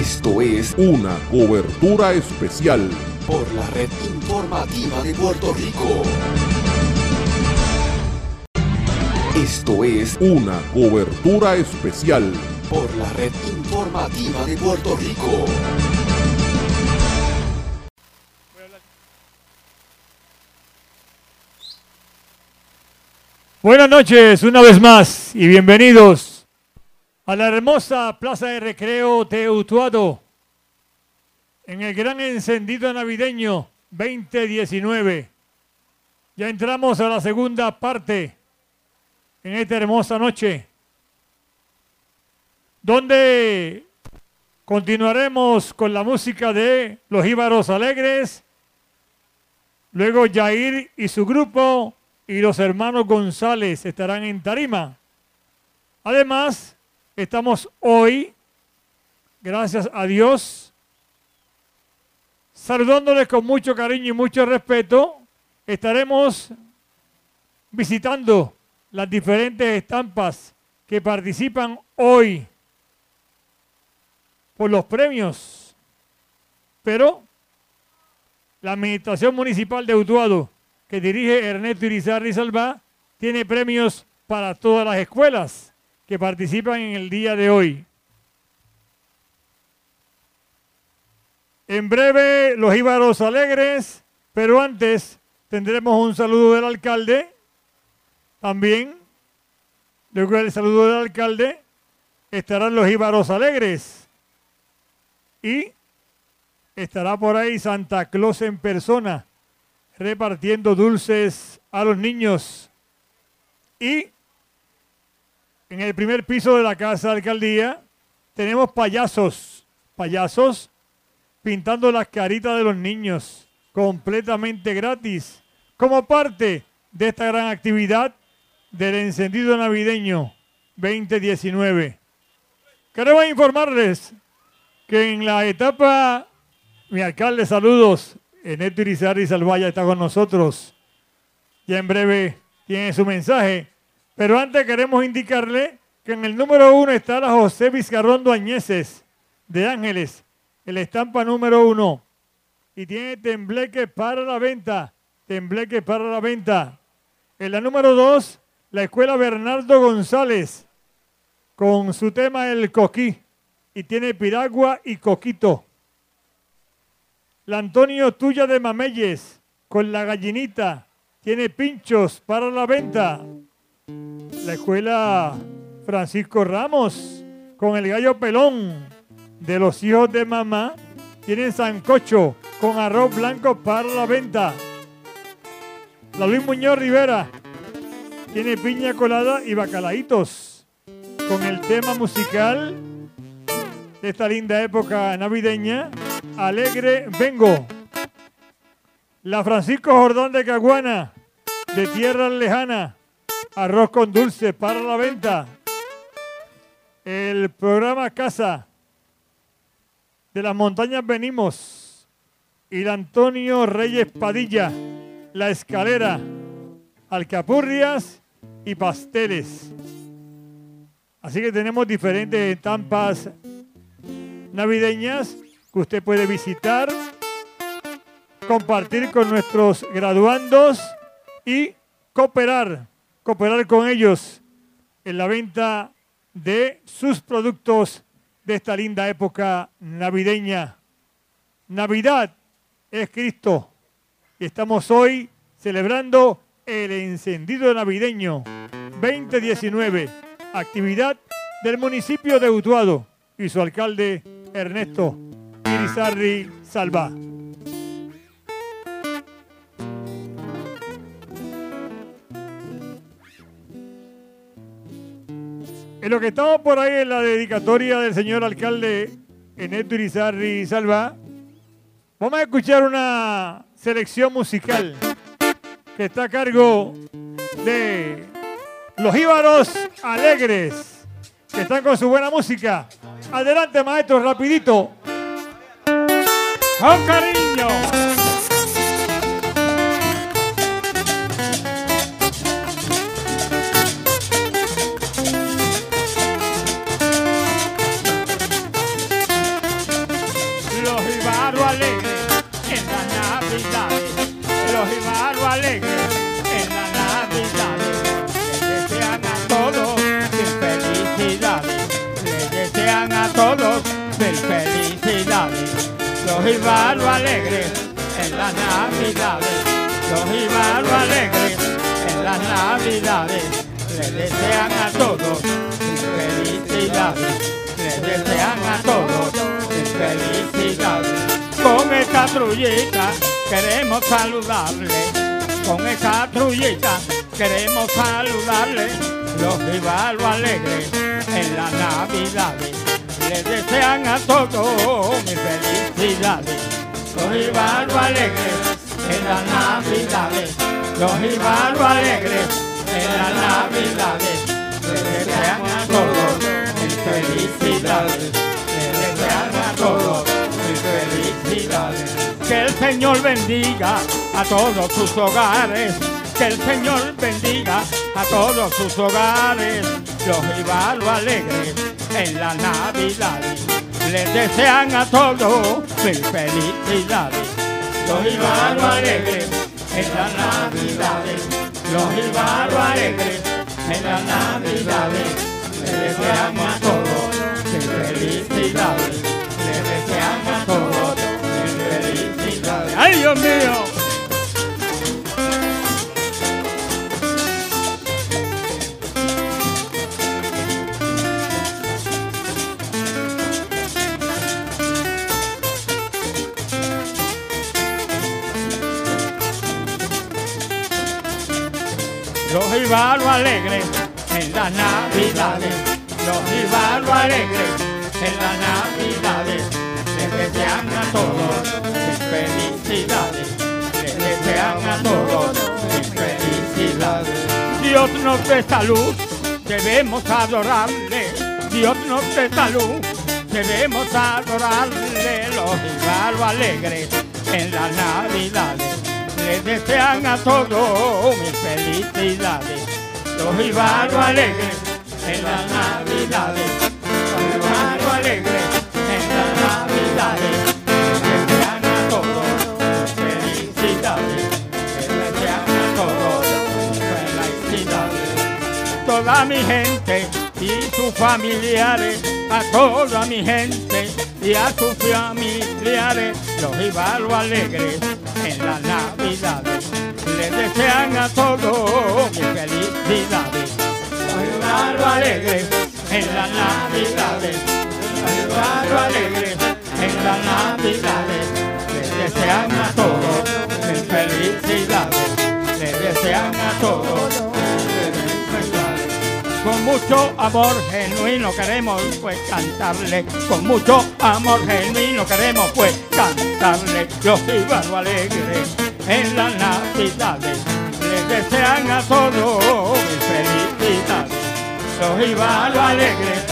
Esto es una cobertura especial por la red informativa de Puerto Rico. Esto es una cobertura especial por la red informativa de Puerto Rico. Buenas noches una vez más y bienvenidos a la hermosa Plaza de Recreo de Utuado en el gran encendido navideño 2019. Ya entramos a la segunda parte en esta hermosa noche donde continuaremos con la música de Los Íbaros Alegres, luego Jair y su grupo y los hermanos González estarán en tarima. Además, estamos hoy, gracias a Dios, saludándoles con mucho cariño y mucho respeto. Estaremos visitando las diferentes estampas que participan hoy por los premios. Pero la Administración Municipal de Utuado, que dirige Ernesto Irizarry Salvá, tiene premios para todas las escuelas que participan en el día de hoy. En breve, los íbaros alegres, pero antes tendremos un saludo del alcalde. También, luego del saludo del alcalde, estarán los íbaros alegres. Y estará por ahí Santa Claus en persona, repartiendo dulces a los niños. Y en el primer piso de la casa de alcaldía tenemos payasos, payasos pintando las caritas de los niños completamente gratis, como parte de esta gran actividad del encendido navideño 2019. Queremos informarles que en la etapa, mi alcalde, saludos, Eneto Irizarry Salvaya está con nosotros. Ya en breve tiene su mensaje. Pero antes queremos indicarle que en el número uno está la José Vizcarrón Duañeses de Ángeles, el estampa número uno. Y tiene tembleque para la venta, tembleque para la venta. En la número dos, la escuela Bernardo González, con su tema El Coquí y tiene piragua y coquito. La Antonio Tuya de Mameyes con la gallinita tiene pinchos para la venta. La escuela Francisco Ramos con el gallo pelón de los hijos de mamá tiene sancocho con arroz blanco para la venta. La Luis Muñoz Rivera tiene piña colada y bacalaitos con el tema musical de esta linda época navideña, Alegre Vengo. La Francisco Jordán de Caguana, de Tierra Lejana, arroz con dulce para la venta. El programa Casa de las Montañas Venimos y el Antonio Reyes Padilla, La Escalera, Alcapurrias y Pasteles. Así que tenemos diferentes estampas navideñas que usted puede visitar, compartir con nuestros graduandos y cooperar, cooperar con ellos en la venta de sus productos de esta linda época navideña. Navidad es Cristo y estamos hoy celebrando el encendido navideño 2019, actividad del municipio de Utuado y su alcalde Ernesto Irizarry Salva. En lo que estamos por ahí en la dedicatoria del señor alcalde Ernesto Irizarry Salva, vamos a escuchar una selección musical que está a cargo de los Íbaros Alegres, que están con su buena música. Adelante, maestro, rapidito. Con cariño. En las navidades. Los Ibaros alegres en las navidades. Les desean a todos mil felicidades. Les desean a todos mil felicidades. Con esta trullita queremos saludarle. Con esta trullita queremos saludarle. Los Ibaros alegres en las navidades. Les desean a todos mis felicidades. Los Ibaros alegres en las navidades. Los Ibaros alegres en las navidades. Les desean a todos mis felicidades. Les desean a todos mis felicidades. Que el Señor bendiga a todos sus hogares. Que el Señor bendiga a todos sus hogares. Los Ibaros alegres en las navidades. Les desean a todos mil felicidades. Los Ibaros alegres en las navidades. Los Ibaros alegres en las navidades. Les desean a todos mil felicidades. Les desean a todos mil felicidades. ¡Ay, Dios mío! Alegres en las navidades. Los Ibaros alegres en las navidades. Les desean a todos mis felicidades. Les desean a todos mis felicidades. Dios nos dé salud, debemos adorarle. Dios nos dé salud, debemos adorarle. Los Ibaros alegres en las navidades les desean a todos mis felicidades. Los Ibaros alegres en las navidades. Los Ibaros alegres en las navidades. Les desean a todos felicidades. Les desean a todos felicidades. Toda mi gente y sus familiares, a toda mi gente y a sus familiares, los Ibaros alegres en las navidades. Les desean a todos mis felicidades. Los Ibaros alegres en las navidades. Los Ibaros alegres en las navidades. Les desean a todos mis felicidades. Les desean a todos con mucho amor genuino queremos pues cantarle, con mucho amor genuino queremos pues cantarle, los Ibaros alegres en las navidades, les desean a todos felicidades, los Ibaros alegres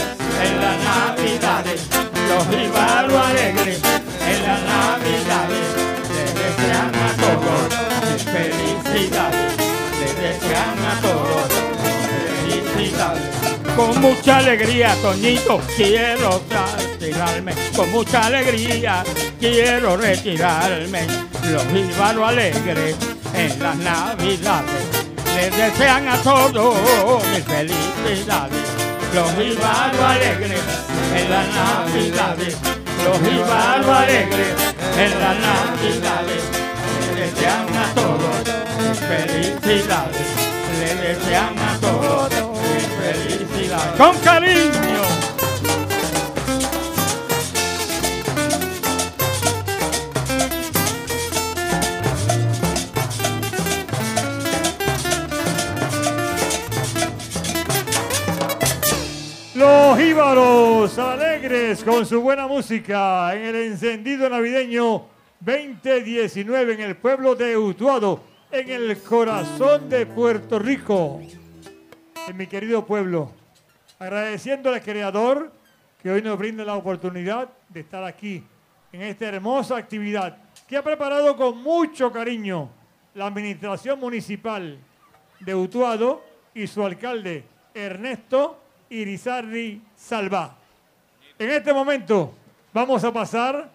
en las navidades, los Ibaros alegres en las navidades, les desean a todos felicidades, les desean a todos con mucha alegría, Toñito, quiero retirarme. Con mucha alegría, quiero retirarme. Los Ibaros alegres en las navidades. Les desean a todos mis felicidades. Los Ibaros alegres en las navidades. Los Ibaros alegres en las navidades. Les desean a todos mis felicidades. Les desean a todos felicidad. Con cariño. Los Íbaros alegres con su buena música en el encendido navideño 2019 en el pueblo de Utuado, en el corazón de Puerto Rico. En mi querido pueblo, agradeciendo al Creador que hoy nos brinda la oportunidad de estar aquí en esta hermosa actividad que ha preparado con mucho cariño la Administración Municipal de Utuado y su alcalde Ernesto Irizarri Salva. En este momento vamos a pasar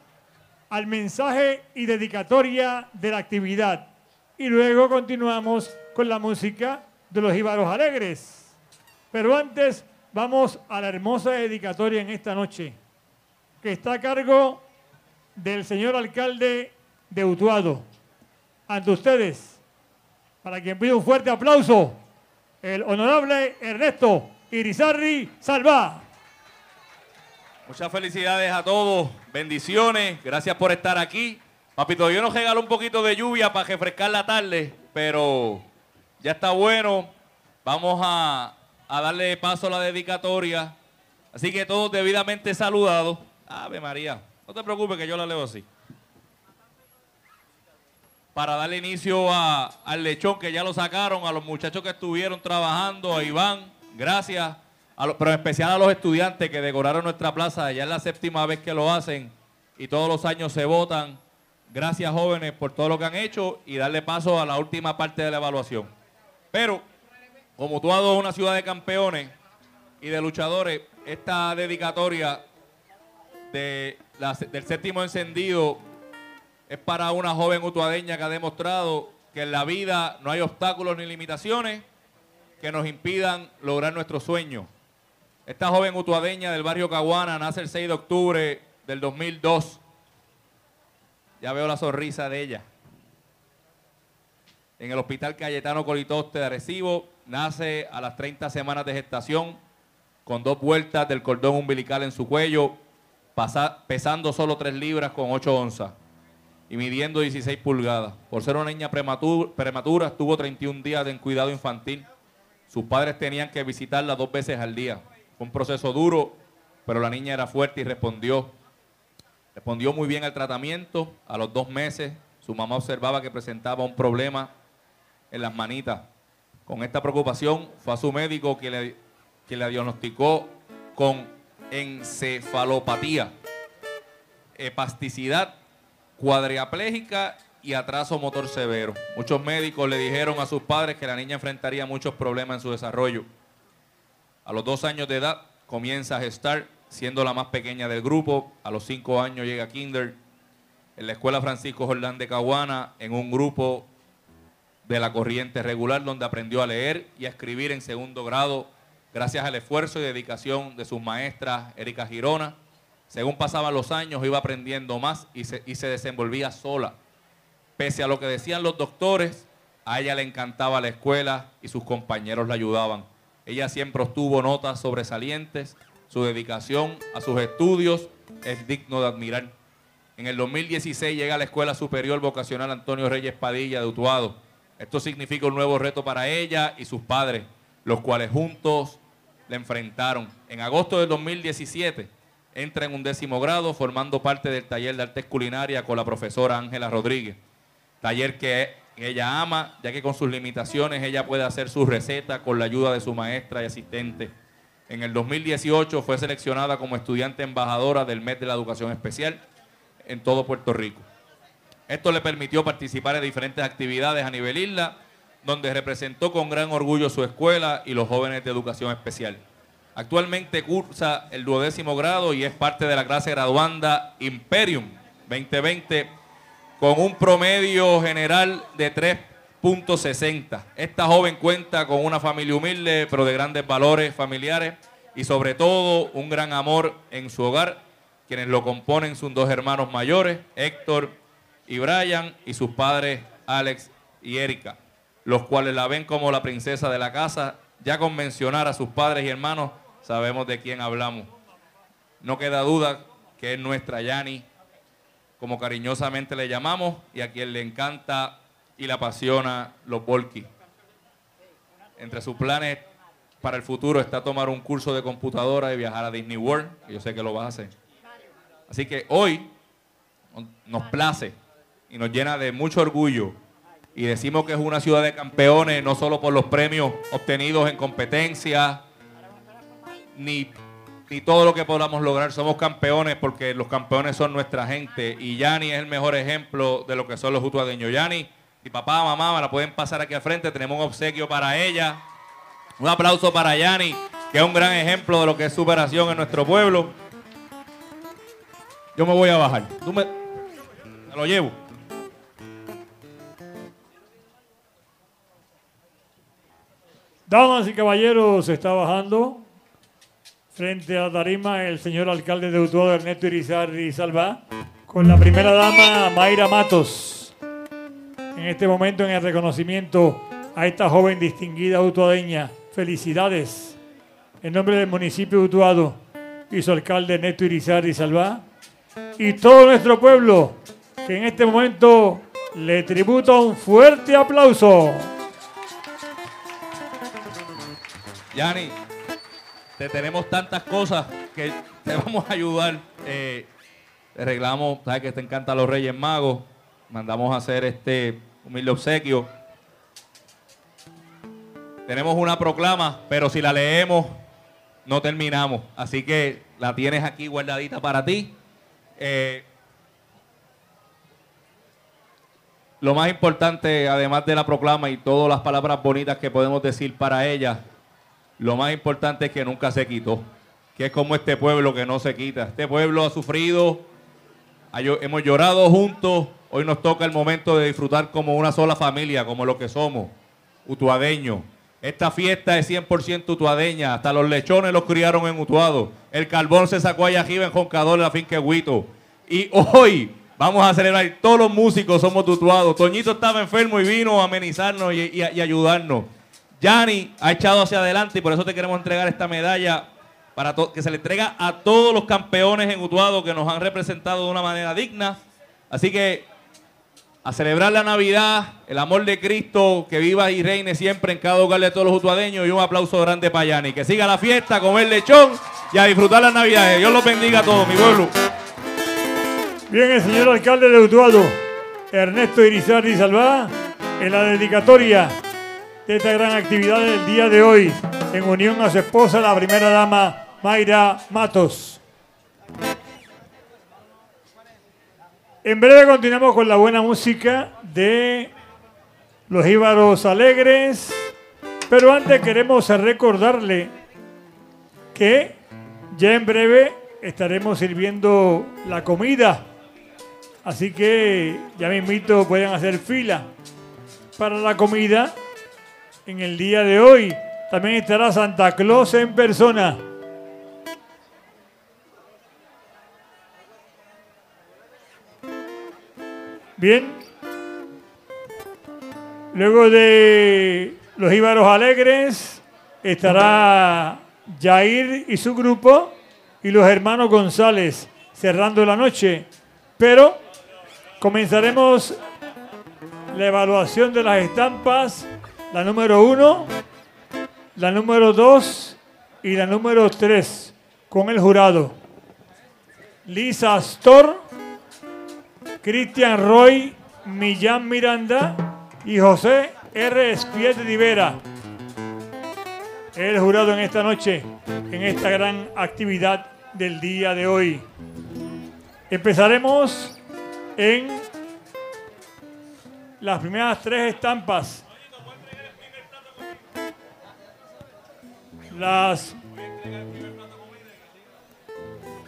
al mensaje y dedicatoria de la actividad y luego continuamos con la música de los Ibaros Alegres. Pero antes vamos a la hermosa dedicatoria en esta noche que está a cargo del señor alcalde de Utuado. Ante ustedes, para quien pide un fuerte aplauso, el honorable Ernesto Irizarri Salva. Muchas felicidades a todos, bendiciones, gracias por estar aquí. Papito, yo nos regalo un poquito de lluvia para refrescar la tarde, pero ya está bueno. Vamos a, a darle paso a la dedicatoria. Así que todos debidamente saludados. Ave María, no te preocupes que yo la leo así. Para darle inicio a- al lechón que ya lo sacaron, a los muchachos que estuvieron trabajando, a Iván, gracias. Pero en especial a los estudiantes que decoraron nuestra plaza. Ya es la séptima vez que lo hacen y todos los años se votan. Gracias jóvenes por todo lo que han hecho y darle paso a la última parte de la evaluación. Pero, como Utuado es una ciudad de campeones y de luchadores, esta dedicatoria de del séptimo encendido es para una joven utuadeña que ha demostrado que en la vida no hay obstáculos ni limitaciones que nos impidan lograr nuestros sueños. Esta joven utuadeña del barrio Caguana nace el 6 de octubre del 2002. Ya veo la sonrisa de ella. En el Hospital Cayetano Colitoste de Arecibo nace a las 30 semanas de gestación con dos vueltas del cordón umbilical en su cuello, pesando solo 3 libras con 8 onzas y midiendo 16 pulgadas. Por ser una niña prematu- prematura, estuvo 31 días en cuidado infantil. Sus padres tenían que visitarla dos veces al día. Fue un proceso duro, pero la niña era fuerte y respondió. Respondió muy bien al tratamiento. A los dos meses, su mamá observaba que presentaba un problema en las manitas. Con esta preocupación, fue a su médico que le, que le diagnosticó con encefalopatía, hepasticidad cuadriaplégica y atraso motor severo. Muchos médicos le dijeron a sus padres que la niña enfrentaría muchos problemas en su desarrollo. A los dos años de edad comienza a gestar, siendo la más pequeña del grupo. A los cinco años llega a Kinder. En la escuela Francisco Jordán de Caguana, en un grupo de la corriente regular, donde aprendió a leer y a escribir en segundo grado, gracias al esfuerzo y dedicación de sus maestras, Erika Girona. Según pasaban los años, iba aprendiendo más y se, y se desenvolvía sola. Pese a lo que decían los doctores, a ella le encantaba la escuela y sus compañeros la ayudaban. Ella siempre obtuvo notas sobresalientes, su dedicación a sus estudios es digno de admirar. En el 2016 llega a la Escuela Superior Vocacional Antonio Reyes Padilla de Utuado. Esto significa un nuevo reto para ella y sus padres, los cuales juntos le enfrentaron. En agosto del 2017 entra en un décimo grado formando parte del taller de artes culinarias con la profesora Ángela Rodríguez. Taller que ella ama, ya que con sus limitaciones ella puede hacer sus recetas con la ayuda de su maestra y asistente. En el 2018 fue seleccionada como estudiante embajadora del mes de la educación especial en todo Puerto Rico. Esto le permitió participar en diferentes actividades a nivel isla, donde representó con gran orgullo su escuela y los jóvenes de educación especial. Actualmente cursa el duodécimo grado y es parte de la clase graduanda Imperium 2020 con un promedio general de 3.60. Esta joven cuenta con una familia humilde, pero de grandes valores familiares y sobre todo un gran amor en su hogar. Quienes lo componen son dos hermanos mayores, Héctor y Brian, y sus padres Alex y Erika, los cuales la ven como la princesa de la casa. Ya con mencionar a sus padres y hermanos, sabemos de quién hablamos. No queda duda que es nuestra Yani, como cariñosamente le llamamos, y a quien le encanta y le apasiona los volky. Entre sus planes para el futuro está tomar un curso de computadora y viajar a Disney World, que yo sé que lo vas a hacer. Así que hoy nos place y nos llena de mucho orgullo y decimos que es una ciudad de campeones, no solo por los premios obtenidos en competencia, ni, ni todo lo que podamos lograr. Somos campeones porque los campeones son nuestra gente. Y Yani es el mejor ejemplo de lo que son los utuadeños. Yani, mi papá, mamá, me la pueden pasar aquí al frente. Tenemos un obsequio para ella. Un aplauso para Yani, que es un gran ejemplo de lo que es superación en nuestro pueblo. Yo me voy a bajar. Tú me lo llevo. Damas y caballeros, se está bajando frente a la tarima el señor alcalde de Utuado, Ernesto Irizarry Salva, con la primera dama Mayra Matos. En este momento en el reconocimiento a esta joven distinguida utuadeña. Felicidades. En nombre del municipio de Utuado y su alcalde Ernesto Irizarry Salva y todo nuestro pueblo que en este momento le tributa un fuerte aplauso. Yani, te tenemos tantas cosas que te vamos a ayudar. Eh, arreglamos, sabes que te encantan los Reyes Magos. Mandamos a hacer este humilde obsequio. Tenemos una proclama, pero si la leemos, no terminamos. Así que la tienes aquí guardadita para ti. Eh, lo más importante, además de la proclama y todas las palabras bonitas que podemos decir para ella, lo más importante es que nunca se quitó. Que es como este pueblo que no se quita. Este pueblo ha sufrido, hemos llorado juntos. Hoy nos toca el momento de disfrutar como una sola familia, como lo que somos, utuadeños. Esta fiesta es 100% utuadeña. Hasta los lechones los criaron en Utuado. El carbón se sacó allá arriba en Joncador, en la finca Huito. Y hoy vamos a celebrar. Todos los músicos somos de Utuado. Toñito estaba enfermo y vino a amenizarnos y- y ayudarnos. Yanni ha echado hacia adelante y por eso te queremos entregar esta medalla para que se le entrega a todos los campeones en Utuado que nos han representado de una manera digna. Así que a celebrar la Navidad, el amor de Cristo, que viva y reine siempre en cada hogar de todos los utuadeños y un aplauso grande para Yanni. Que siga la fiesta, a comer lechón y a disfrutar las Navidades. Dios los bendiga a todos, mi pueblo. Bien, el señor alcalde de Utuado, Ernesto Irizarry Salvá, en la dedicatoria de esta gran actividad del día de hoy, en unión a su esposa, la primera dama Mayra Matos. En breve continuamos con la buena música de los Íbaros Alegres, pero antes queremos recordarle que ya en breve estaremos sirviendo la comida. Así que ya me invito, pueden hacer fila para la comida en el día de hoy. También estará Santa Claus en persona. Bien. Luego de los Íbaros Alegres estará Jair y su grupo y los hermanos González cerrando la noche. Pero comenzaremos la evaluación de las estampas, la número uno, la número dos y la número tres con el jurado. Lisa Astor, Cristian Roy, Millán Miranda y José R. Espiete Rivera. El jurado en esta noche, en esta gran actividad del día de hoy. Empezaremos en las primeras tres estampas. Las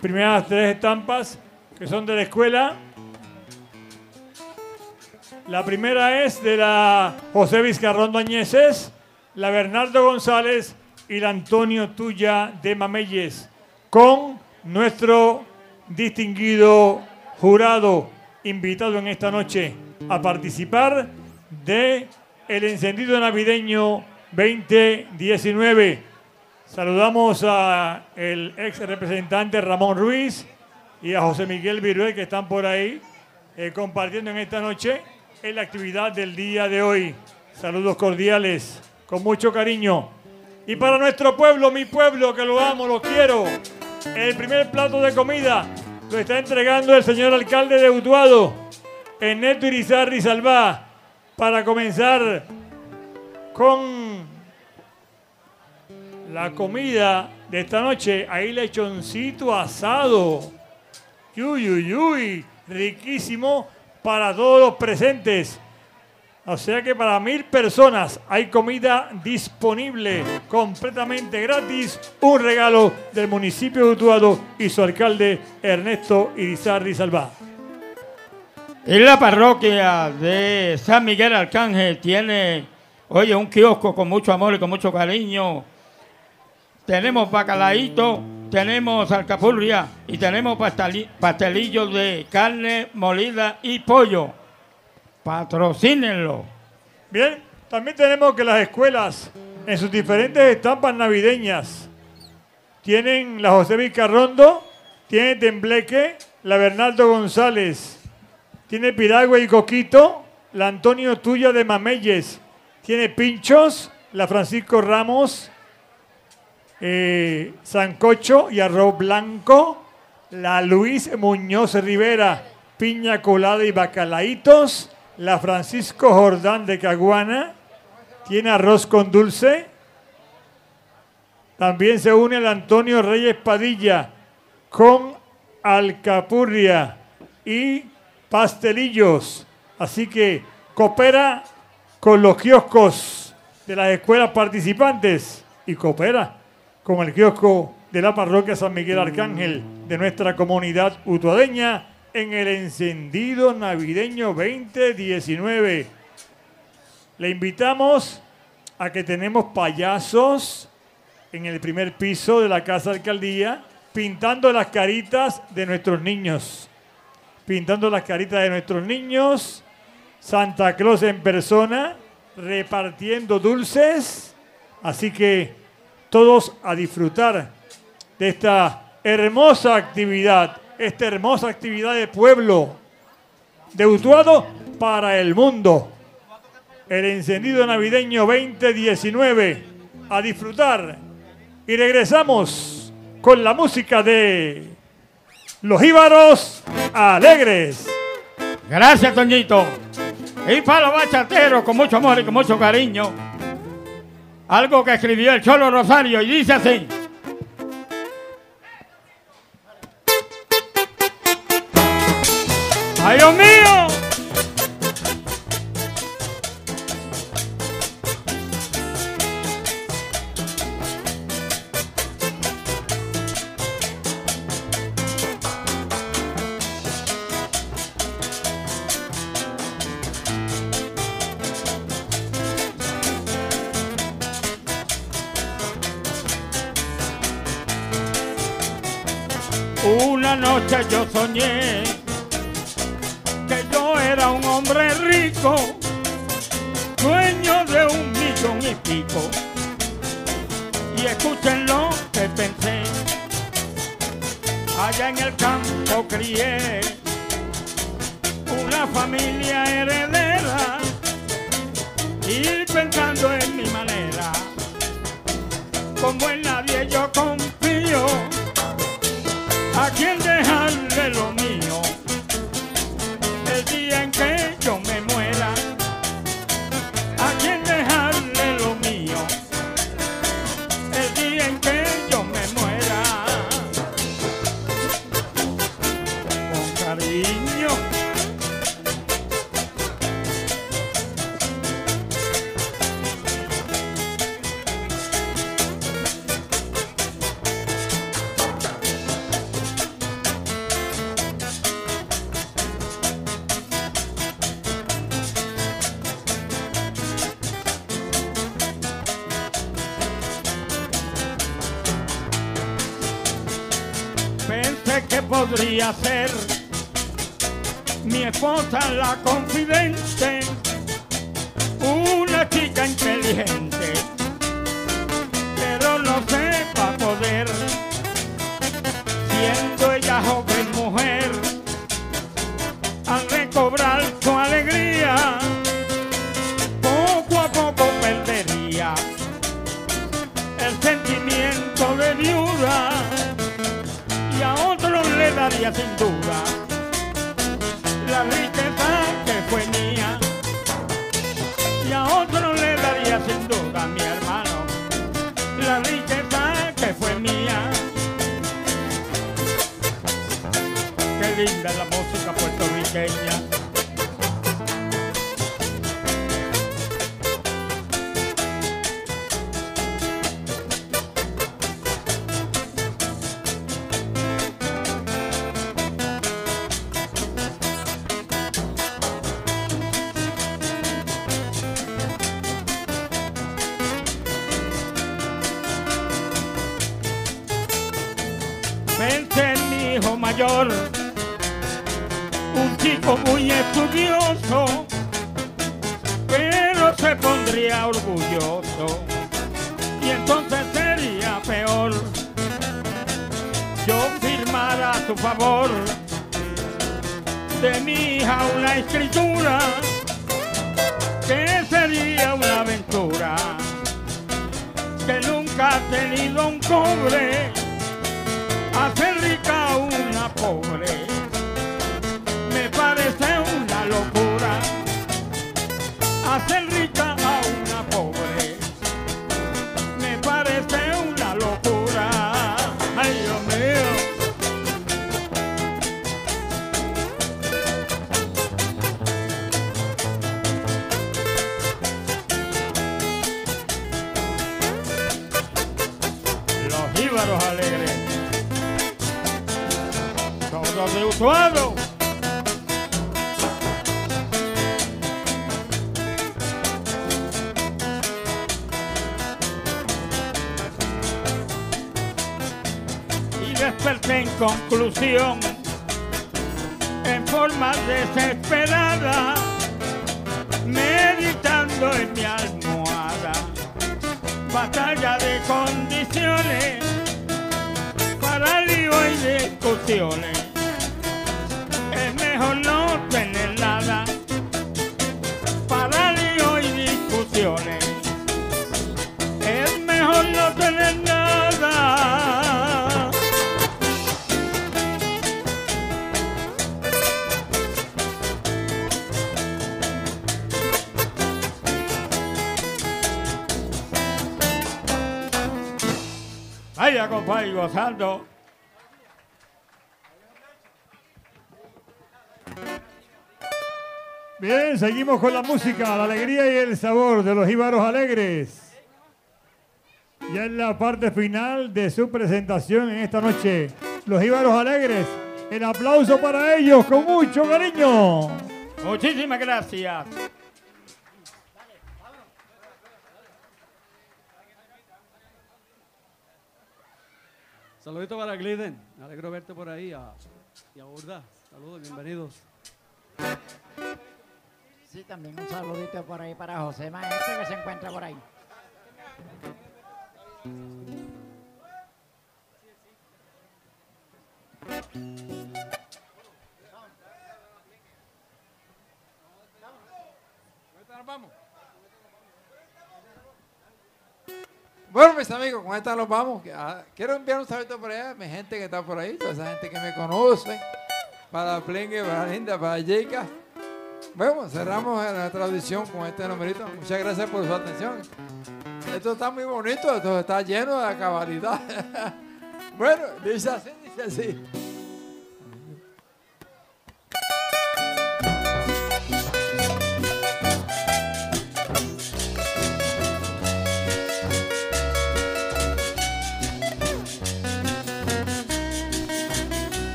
primeras tres estampas que son de la escuela. La primera es de la José Vizcarrón Dañeses, la Bernardo González y la Antonio Tuya de Mameyes, con nuestro distinguido jurado invitado en esta noche a participar de el encendido navideño 2019. Saludamos a el ex representante Ramón Ruiz y a José Miguel Virué que están por ahí eh, compartiendo en esta noche en la actividad del día de hoy. Saludos cordiales, con mucho cariño. Y para nuestro pueblo, mi pueblo, que lo amo, lo quiero, el primer plato de comida lo está entregando el señor alcalde de Utuado, Ernesto Irizarry Salvá, para comenzar con la comida de esta noche. Ahí lechoncito asado. Uy, uy, uy, riquísimo para todos los presentes. O sea que para mil personas hay comida disponible completamente gratis. Un regalo del municipio de Utuado y su alcalde Ernesto Irizarry Salvá. Y la parroquia de San Miguel Arcángel tiene, oye, un kiosco con mucho amor y con mucho cariño. Tenemos bacalaíto tenemos alcapurria y tenemos pasteli- pastelillos de carne molida y pollo. Patrocínenlo. Bien, también tenemos que las escuelas, en sus diferentes estampas navideñas, tienen la José Vizcarrondo, tiene Tembleque, la Bernardo González, tiene Piragua y Coquito, la Antonio Tuya de Mameyes, tiene Pinchos, la Francisco Ramos, eh, Sancocho y Arroz Blanco, la Luis Muñoz Rivera, Piña Colada y Bacalaitos, la Francisco Jordán de Caguana, tiene arroz con dulce. También se une el Antonio Reyes Padilla con alcapurria y pastelillos. Así que coopera con los kioscos de las escuelas participantes y coopera con el kiosco de la parroquia San Miguel Arcángel de nuestra comunidad utuadeña en el encendido navideño 2019. Le invitamos a que tenemos payasos en el primer piso de la Casa Alcaldía pintando las caritas de nuestros niños. Pintando las caritas de nuestros niños. Santa Claus en persona repartiendo dulces. Así que todos a disfrutar de esta hermosa actividad, esta hermosa actividad de pueblo de Utuado para el mundo. El encendido navideño 2019. A disfrutar. Y regresamos con la música de los Íbaros Alegres. Gracias, Toñito. Y para los bachateros, con mucho amor y con mucho cariño. Algo que escribió el Cholo Rosario y dice así. ¡Ay, Dios mío! Mayor, un chico muy estudioso, pero se pondría orgulloso. Y entonces sería peor. Yo firmar a su favor. De mi hija una escritura que sería una aventura. Que nunca ha tenido un cobre hacer seguimos con la música, la alegría y el sabor de los Íbaros Alegres. Ya en la parte final de su presentación en esta noche, los Íbaros Alegres. El aplauso para ellos con mucho cariño. Muchísimas gracias. Saludito para Gliden. Me alegro verte por ahí. A, y a Urda. Saludos, bienvenidos. Sí, también un saludito por ahí para José Maestro que se encuentra por ahí. Bueno, mis amigos, con esta nos vamos. Ah, Quiero enviar un saludo por allá a mi gente que está por ahí, toda esa gente que me conoce, para Plengue, para Linda, para Jaica. Bueno, cerramos nuestra audición con este numerito. Muchas gracias por su atención. Esto está muy bonito, esto está lleno de cabalidad. bueno, dice así, dice así.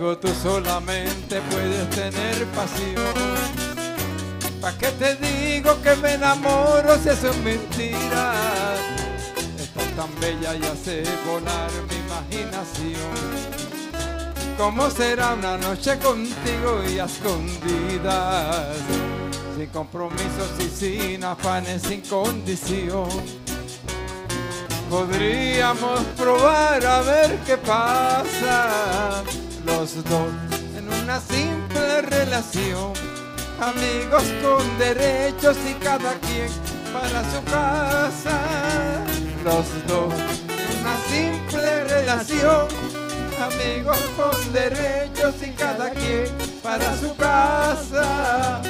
Tú solamente puedes tener pasión. ¿Para qué te digo que me enamoro si eso es mentira? Estás tan bella y hace volar mi imaginación. ¿Cómo será una noche contigo y a escondidas? Sin compromisos y sin afanes, sin condición. Podríamos probar a ver qué pasa los dos en una simple relación. Amigos con derechos y cada quien para su casa. Los dos en una simple relación. Amigos con derechos y cada quien para su casa.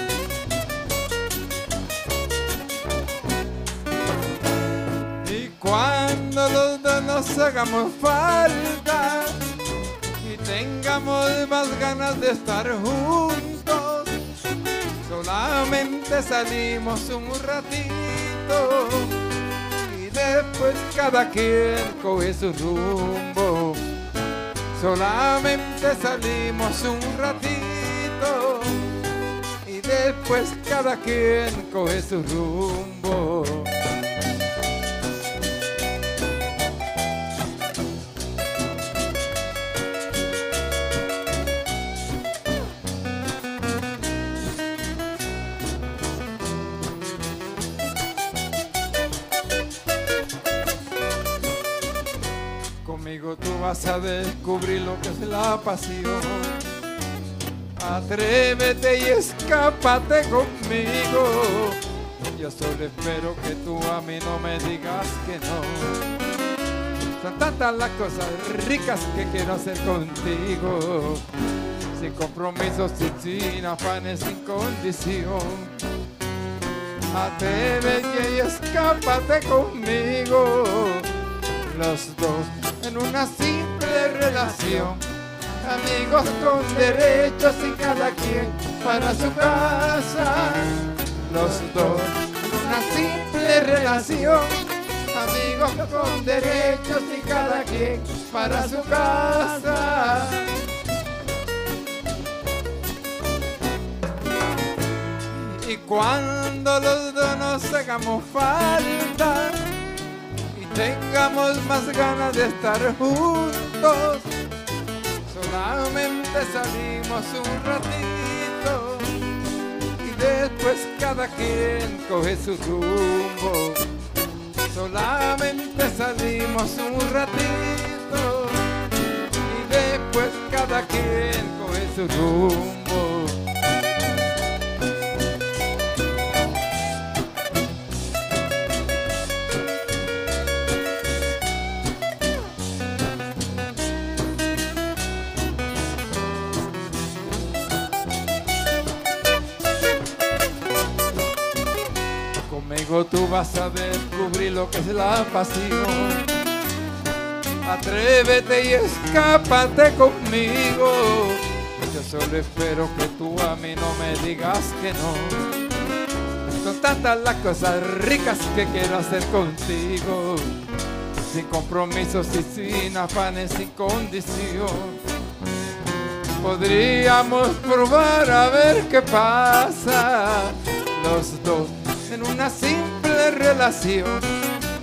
Y cuando los dos nos hagamos falta tengamos más ganas de estar juntos, solamente salimos un ratito y después cada quien coge su rumbo. Solamente salimos un ratito y después cada quien coge su rumbo. Conmigo tú vas a descubrir lo que es la pasión. Atrévete y escápate conmigo. Yo solo espero que tú a mí no me digas que no. Son tantas las cosas ricas que quiero hacer contigo. Sin compromisos, sin, sin afanes, sin condición. Atrévete y escápate conmigo. Los dos en una simple relación. Amigos con derechos y cada quien para su casa. Los dos en una simple relación. Amigos con derechos y cada quien para su casa. Y cuando los dos nos hagamos falta tengamos más ganas de estar juntos, solamente salimos un ratito y después cada quien coge su rumbo. Solamente salimos un ratito y después cada quien coge su rumbo. Tú vas a descubrir lo que es la pasión. Atrévete y escápate conmigo. Yo solo espero que tú a mí no me digas que no. Son tantas las cosas ricas que quiero hacer contigo. Sin compromisos y sin afanes, sin condición. Podríamos probar a ver qué pasa. Los dos en una relación.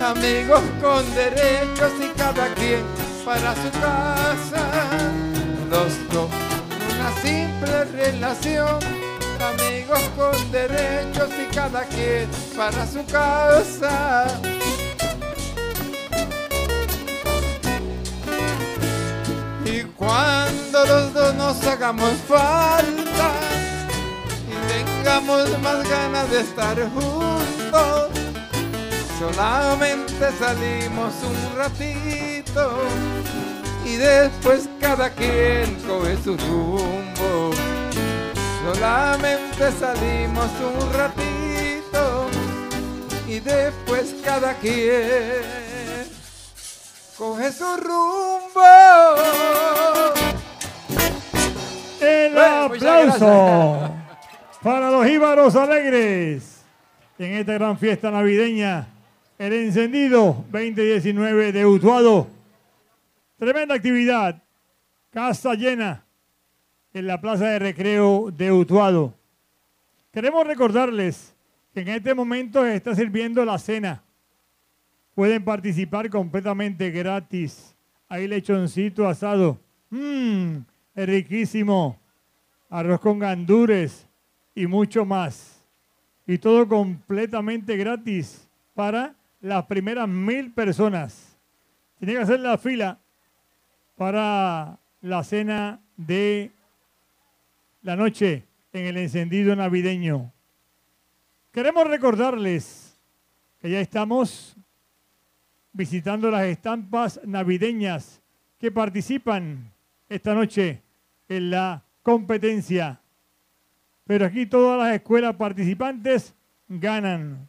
Amigos con derechos y cada quien para su casa. Los dos una simple relación. Amigos con derechos y cada quien para su casa. Y cuando los dos nos hagamos falta y tengamos más ganas de estar juntos, solamente salimos un ratito y después cada quien coge su rumbo. Solamente salimos un ratito y después cada quien coge su rumbo. El Bueno, aplauso para los íbaros alegres en esta gran fiesta navideña, el encendido 2019 de Utuado. Tremenda actividad, casa llena en la plaza de recreo de Utuado. Queremos recordarles que en este momento se está sirviendo la cena. Pueden participar completamente gratis. Hay lechoncito asado. Mmm, es riquísimo. Arroz con gandures y mucho más. Y todo completamente gratis para las primeras mil personas. Tiene que hacer la fila para la cena de la noche en el encendido navideño. Queremos recordarles que ya estamos visitando las estampas navideñas que participan esta noche en la competencia. Pero aquí todas las escuelas participantes ganan.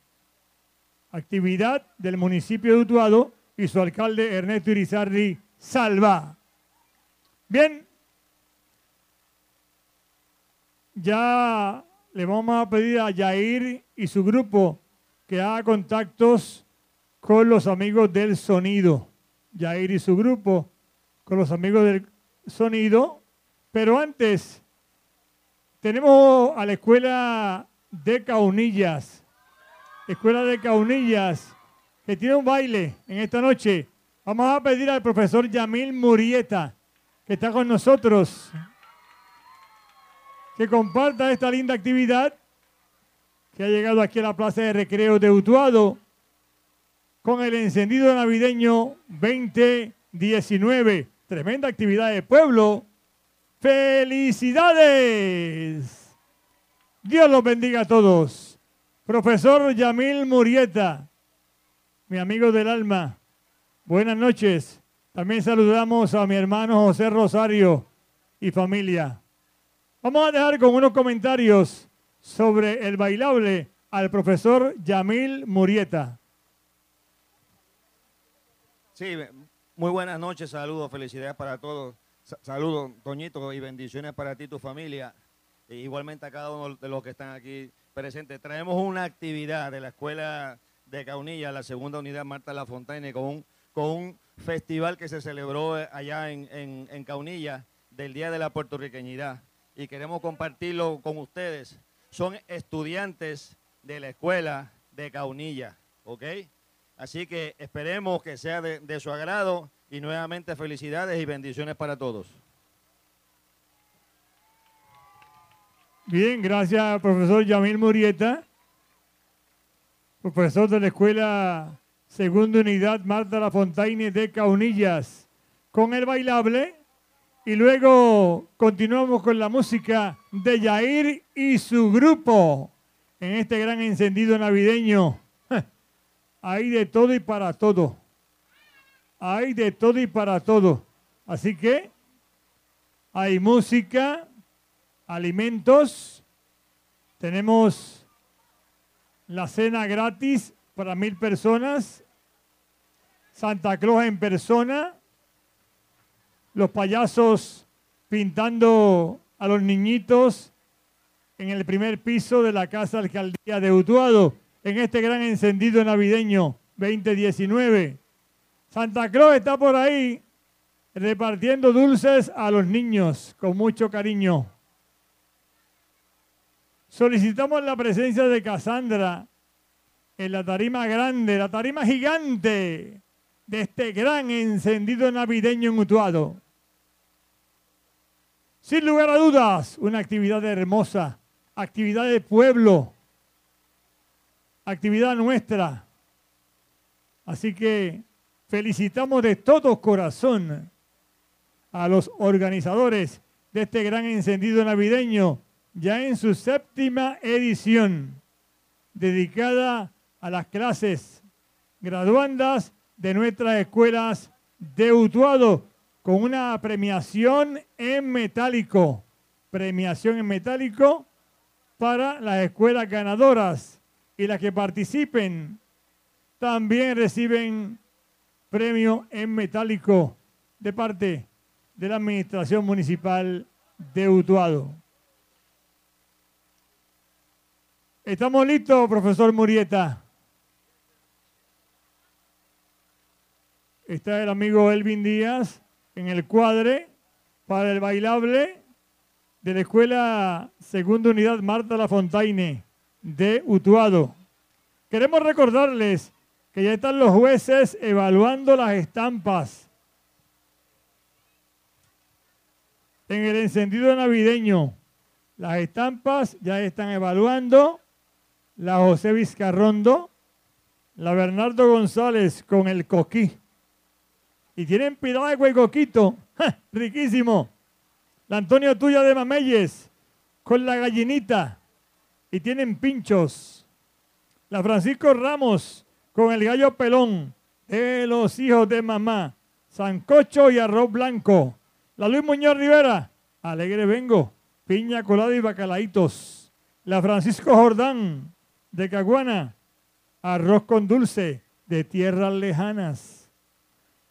Actividad del municipio de Utuado y su alcalde Ernesto Irizarri Salva. Bien, ya le vamos a pedir a Yair y su grupo que haga contactos con los amigos del sonido. Yair y su grupo con los amigos del sonido. Pero antes, tenemos a la escuela de Caunillas, escuela de Caunillas, que tiene un baile en esta noche. Vamos a pedir al profesor Yamil Murieta, que está con nosotros, que comparta esta linda actividad que ha llegado aquí a la Plaza de Recreo de Utuado con el encendido navideño 2019. Tremenda actividad de pueblo. ¡Felicidades! Dios los bendiga a todos. Profesor Yamil Murieta, mi amigo del alma, buenas noches. También saludamos a mi hermano José Rosario y familia. Vamos a dejar con unos comentarios sobre el bailable al profesor Yamil Murieta. Sí, muy buenas noches, saludos, felicidades para todos. Sa- Saludos, Toñito, y bendiciones para ti y tu familia. E igualmente a cada uno de los que están aquí presentes. Traemos una actividad de la Escuela de Caunilla, la segunda unidad Marta La Fontaine, con un, con un festival que se celebró eh, allá en, en, Caunilla del Día de la Puertorriqueñidad. Y queremos compartirlo con ustedes. Son estudiantes de la Escuela de Caunilla, ¿ok? Así que esperemos que sea de su agrado y nuevamente felicidades y bendiciones para todos. Bien, gracias, profesor Yamil Murieta, profesor de la Escuela Segunda Unidad Marta La Fontaine de Caunillas, con el bailable. Y luego continuamos con la música de Yair y su grupo en este gran encendido navideño. Hay de todo y para todo. Hay de todo y para todo. Así que hay música, alimentos, tenemos la cena gratis para mil personas, Santa Claus en persona, los payasos pintando a los niñitos en el primer piso de la Casa Alcaldía de Utuado en este gran encendido navideño 2019. Santa Claus está por ahí repartiendo dulces a los niños con mucho cariño. Solicitamos la presencia de Casandra en la tarima grande, la tarima gigante de este gran encendido navideño en Utuado. Sin lugar a dudas, una actividad hermosa, actividad de pueblo, actividad nuestra. Así que felicitamos de todo corazón a los organizadores de este gran encendido navideño, ya en su séptima edición, dedicada a las clases graduandas de nuestras escuelas de Utuado, con una premiación en metálico, premiación en metálico para las escuelas ganadoras y las que participen también reciben premio en metálico de parte de la Administración Municipal de Utuado. ¿Estamos listos, profesor Murieta? Está el amigo Elvin Díaz en el cuadre para el bailable de la Escuela Segunda Unidad Marta La Fontaine de Utuado. Queremos recordarles que ya están los jueces evaluando las estampas en el encendido navideño. Las estampas ya están evaluando la José Vizcarrondo, la Bernardo González con el coquí. Y tienen piragua y coquito, riquísimo. La Antonio Tuya de Mameyes con la gallinita y tienen pinchos. La Francisco Ramos con el gallo pelón de los hijos de mamá. Sancocho y arroz blanco. La Luis Muñoz Rivera, alegre vengo. Piña colada y bacalaitos. La Francisco Jordán de Caguana, arroz con dulce de tierras lejanas.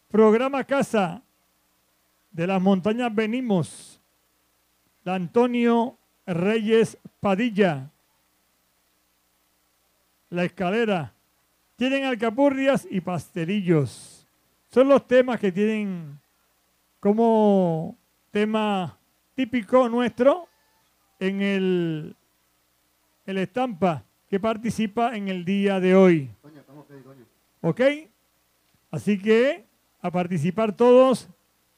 Programa Casa de las Montañas Venimos. La Antonio Reyes Padilla. La escalera. Tienen alcapurrias y pastelillos. Son los temas que tienen como tema típico nuestro en el, el estampa que participa en el día de hoy. ¿Ok? Así que a participar todos,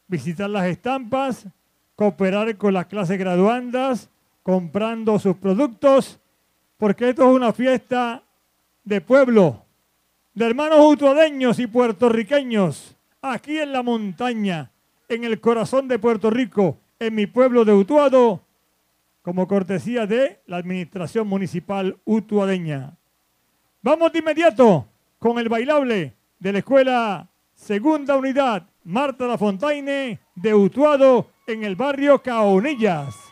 visitar las estampas, cooperar con las clases graduandas, comprando sus productos, porque esto es una fiesta de pueblo, de hermanos utuadeños y puertorriqueños, aquí en la montaña, en el corazón de Puerto Rico, en mi pueblo de Utuado, como cortesía de la Administración Municipal Utuadeña. Vamos de inmediato con el bailable de la Escuela Segunda Unidad Marta La Fontaine de Utuado en el barrio Caonillas.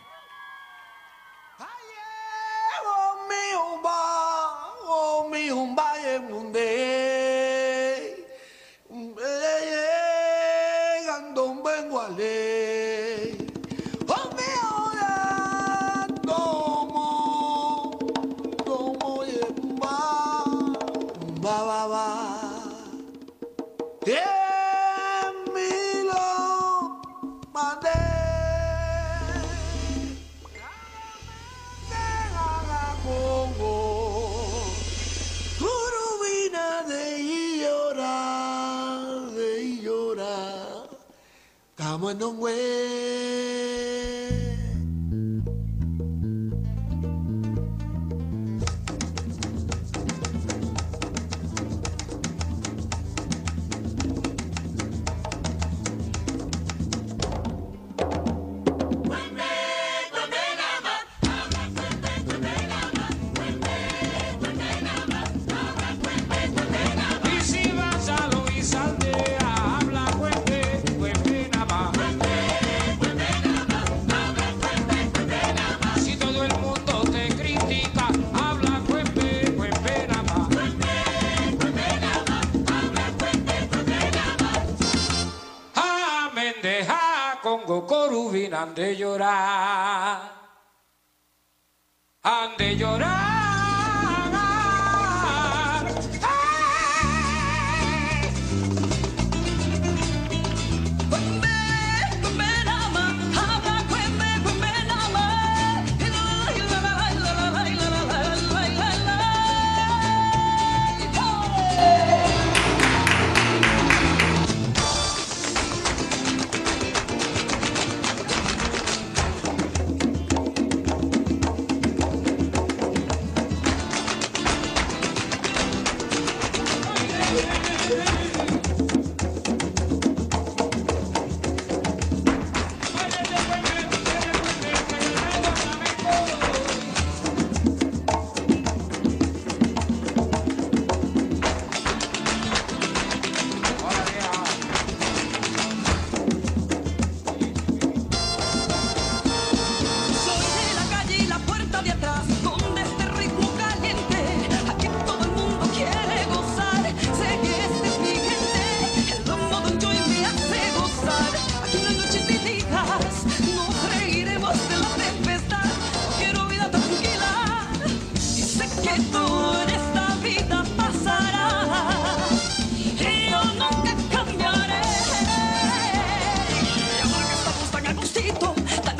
Como Corubina han de llorar, han de llorar. necesito. Tan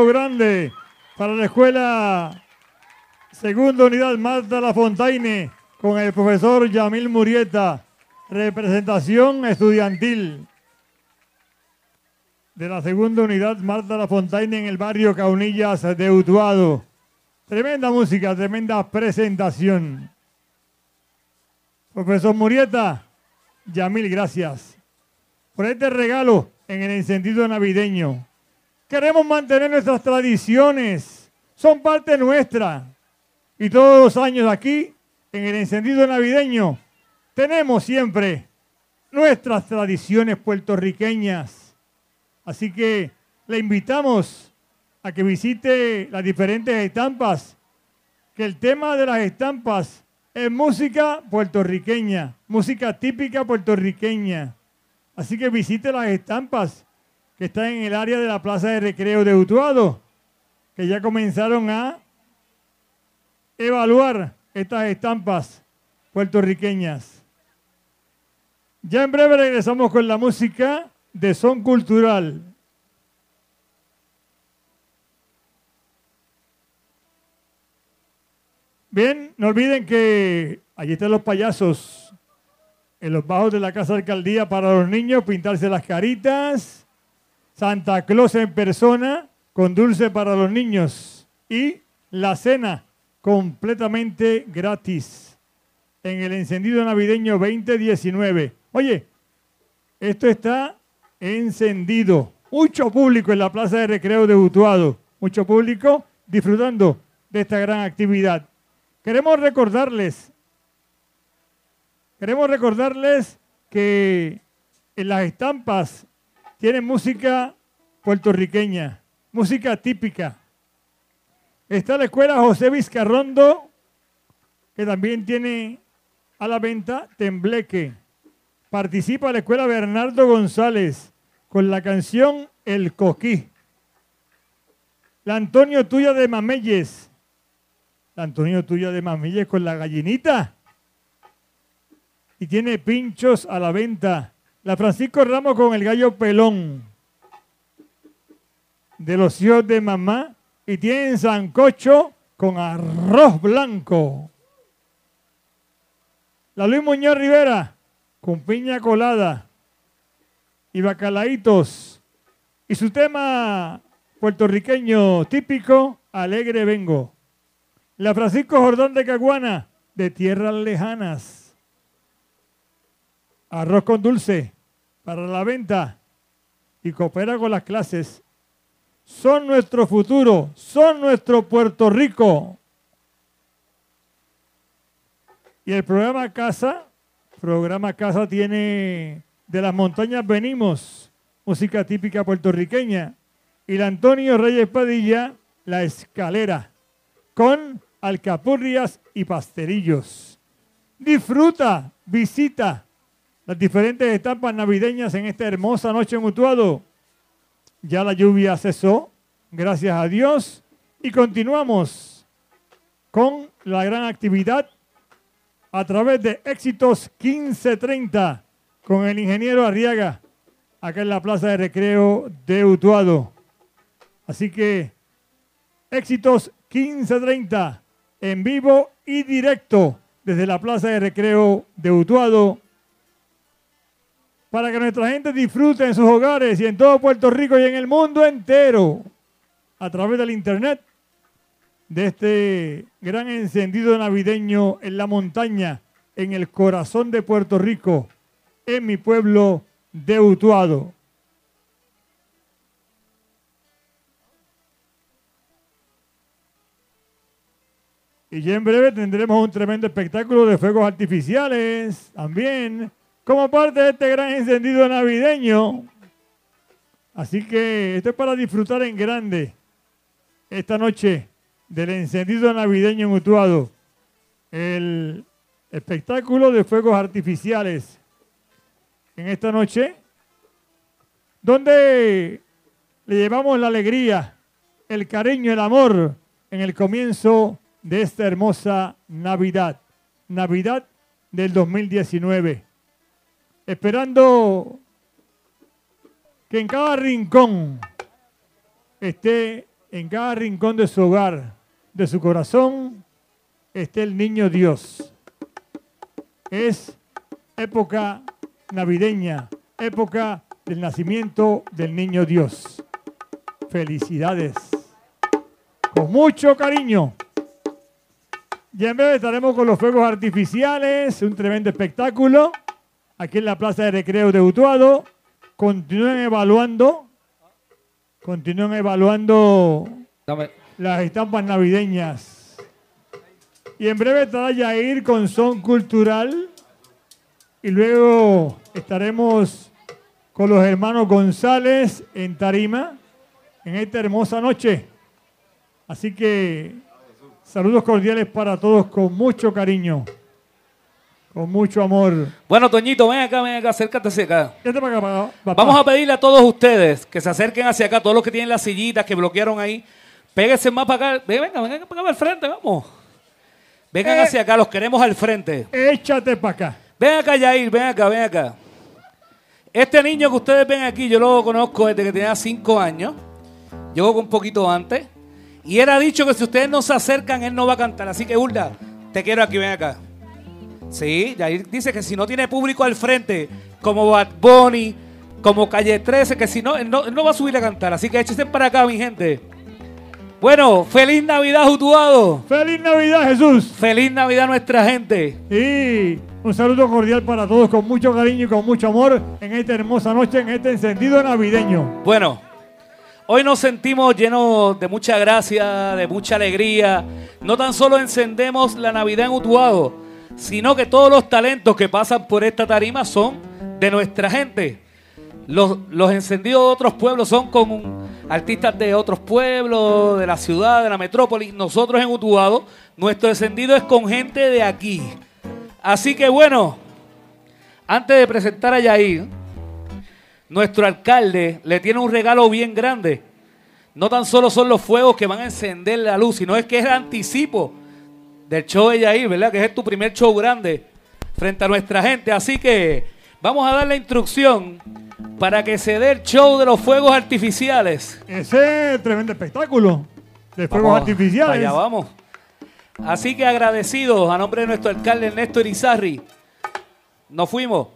grande para la escuela Segunda Unidad Marta La Fontaine con el profesor Yamil Murieta. Representación estudiantil de la Segunda Unidad Marta La Fontaine en el barrio Caunillas de Utuado. Tremenda música, tremenda presentación. Profesor Murieta, Yamil, gracias por este regalo en el encendido navideño. Queremos mantener nuestras tradiciones, son parte nuestra. Y todos los años aquí, en el encendido navideño, tenemos siempre nuestras tradiciones puertorriqueñas. Así que le invitamos a que visite las diferentes estampas, que el tema de las estampas es música puertorriqueña, música típica puertorriqueña. Así que visite las estampas que están en el área de la Plaza de Recreo de Utuado, que ya comenzaron a evaluar estas estampas puertorriqueñas. Ya en breve regresamos con la música de son cultural. Bien, no olviden que allí están los payasos en los bajos de la Casa Alcaldía para los niños, pintarse las caritas, Santa Claus en persona con dulce para los niños y la cena completamente gratis en el encendido navideño 2019. Oye, esto está encendido. Mucho público en la Plaza de Recreo de Utuado. Mucho público disfrutando de esta gran actividad. Queremos recordarles, queremos recordarles que en las estampas tienen música puertorriqueña, música típica. Está la escuela José Vizcarrondo, que también tiene a la venta Tembleque. Participa la escuela Bernardo González con la canción El Coquí. La Antonio Tuya de Mameyes. La Antonio Tuya de Mameyes con la gallinita. Y tiene pinchos a la venta. La Francisco Ramos con el gallo pelón. De los hijos de mamá. Y tienen sancocho con arroz blanco. La Luis Muñoz Rivera con piña colada y bacalaitos. Y su tema puertorriqueño típico, Alegre Vengo. La Francisco Jordán de Caguana, de tierras lejanas. Arroz con dulce para la venta y coopera con las clases. Son nuestro futuro, son nuestro Puerto Rico. Y el programa Casa, programa Casa tiene De las montañas venimos, música típica puertorriqueña. Y la Antonio Reyes Padilla, La Escalera, con alcapurrias y pastelillos. Disfruta, visita las diferentes etapas navideñas en esta hermosa noche en Utuado. Ya la lluvia cesó, gracias a Dios, y continuamos con la gran actividad a través de Éxitos 1530 con el ingeniero Arriaga, acá en la Plaza de Recreo de Utuado. Así que Éxitos 1530 en vivo y directo desde la Plaza de Recreo de Utuado para que nuestra gente disfrute en sus hogares y en todo Puerto Rico y en el mundo entero a través del internet de este gran encendido navideño en la montaña, en el corazón de Puerto Rico, en mi pueblo de Utuado. Y ya en breve tendremos un tremendo espectáculo de fuegos artificiales también, como parte de este gran encendido navideño. Así que esto es para disfrutar en grande esta noche del encendido navideño en Utuado. El espectáculo de fuegos artificiales en esta noche, donde le llevamos la alegría, el cariño, el amor en el comienzo de esta hermosa Navidad, Navidad del 2019. Esperando que en cada rincón esté, en cada rincón de su hogar, de su corazón, esté el niño Dios. Es época navideña, época del nacimiento del niño Dios. Felicidades. Con mucho cariño. Ya en breve estaremos con los fuegos artificiales, un tremendo espectáculo. Aquí en la Plaza de Recreo de Utuado. Continúen evaluando, continúen evaluando las estampas navideñas. Y en breve estará Yair con son cultural. Y luego estaremos con los hermanos González en Tarima en esta hermosa noche. Así que saludos cordiales para todos con mucho cariño, con mucho amor. Bueno, Toñito, ven acá, ven acá, acércate hacia acá. Para acá, pa- papá. Vamos a pedirle a todos ustedes que se acerquen hacia acá, todos los que tienen las sillitas que bloquearon ahí. Péguense más para acá. Ven, venga, vengan para acá al frente, vamos. Vengan Eh. hacia acá, los queremos al frente. Échate para acá. Ven acá, Yair, ven acá, ven acá. Este niño que ustedes ven aquí, yo lo conozco desde que tenía cinco años. Llegó un poquito antes. Y era dicho que si ustedes no se acercan, él no va a cantar. Así que, Urda, te quiero aquí, ven acá. Sí, Yair dice que si no tiene público al frente, como Bad Bunny, como Calle 13, que si no, él no, él no va a subir a cantar. Así que échense para acá, mi gente. Bueno, feliz Navidad, Utuado. ¡Feliz Navidad, Jesús! Feliz Navidad, nuestra gente. Y un saludo cordial para todos con mucho cariño y con mucho amor en esta hermosa noche, en este encendido navideño. Bueno, hoy nos sentimos llenos de mucha gracia, de mucha alegría. No tan solo encendemos la Navidad en Utuado, sino que todos los talentos que pasan por esta tarima son de nuestra gente. Los, los encendidos de otros pueblos son con artistas de otros pueblos, de la ciudad, de la metrópoli. Nosotros en Utuado, nuestro encendido es con gente de aquí. Así que bueno, antes de presentar a Yair, nuestro alcalde le tiene un regalo bien grande. No tan solo son los fuegos que van a encender la luz, sino es que es el anticipo del show de Yair, ¿verdad? Que es tu primer show grande frente a nuestra gente. Así que vamos a dar la instrucción para que se dé el show de los fuegos artificiales. Ese tremendo espectáculo de fuegos Vamos, artificiales. Allá vamos. Así que agradecidos a nombre de nuestro alcalde Ernesto Irizarri. Nos fuimos.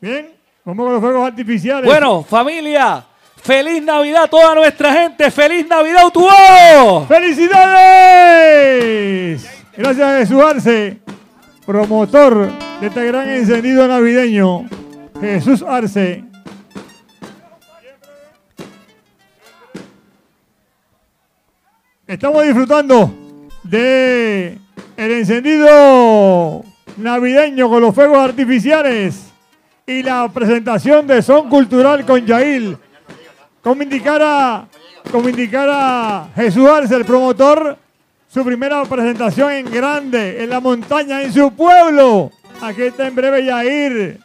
Bien, vamos con los fuegos artificiales. Bueno, familia, feliz Navidad a toda nuestra gente. ¡Feliz Navidad, Utuado! ¡Felicidades! Gracias a Jesús Arce, promotor de este gran encendido navideño. Jesús Arce. Estamos disfrutando de el encendido navideño con los fuegos artificiales y la presentación de Son Cultural con Yail. Como indicara, como indicara Jesús Arce, el promotor, su primera presentación en grande, en la montaña, en su pueblo. Aquí está en breve Yair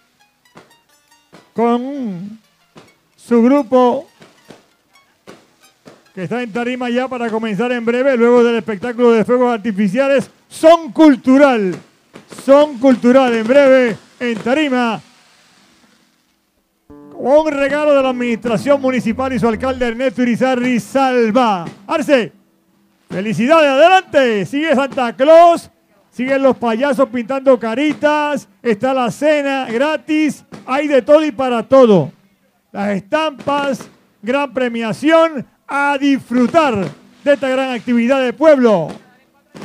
con su grupo que está en tarima ya para comenzar en breve, luego del espectáculo de fuegos artificiales. Son cultural, son cultural en breve en tarima. Un regalo de la administración municipal y su alcalde Ernesto Irizarri Salva. Arce, felicidades, adelante. Sigue Santa Claus, siguen los payasos pintando caritas, está la cena gratis, hay de todo y para todo. Las estampas, gran premiación, a disfrutar de esta gran actividad de pueblo.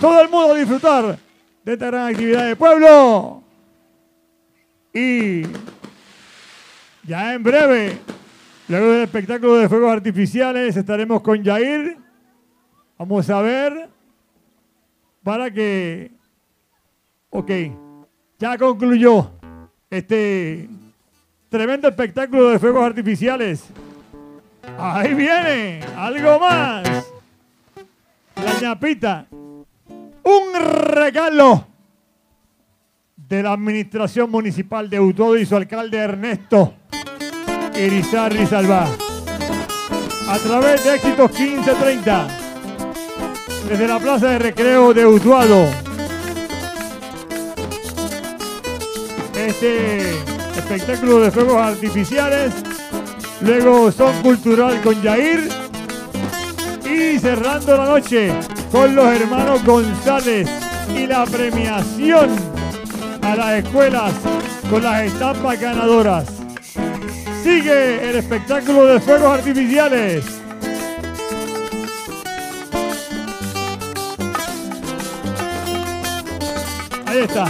Todo el mundo a disfrutar de esta gran actividad de pueblo. Y ya en breve, luego del espectáculo de fuegos artificiales, estaremos con Jair. Vamos a ver para que... Ok, ya concluyó este tremendo espectáculo de fuegos artificiales. Ahí viene, algo más. La ñapita. Un regalo de la administración municipal de Utodo y su alcalde Ernesto Irizarri Salva. A través de Éxitos 1530. Desde la Plaza de Recreo de Utuado. Este espectáculo de fuegos artificiales Luego Son Cultural con Yair. Y cerrando la noche con los hermanos González y la premiación a las escuelas con las estampas ganadoras. Sigue el espectáculo de fuegos artificiales. Ahí está.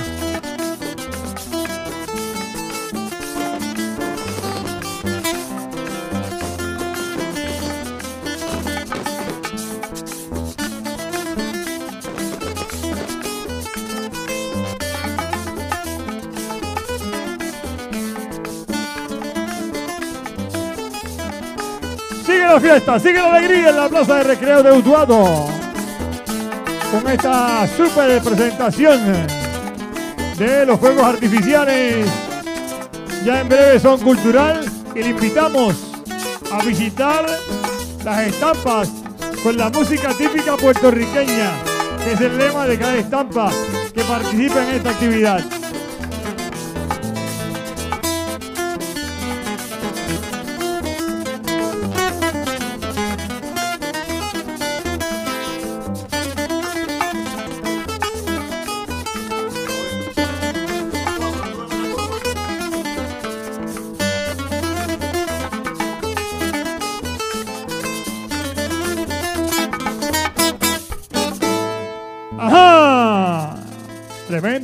Sigue la fiesta, sigue la alegría en la plaza de recreo de Utuado. Con esta super presentación de los fuegos artificiales. Ya en breve son cultural y le invitamos a visitar las estampas con la música típica puertorriqueña, que es el lema de cada estampa que participa en esta actividad.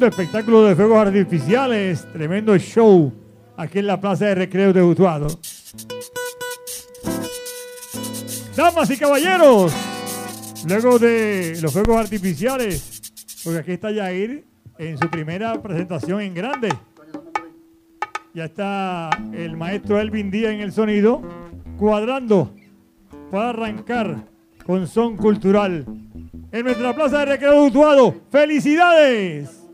Espectáculo de fuegos artificiales, tremendo show aquí en la Plaza de Recreo de Utuado. Damas y caballeros, luego de los fuegos artificiales, porque aquí está Yair en su primera presentación en grande. Ya está el maestro Elvin Díaz en el sonido, cuadrando para arrancar con son cultural en nuestra plaza de recreo de Utuado. ¡Felicidades!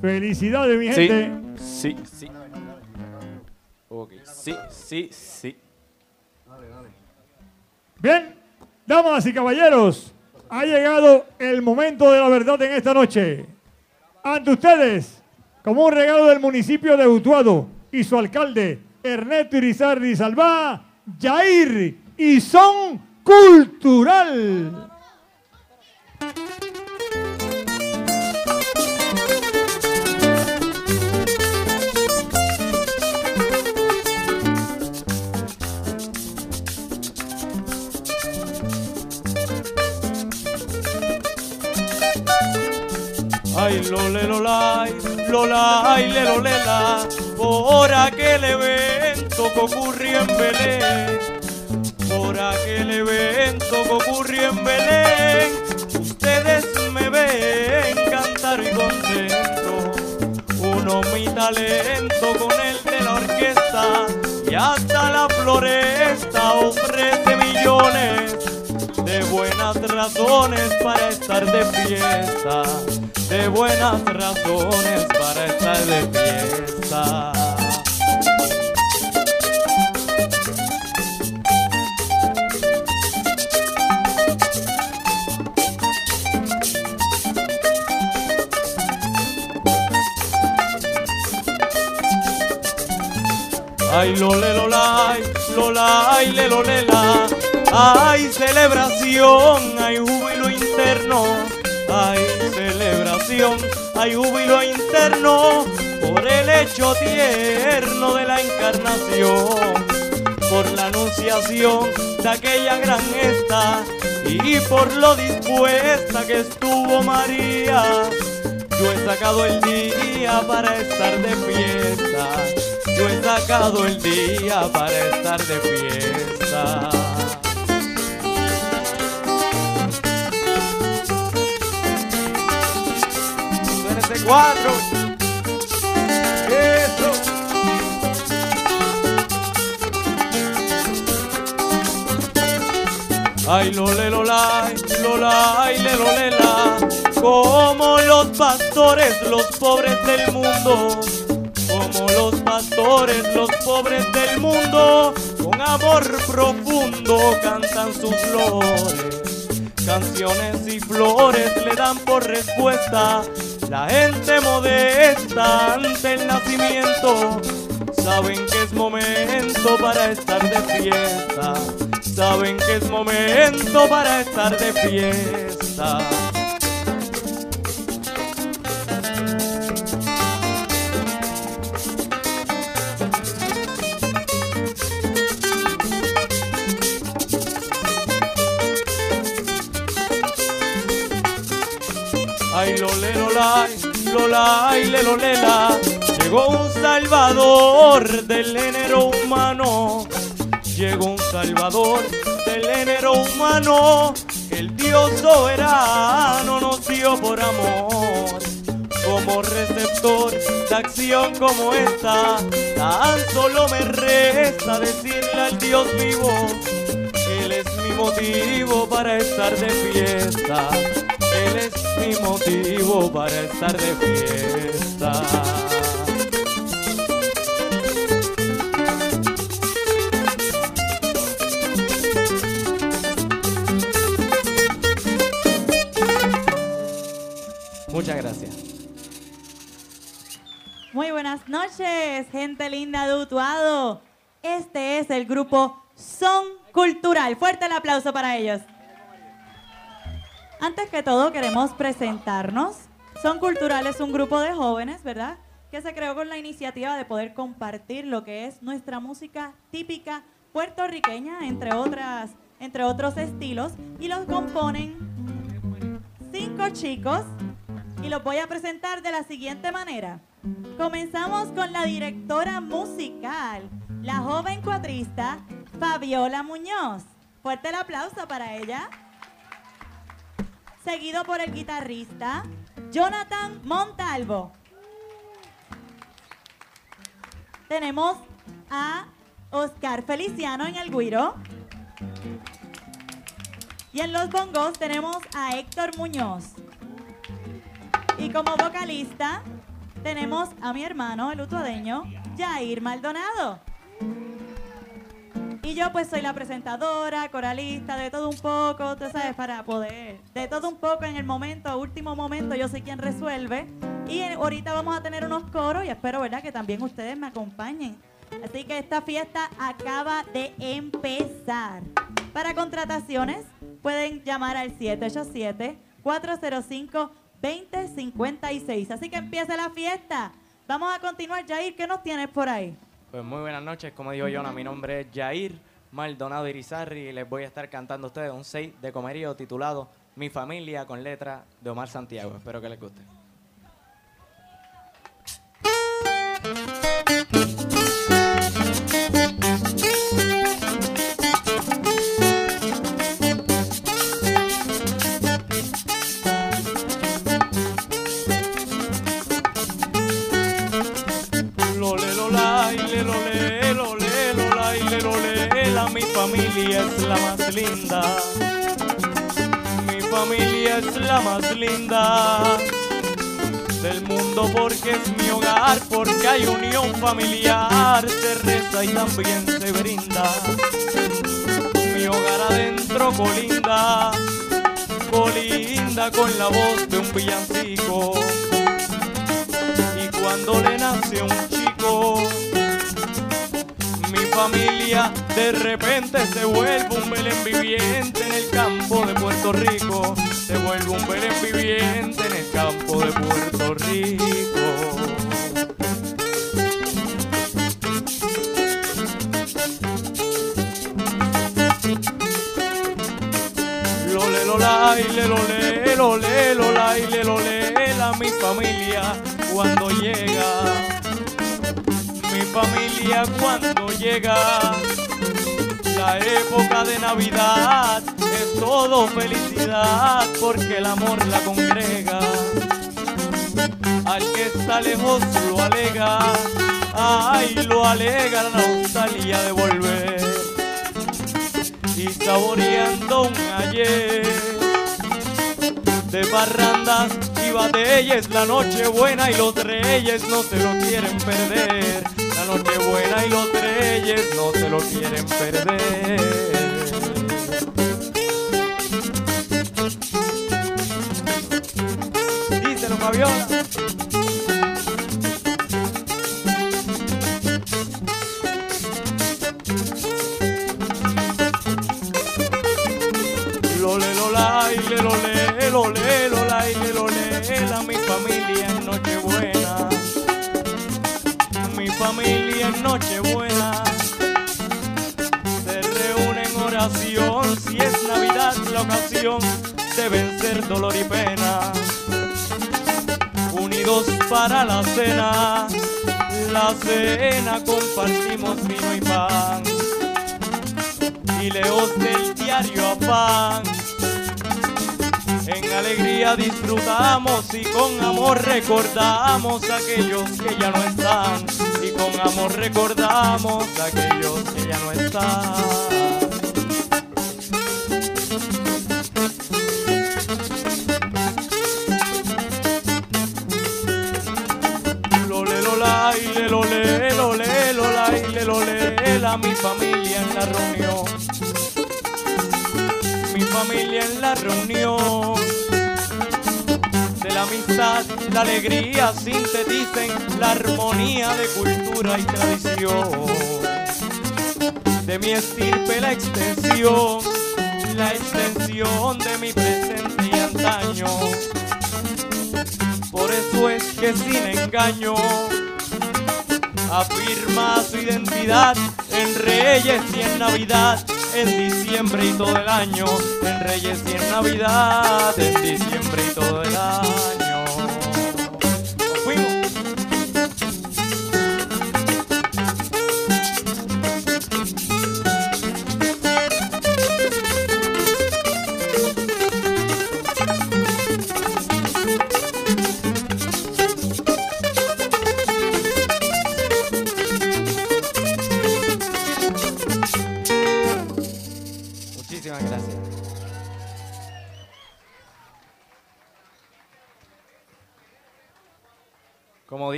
¡Felicidades, mi Sí, gente! sí, sí. Ok, sí, sí, sí. Bien, damas y caballeros, ha llegado el momento de la verdad en esta noche. Ante ustedes, como un regalo del municipio de Utuado y su alcalde, Ernesto Irizarri Salvá, Jair y Son Cultural. Lole, lolay, lolay, le, por aquel evento que ocurrió en Belén, por aquel evento que ocurrió en Belén, ustedes me ven cantar y contento, uno mi talento con el de la orquesta, y hasta la floresta ofrece millones de buenas razones para estar de fiesta, de buenas razones para estar de fiesta. Ay, lole, lolay, lolay, le, lolela. Hay celebración, hay júbilo interno, hay júbilo interno por el hecho tierno de la encarnación, por la anunciación de aquella gran gesta y por lo dispuesta que estuvo María. Yo he sacado el día para estar de fiesta, yo he sacado el día para estar de fiesta. Cuatro. Eso. Ay, lole, lolay, lolay, le, lolela. Como los pastores, los pobres del mundo. Como los pastores, los pobres del mundo. Con amor profundo cantan sus flores. Canciones y flores le dan por respuesta la gente modesta ante el nacimiento. Saben que es momento para estar de fiesta. Saben que es momento para estar de fiesta. Lolay, lolay, le, lolela. Llegó un salvador del género humano. Llegó un salvador del género humano. El Dios soberano nos dio por amor. Como receptor de acción como esta, tan solo me resta decirle al Dios vivo. Él es mi motivo para estar de fiesta. Él es mi motivo para estar de fiesta. Muchas gracias. Muy buenas noches, gente linda de Utuado. Este es el grupo Son Cultural. Fuerte el aplauso para ellos. Antes que todo, queremos presentarnos. Son Cultural es un grupo de jóvenes, ¿verdad? Que se creó con la iniciativa de poder compartir lo que es nuestra música típica puertorriqueña, entre, otras, entre otros estilos, y los componen cinco chicos y los voy a presentar de la siguiente manera. Comenzamos con la directora musical, la joven cuatrista Fabiola Muñoz. Fuerte el aplauso para ella. Seguido por el guitarrista Jonathan Montalvo. Tenemos a Oscar Feliciano en el guiro. Y en los bongos tenemos a Héctor Muñoz. Y como vocalista tenemos a mi hermano, el utuadeño, Jair Maldonado. Y yo pues soy la presentadora, coralista, de todo un poco, tú sabes, para poder, de todo un poco en el momento, último momento, yo soy quien resuelve. Y eh, ahorita vamos a tener unos coros y espero, ¿verdad?, que también ustedes me acompañen. Así que esta fiesta acaba de empezar. Para contrataciones pueden llamar al 787-405-2056. Así que empieza la fiesta. Vamos a continuar, Jair, ¿qué nos tienes por ahí? Pues muy buenas noches, como dijo Jonah, mi nombre es Jair Maldonado Irizarri y les voy a estar cantando a ustedes un 6 de comerío titulado Mi familia con letra de Omar Santiago. Espero que les guste. Familia es la más linda. Mi familia es la más linda del mundo porque es mi hogar, porque hay unión familiar, se reza y también se brinda. Mi hogar adentro colinda, colinda con la voz de un villancico. Y cuando le nace un chico, mi familia de repente se vuelve un Belén viviente en el campo de Puerto Rico. Se vuelve un Belén viviente en el campo de Puerto Rico. Le, lole, lole, lola, y le, lole, la mi familia cuando llega. Mi familia cuando llega. La época de Navidad es todo felicidad porque el amor la congrega. Al que está lejos lo alega, ay, lo alega la nostalgia de volver. Y saboreando un ayer de parrandas y batallas, la noche buena y los reyes no se lo quieren perder. La noche buena y los reyes no se lo quieren perder. Díselo, Fabiola. Familia en Nochebuena se reúne en oración. Si es Navidad la ocasión de vencer dolor y pena. Unidos para la cena, la cena compartimos vino y pan. Y leos del diario afán. En alegría disfrutamos y con amor recordamos a aquellos que ya no están. Con amor recordamos a aquellos que ya no están. La mi familia en la reunión. Mi familia en la reunión. Amistad, la alegría sinteticen la armonía de cultura y tradición. De mi estirpe la extensión, la extensión de mi presente y antaño. Por eso es que sin engaño afirma su identidad en Reyes y en Navidad, en diciembre y todo el año, en Reyes y en Navidad, en diciembre y todo el año.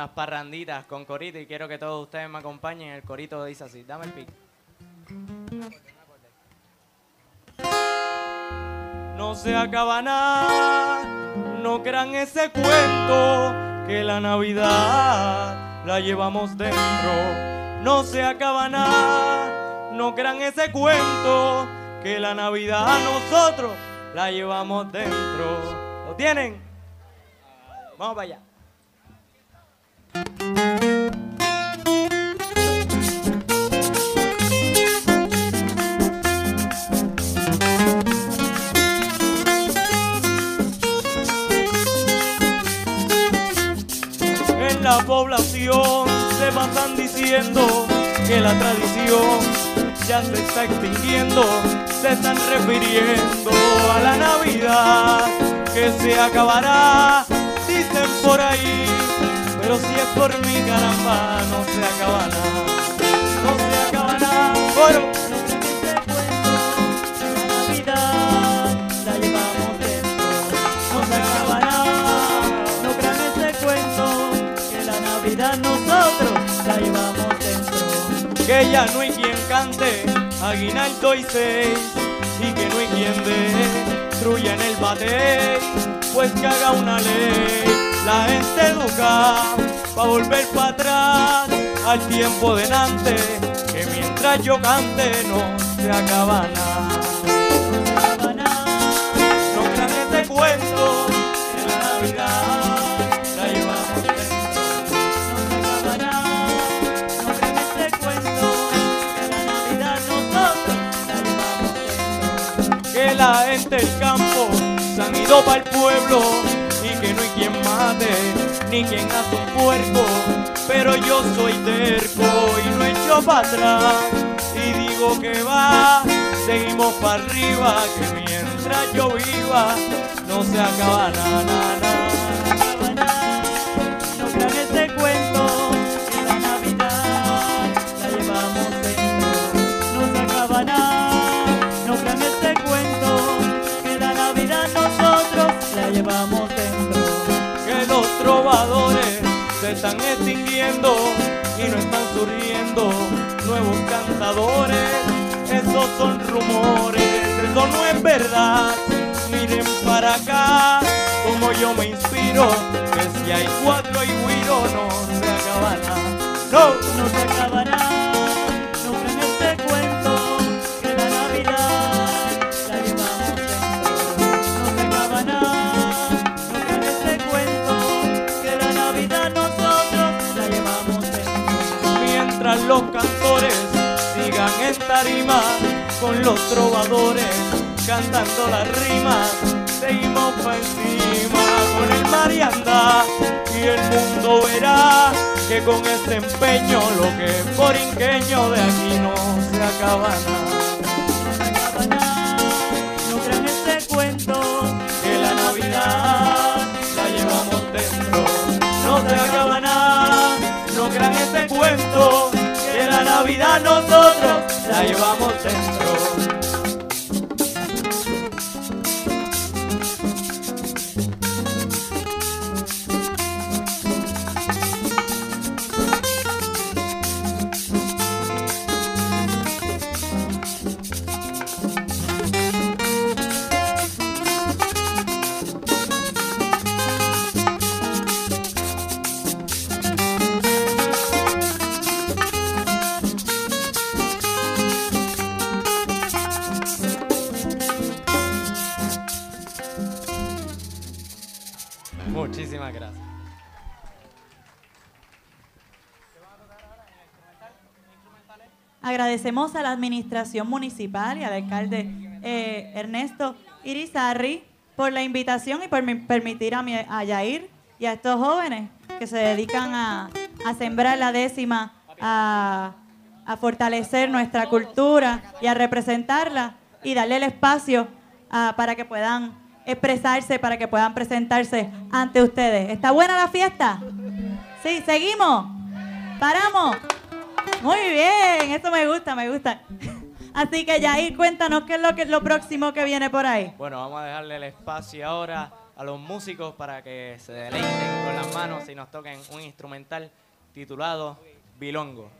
Unas parranditas con corito y quiero que todos ustedes me acompañen. El corito dice así, dame el pic. No se acaba nada, no crean ese cuento que la Navidad la llevamos dentro. No se acaba nada, no crean ese cuento que la Navidad nosotros la llevamos dentro. ¿Lo tienen? Vamos para allá. En la población se pasan diciendo que la tradición ya se está extinguiendo, se están refiriendo a la Navidad que se acabará, dicen por ahí, pero si es por mí caramba no se acabará, no se acabará. Bueno. Navidad la llevamos dentro, no se acabará. No crean ese cuento que la Navidad nosotros la llevamos dentro. que ya no hay quien cante aguinaldo y seis y que no hay quien destruya en el bate pues que haga una ley la gente educa pa' volver para atrás al tiempo de antes que mientras yo cante no se acaba nada. No crean este cuento la Navidad la llevamos Este cuento que la Navidad que la gente del campo se han ido para el pueblo ni quien hace un puerco, pero yo soy terco y no echo para atrás. Y digo que va, seguimos para arriba, que mientras yo viva no se acaba nada, están extinguiendo y no están surgiendo nuevos cantadores. Esos son rumores, eso no es verdad. Miren para acá, como yo me inspiro, que si hay cuatro y guiro no se acaba nada. No, No se acabará. Los cantores sigan en tarima con los trovadores cantando las rimas seguimos pa' encima con el marianda. Y el mundo verá que con este empeño lo que es borinqueño de aquí no se acaba nada. No crean ese cuento que la Navidad la llevamos dentro no se acaba nada. No crean este cuento la Navidad nosotros la llevamos dentro Agradecemos a la administración municipal y al alcalde eh, Ernesto Irizarri por la invitación y por mi- permitir a, mi, a Yair y a estos jóvenes que se dedican a, sembrar la décima, a, fortalecer nuestra cultura y a representarla y darle el espacio para que puedan expresarse, para que puedan presentarse ante ustedes. ¿Está buena la fiesta? Sí, seguimos. Paramos. Muy bien, eso me gusta, me gusta. Así que Yair, cuéntanos qué es lo, que, lo próximo que viene por ahí. Bueno, vamos a dejarle el espacio ahora a los músicos para que se deleiten con las manos y nos toquen un instrumental titulado Bilongo.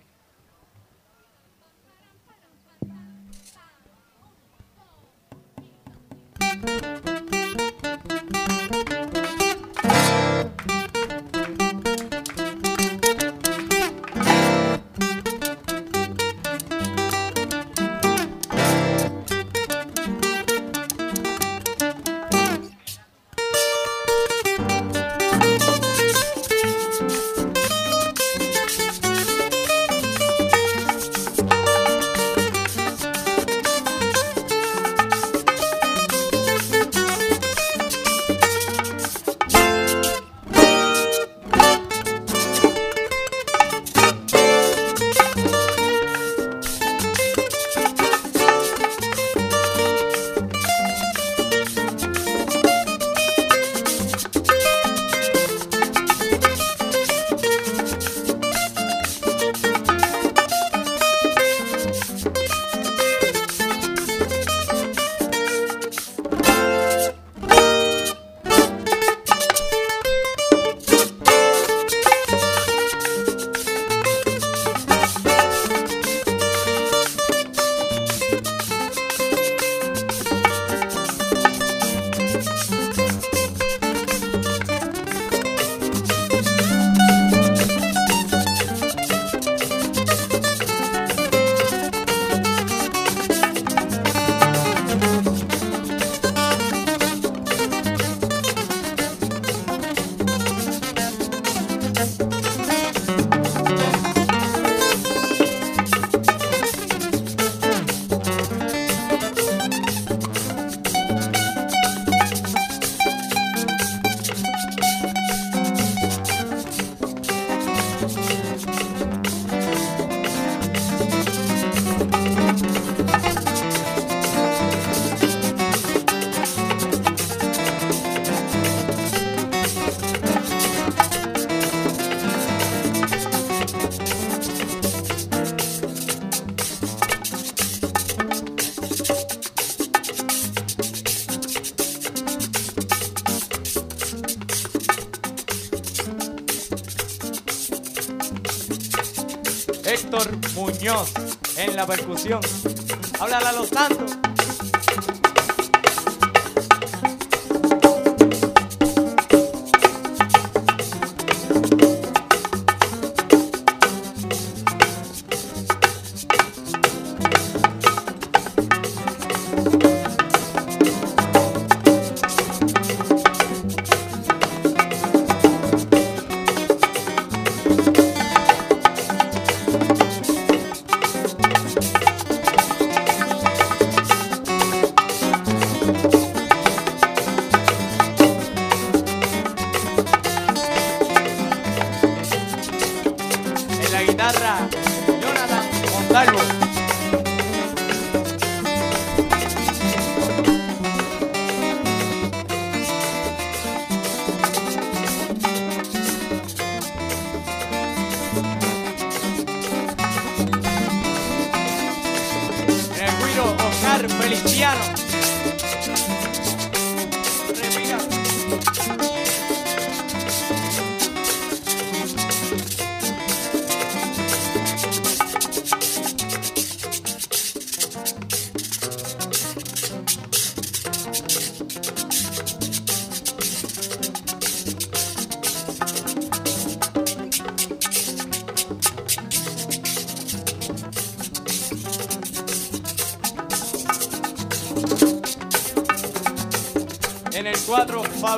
La percusión.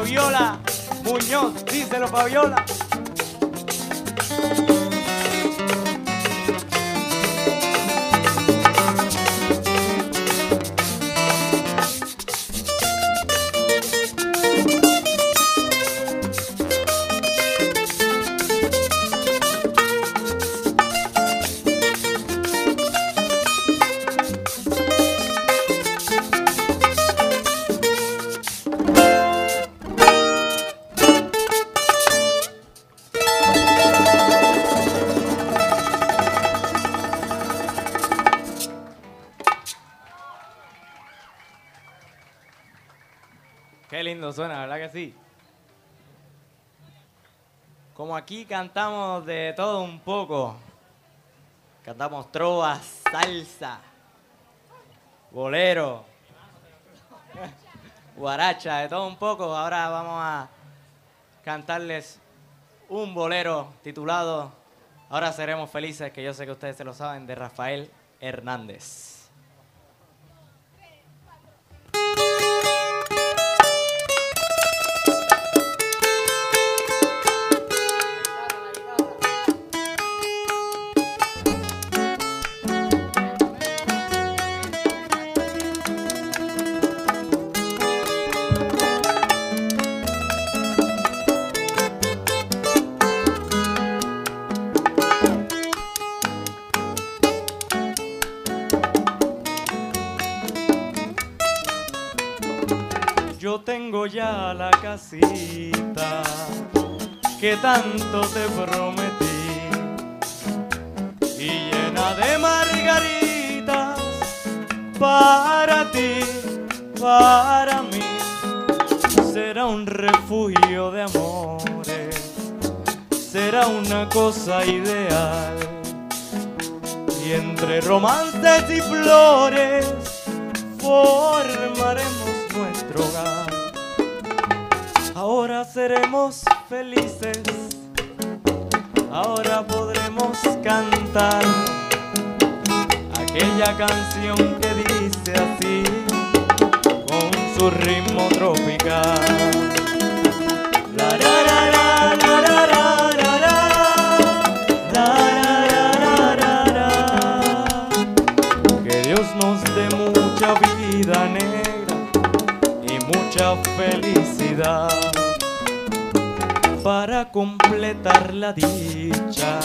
Fabiola Muñoz. Díselo, Fabiola. Como aquí cantamos de todo un poco. Cantamos trova, salsa, bolero, guaracha, de todo un poco. Ahora vamos a cantarles un bolero titulado Ahora seremos felices, que yo sé que ustedes se lo saben, de Rafael Hernández. Tanto te prometí y llena de margaritas para ti, para mí. Será un refugio de amores, será una cosa ideal. Y entre romances y flores formaremos nuestro hogar. Ahora seremos felices, ahora podremos cantar aquella canción que dice así, con su ritmo tropical. La, la. La, mucha vida negra y mucha felicidad para completar la dicha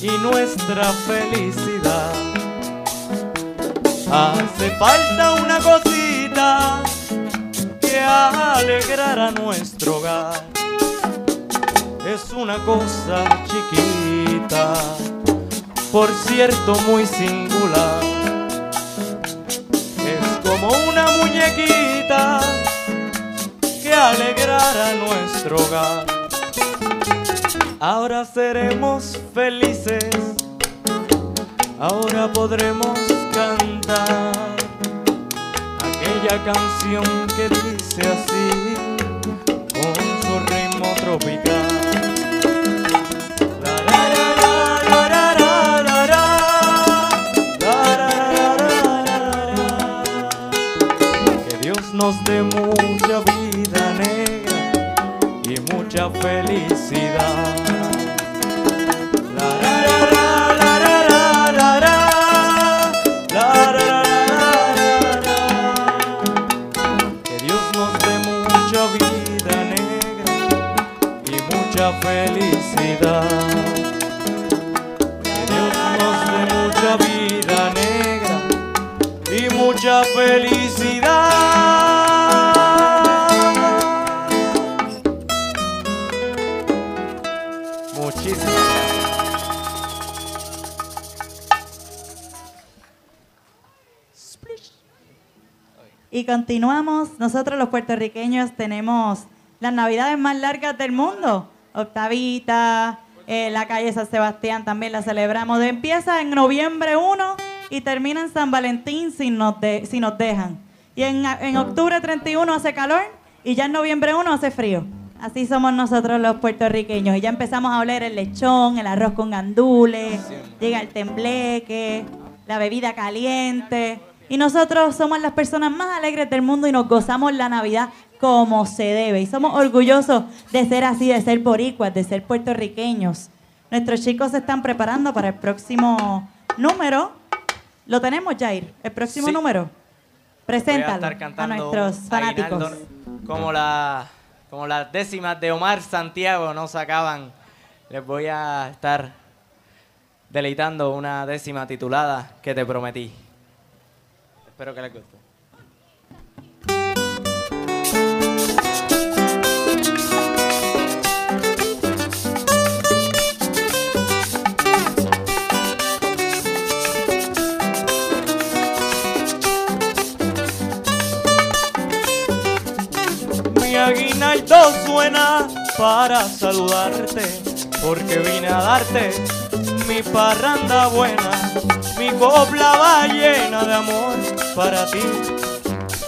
y nuestra felicidad. Hace falta una cosita que alegrará nuestro hogar. Es una cosa chiquita, por cierto muy singular. Alegrará nuestro hogar. Ahora seremos felices, ahora podremos cantar aquella canción que dice así, con su ritmo tropical. Felicidad. Continuamos. Nosotros los puertorriqueños tenemos las navidades más largas del mundo. Octavita, eh, la calle San Sebastián también la celebramos. Empieza en noviembre 1 y termina en San Valentín si nos, de- si nos dejan. Y en, en octubre 31 hace calor y ya en noviembre 1 hace frío. Así somos nosotros los puertorriqueños. Y ya empezamos a oler el lechón, el arroz con gandules, llega el tembleque, la bebida caliente. Y nosotros somos las personas más alegres del mundo y nos gozamos la Navidad como se debe. Y somos orgullosos de ser así, de ser boricuas, de ser puertorriqueños. Nuestros chicos se están preparando para el próximo número. ¿Lo tenemos, Jair? ¿El próximo Sí. número? A Preséntalo a cantando nuestros fanáticos. como, la, como las décimas de Omar Santiago no sacaban. Les voy a estar deleitando una décima titulada que te prometí. Espero que les guste. alto suena para saludarte, porque vine a darte mi parranda buena, mi copla va llena de amor para ti.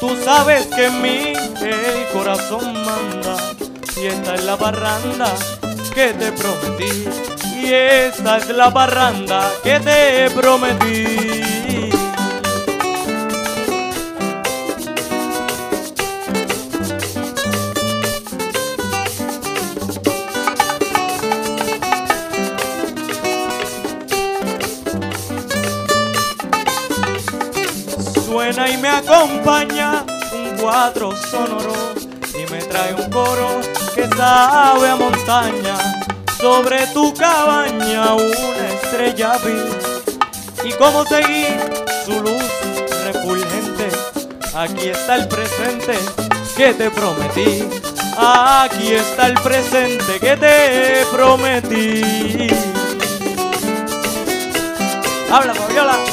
Tú sabes que en mí el corazón manda y esta es la parranda que te prometí. Y esta es la parranda que te prometí. Y me acompaña un cuatro sonoro y me trae un coro que sabe a montaña. Sobre tu cabaña una estrella vi y cómo seguir su luz refulgente. Aquí está el presente que te prometí. Aquí está el presente que te prometí. Habla, Fabiola.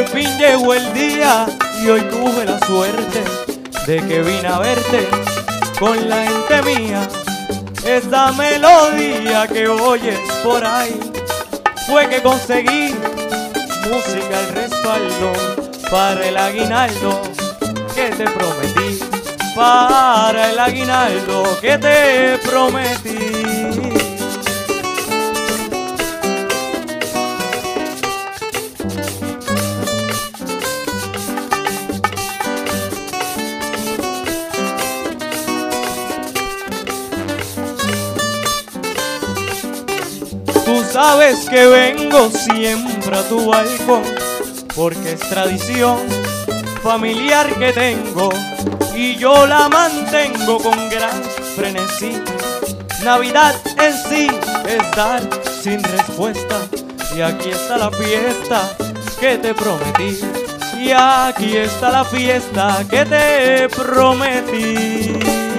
Por fin llegó el día y hoy tuve la suerte de que vine a verte con la gente mía. Esa melodía que oyes por ahí fue que conseguí música al respaldo para el aguinaldo que te prometí. Para el aguinaldo que te prometí. Sabes que vengo siempre a tu balcón, porque es tradición familiar que tengo y yo la mantengo con gran frenesí. Navidad en sí es dar sin respuesta y aquí está la fiesta que te prometí. Y aquí está la fiesta que te prometí.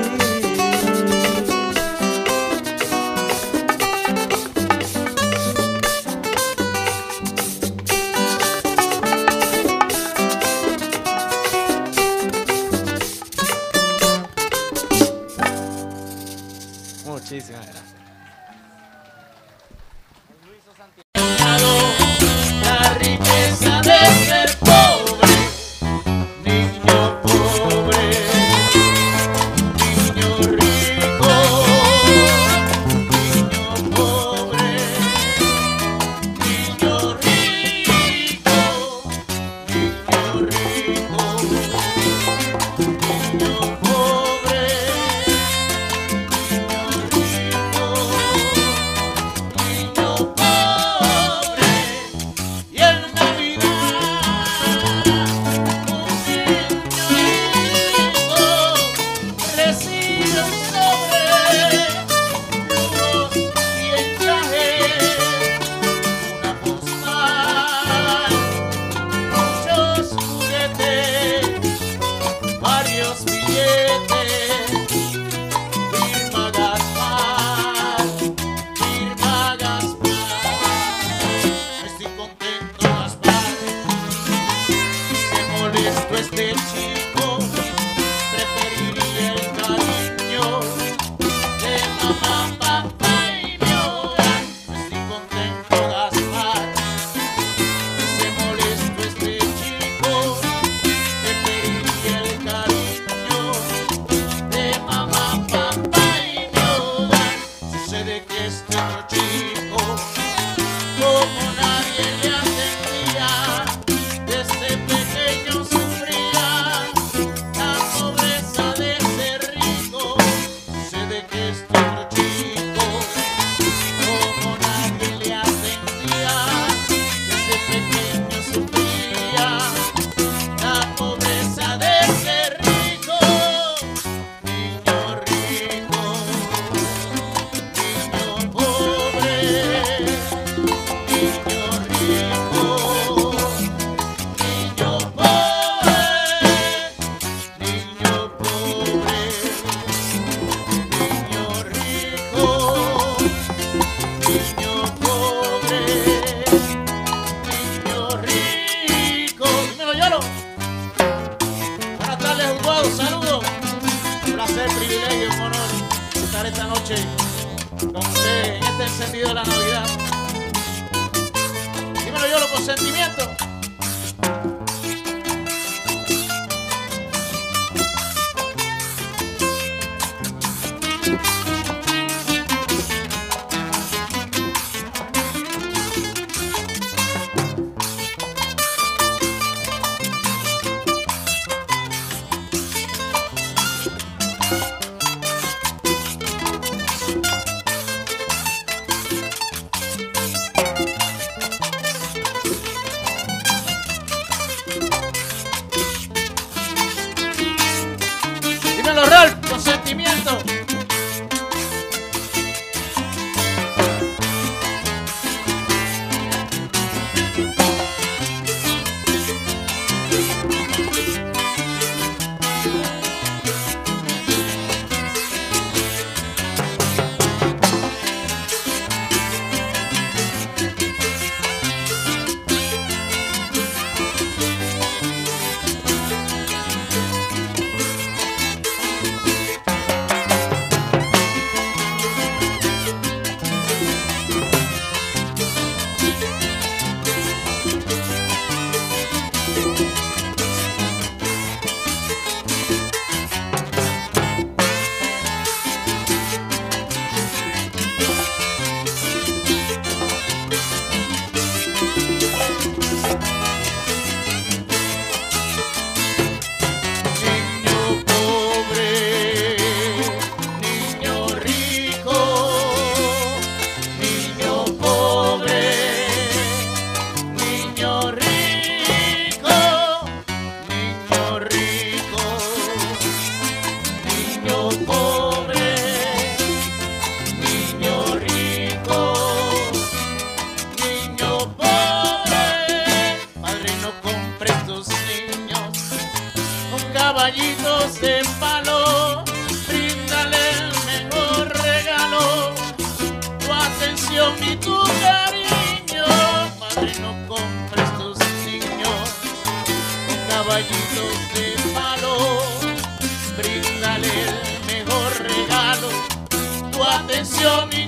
canción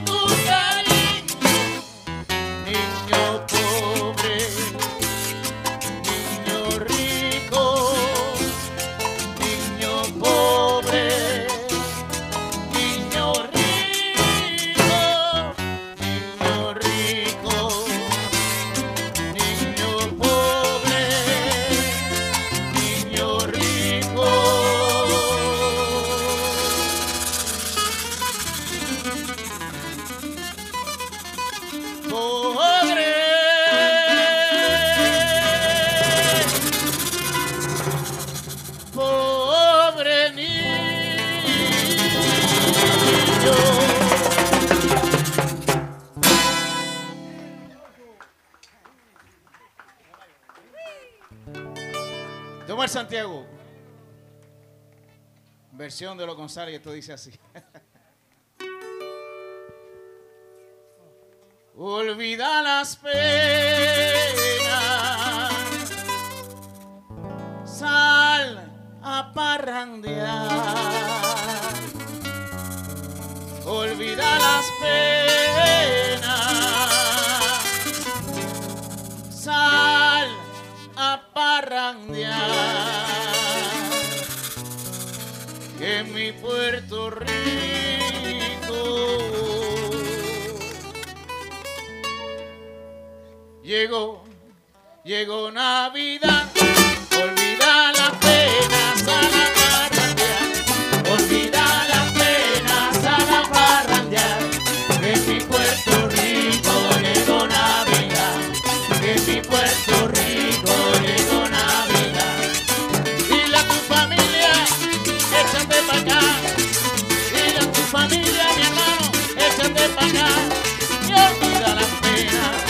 de los González, esto dice así. Olvida las penas, sal a parrandear. Olvida las penas, sal a parrandear. En mi Puerto Rico llegó, llegó Navidad. yeah.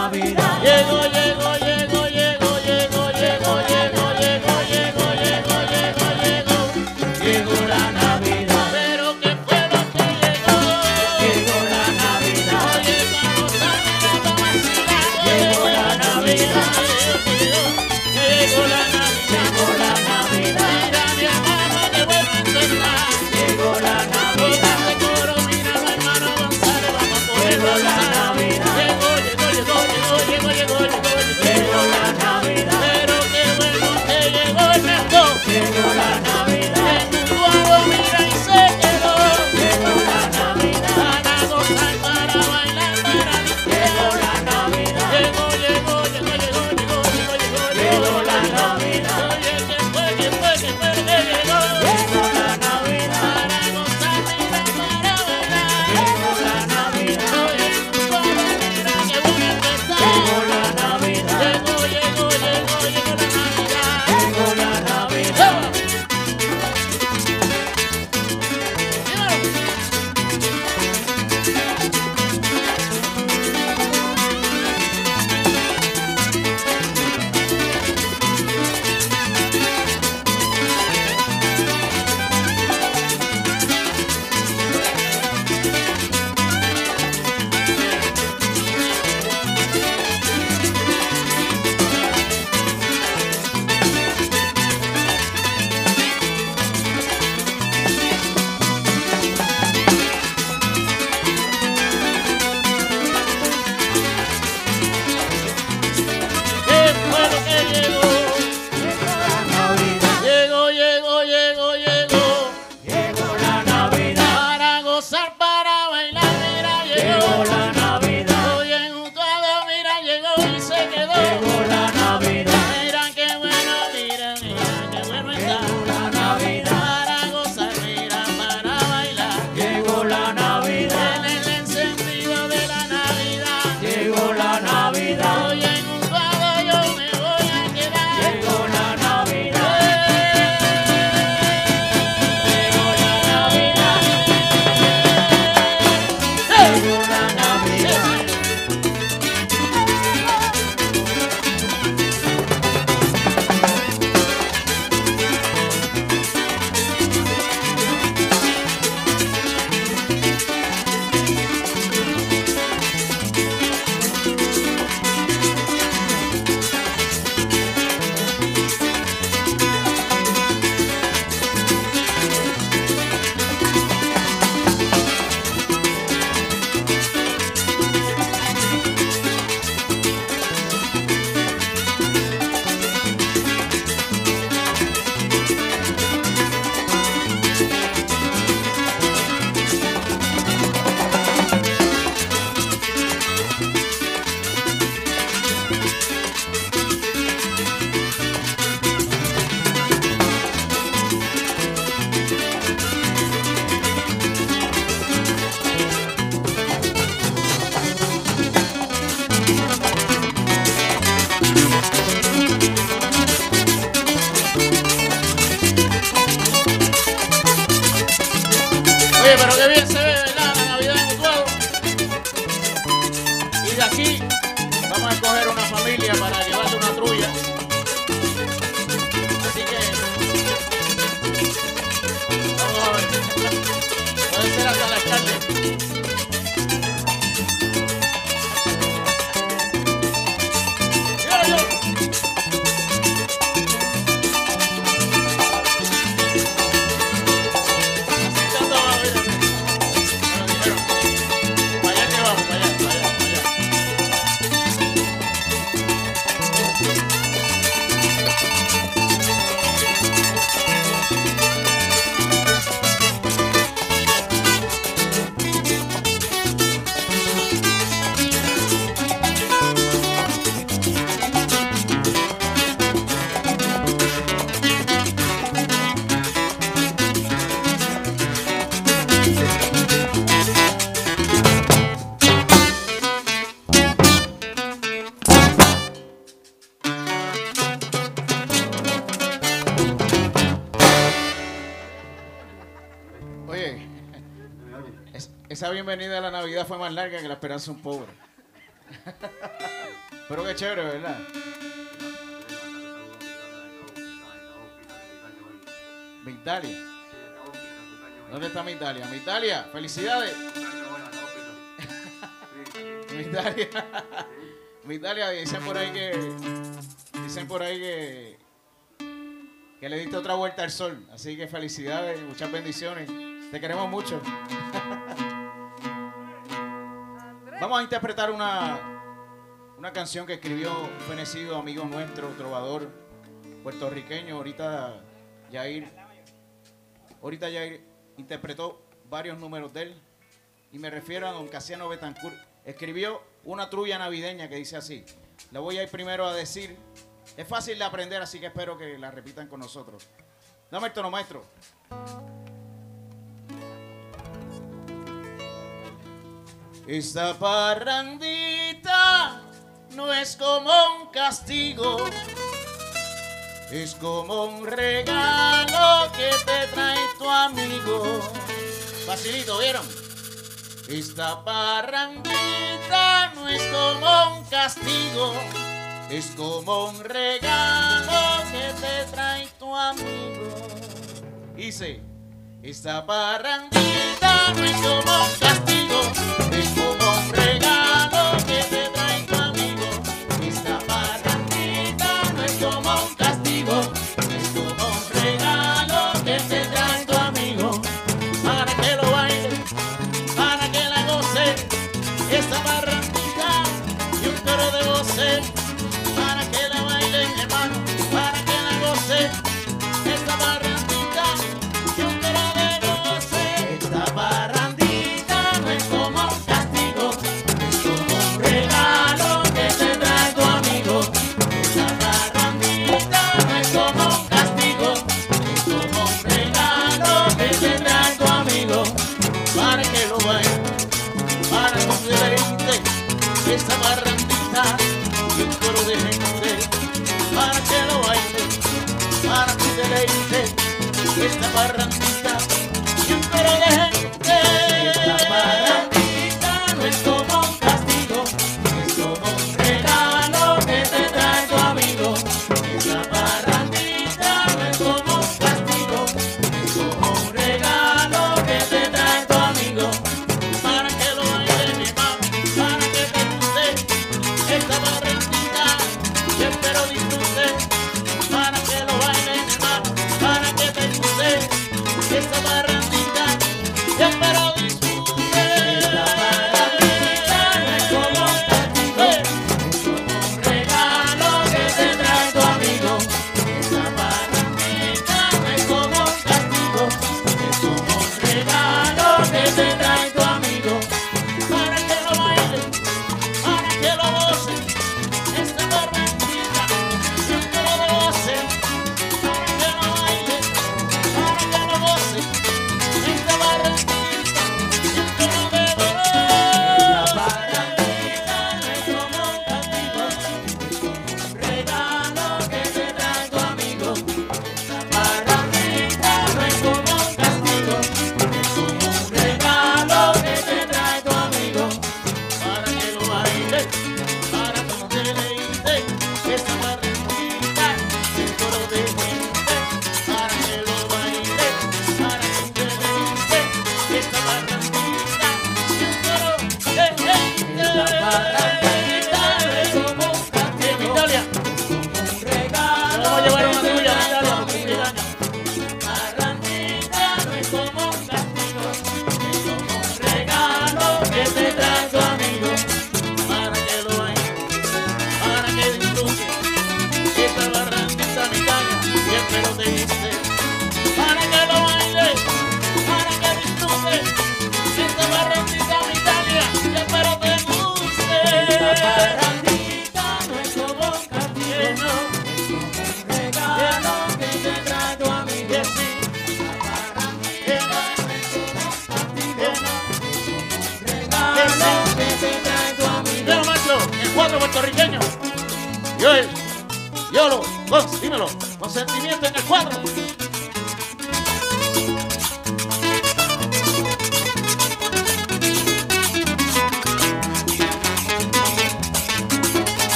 Navidad. Llegó, llegó, bienvenida a la Navidad fue más larga que la esperanza de un pobre. Pero qué chévere, ¿verdad? Mi Italia. ¿Dónde está mi Italia? Mi Italia, felicidades. Mi Italia. Mi Italia, dicen por ahí que. Dicen por ahí que. Que le diste otra vuelta al sol. Así que felicidades, muchas bendiciones. Te queremos mucho. Vamos a interpretar una, una canción que escribió un fenecido amigo nuestro, trovador puertorriqueño. Ahorita Jair, ahorita Jair interpretó varios números de él. Y me refiero a don Casiano Betancourt. Escribió una trulla navideña que dice así. La voy a ir primero a decir. Es fácil de aprender, así que espero que la repitan con nosotros. Dame el tono, maestro. Esta parrandita no es como un castigo, es como un regalo que te trae tu amigo. Facilito, ¿vieron? Esta parrandita no es como un castigo, es como un regalo que te trae tu amigo. Dice, esta parrandita no es como un castigo,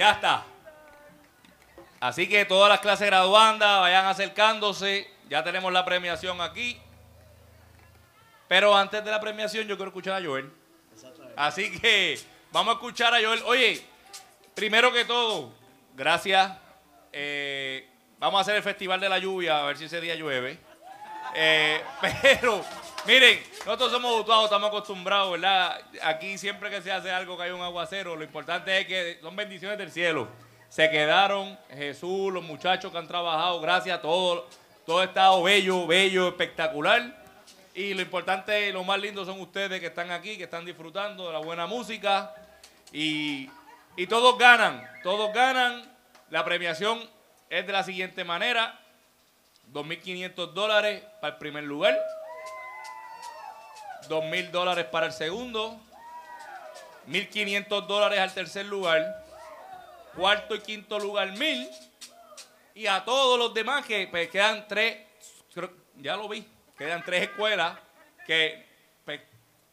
Ya está. Así que todas las clases graduandas vayan acercándose. Ya tenemos la premiación aquí. Pero antes de la premiación yo quiero escuchar a Joel. Así que vamos a escuchar a Joel. Oye, primero que todo, gracias. Eh, vamos a hacer el Festival de la Lluvia, a ver si ese día llueve. Eh, pero, miren, nosotros somos mutuados, estamos acostumbrados, ¿verdad? Aquí siempre que se hace algo que hay un aguacero, lo importante es que son bendiciones del cielo. Se quedaron Jesús, los muchachos que han trabajado, gracias a todos. Todo ha estado bello, bello, espectacular. Y lo importante, lo más lindo son ustedes que están aquí, que están disfrutando de la buena música. Y, y todos ganan, todos ganan. La premiación es de la siguiente manera. 2.500 dólares para el primer lugar. 2.000 dólares para el segundo. 1.500 dólares al tercer lugar. Cuarto y quinto lugar 1.000. Y a todos los demás que pues, quedan tres, ya lo vi, quedan tres escuelas que pues,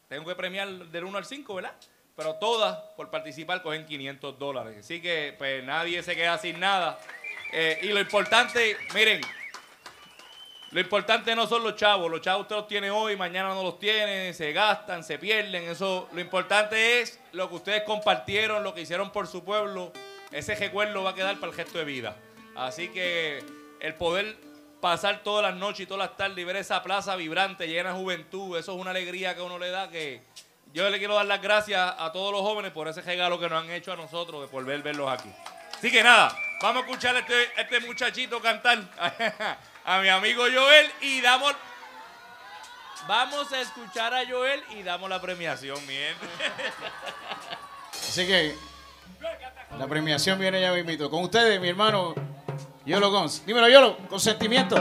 tengo que premiar del 1 al 5, ¿verdad? Pero todas por participar cogen 500 dólares. Así que pues nadie se queda sin nada. Eh, y lo importante, miren, lo importante no son los chavos. Los chavos usted los tiene hoy, mañana no los tiene, se gastan, se pierden. Eso, lo importante es lo que ustedes compartieron, lo que hicieron por su pueblo. Ese recuerdo va a quedar para el resto de vida. Así que el poder pasar todas las noches y todas las tardes y ver esa plaza vibrante, llena de juventud, eso es una alegría que uno le da que yo le quiero dar las gracias a todos los jóvenes por ese regalo que nos han hecho a nosotros de volver verlos aquí. Así que nada, Vamos a escuchar a este, a este muchachito cantar. A mi amigo Joel y damos. Vamos a escuchar a Joel y damos la premiación, mi gente. Así que la premiación viene ya mismito. Con ustedes, mi hermano Yolo Gons. Dímelo, Yolo, con sentimiento.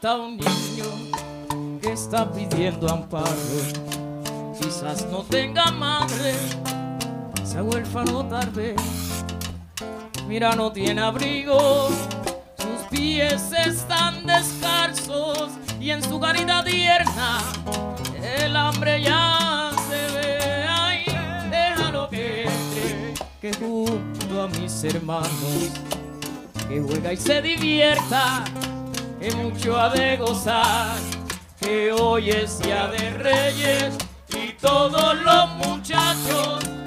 Puerta un niño que está pidiendo amparo. Quizás no tenga madre, sea huérfano tal vez. Mira, no tiene abrigo, sus pies están descalzos y en su carita tierna el hambre ya se ve. Ay, déjalo que entre, que junto a mis hermanos que juega y se divierta, que mucho ha de gozar, que hoy es día de reyes y todos los muchachos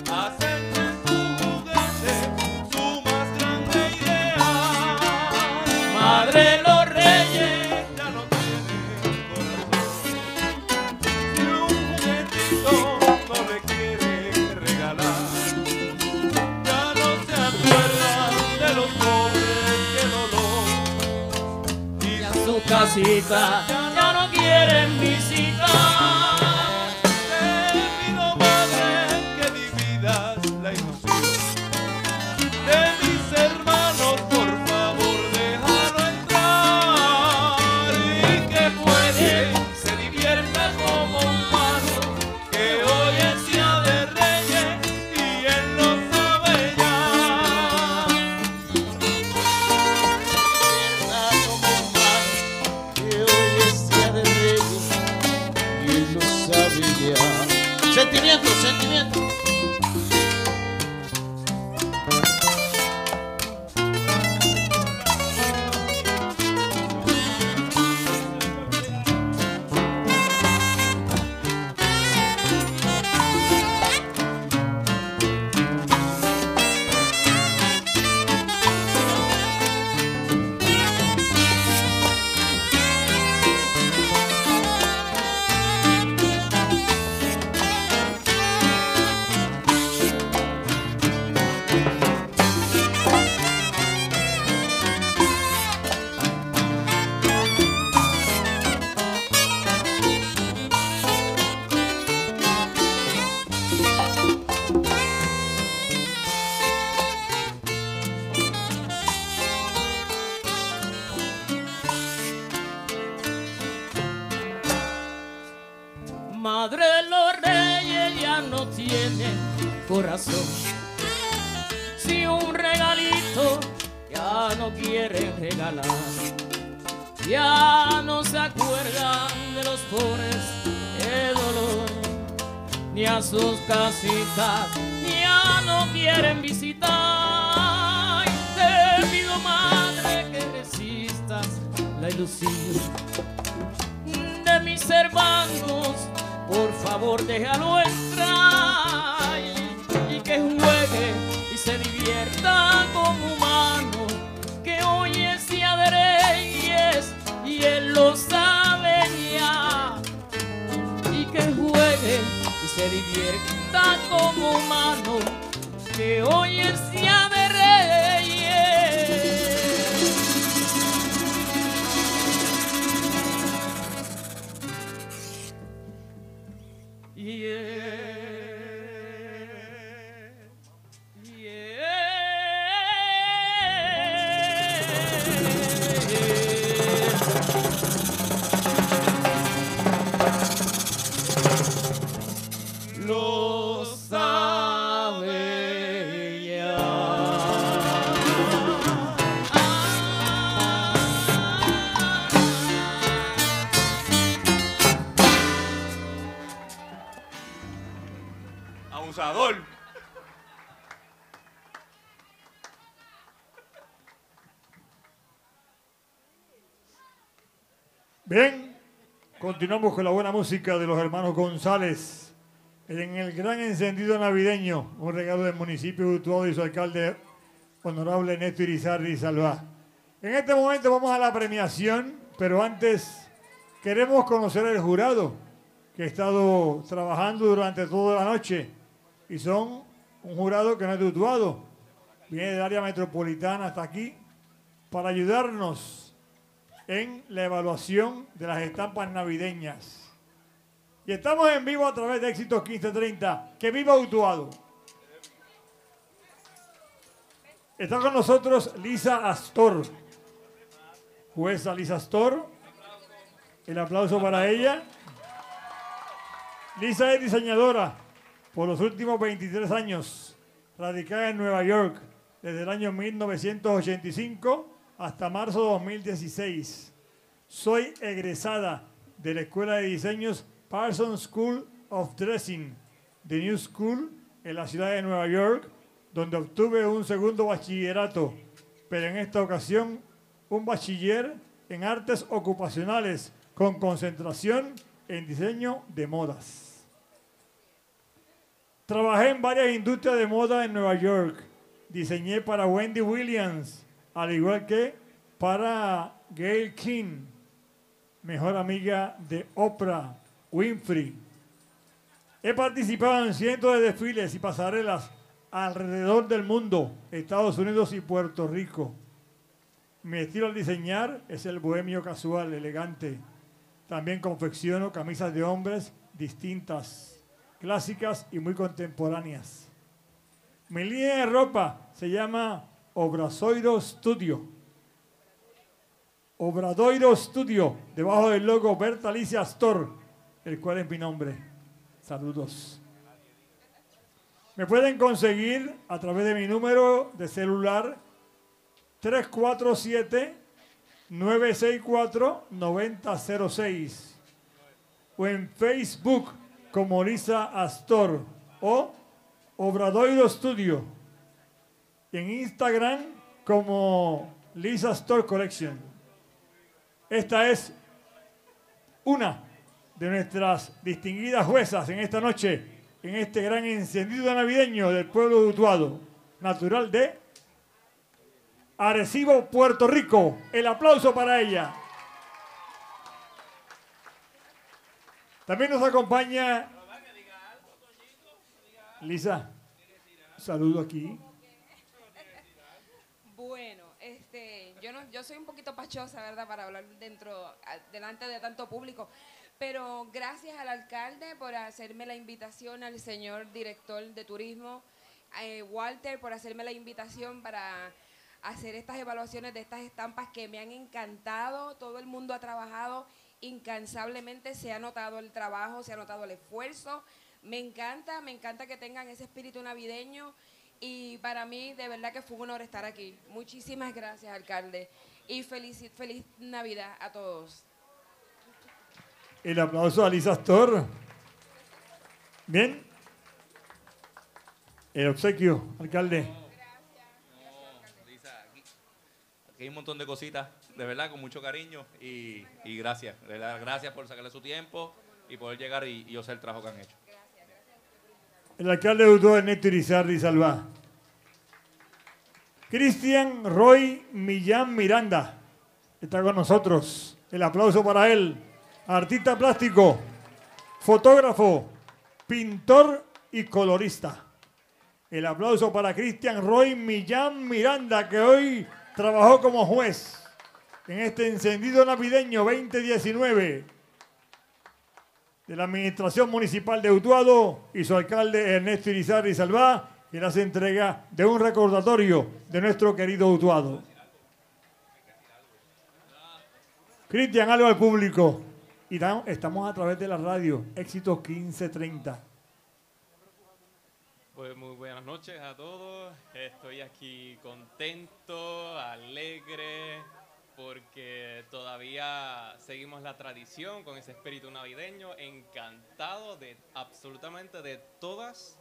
casita ya no quieren continuamos con la buena música de los hermanos González. En el gran encendido navideño, un regalo del municipio de Utuado y su alcalde honorable Néstor Irizarry Salvá. En este momento vamos a la premiación, pero antes queremos conocer el jurado que ha estado trabajando durante toda la noche y son un jurado que no es de Utuado, viene del área metropolitana hasta aquí para ayudarnos en la evaluación de las estampas navideñas. Y estamos en vivo a través de Éxitos 1530. ¡Que viva Utuado! Está con nosotros Lisa Astor. Jueza Lisa Astor. El aplauso para ella. Lisa es diseñadora por los últimos 23 años, radicada en Nueva York desde el año 1985 hasta marzo de 2016. Soy egresada de la Escuela de Diseños Parsons School of Dressing, The New School, en la ciudad de Nueva York, donde obtuve un segundo bachillerato, pero en esta ocasión un bachiller en artes ocupacionales con concentración en diseño de modas. Trabajé en varias industrias de moda en Nueva York. Diseñé para Wendy Williams, al igual que para Gail King, mejor amiga de Oprah Winfrey. He participado en cientos de desfiles y pasarelas alrededor del mundo, Estados Unidos y Puerto Rico. Mi estilo al diseñar es el bohemio casual, elegante. También confecciono camisas de hombres distintas, clásicas y muy contemporáneas. Mi línea de ropa se llama Obrazoiro Studio. Obradoiro Studio, debajo del logo Berta Alicia Store, el cual es mi nombre. Saludos. Me pueden conseguir a través de mi número de celular 347-964-9006 o en Facebook como Lisa Astor o Obradoiro Studio en Instagram como Lisa Store Collection. Esta es una de nuestras distinguidas juezas en esta noche, en este gran encendido navideño del pueblo de Utuado, natural de Arecibo, Puerto Rico. El aplauso para ella. También nos acompaña Lisa. Saludo aquí. Bueno, este, yo soy un poquito pachosa, ¿verdad? Para hablar dentro, delante de tanto público. Pero gracias al alcalde por hacerme la invitación, al señor director de turismo, eh, Walter, por hacerme la invitación para hacer estas evaluaciones de estas estampas que me han encantado. Todo el mundo ha trabajado incansablemente, se ha notado el trabajo, se ha notado el esfuerzo. Me encanta, me encanta que tengan ese espíritu navideño y para mí de verdad que fue un honor estar aquí. Muchísimas gracias, alcalde, y feliz, feliz Navidad a todos. El aplauso a Lisa Astor. Bien. El obsequio, alcalde. Lisa, aquí, aquí hay un montón de cositas, de verdad, con mucho cariño y, y gracias. De verdad, gracias por sacarle su tiempo y poder llegar y, y sé el trabajo que han hecho. El alcalde de Utuado, Ernesto Irizarry Salva. Cristian Roy Millán Miranda está con nosotros. El aplauso para él. Artista plástico, fotógrafo, pintor y colorista. El aplauso para Cristian Roy Millán Miranda, que hoy trabajó como juez en este encendido navideño 2019 de la Administración Municipal de Utuado y su alcalde Ernesto Irizarry Salvá, le hace entrega de un recordatorio de nuestro querido Utuado. Cristian, algo al público. Y estamos a través de la radio, Éxitos 1530. Pues muy buenas noches a todos. Estoy aquí contento, alegre, porque todavía seguimos la tradición con ese espíritu navideño. Encantado de absolutamente de todas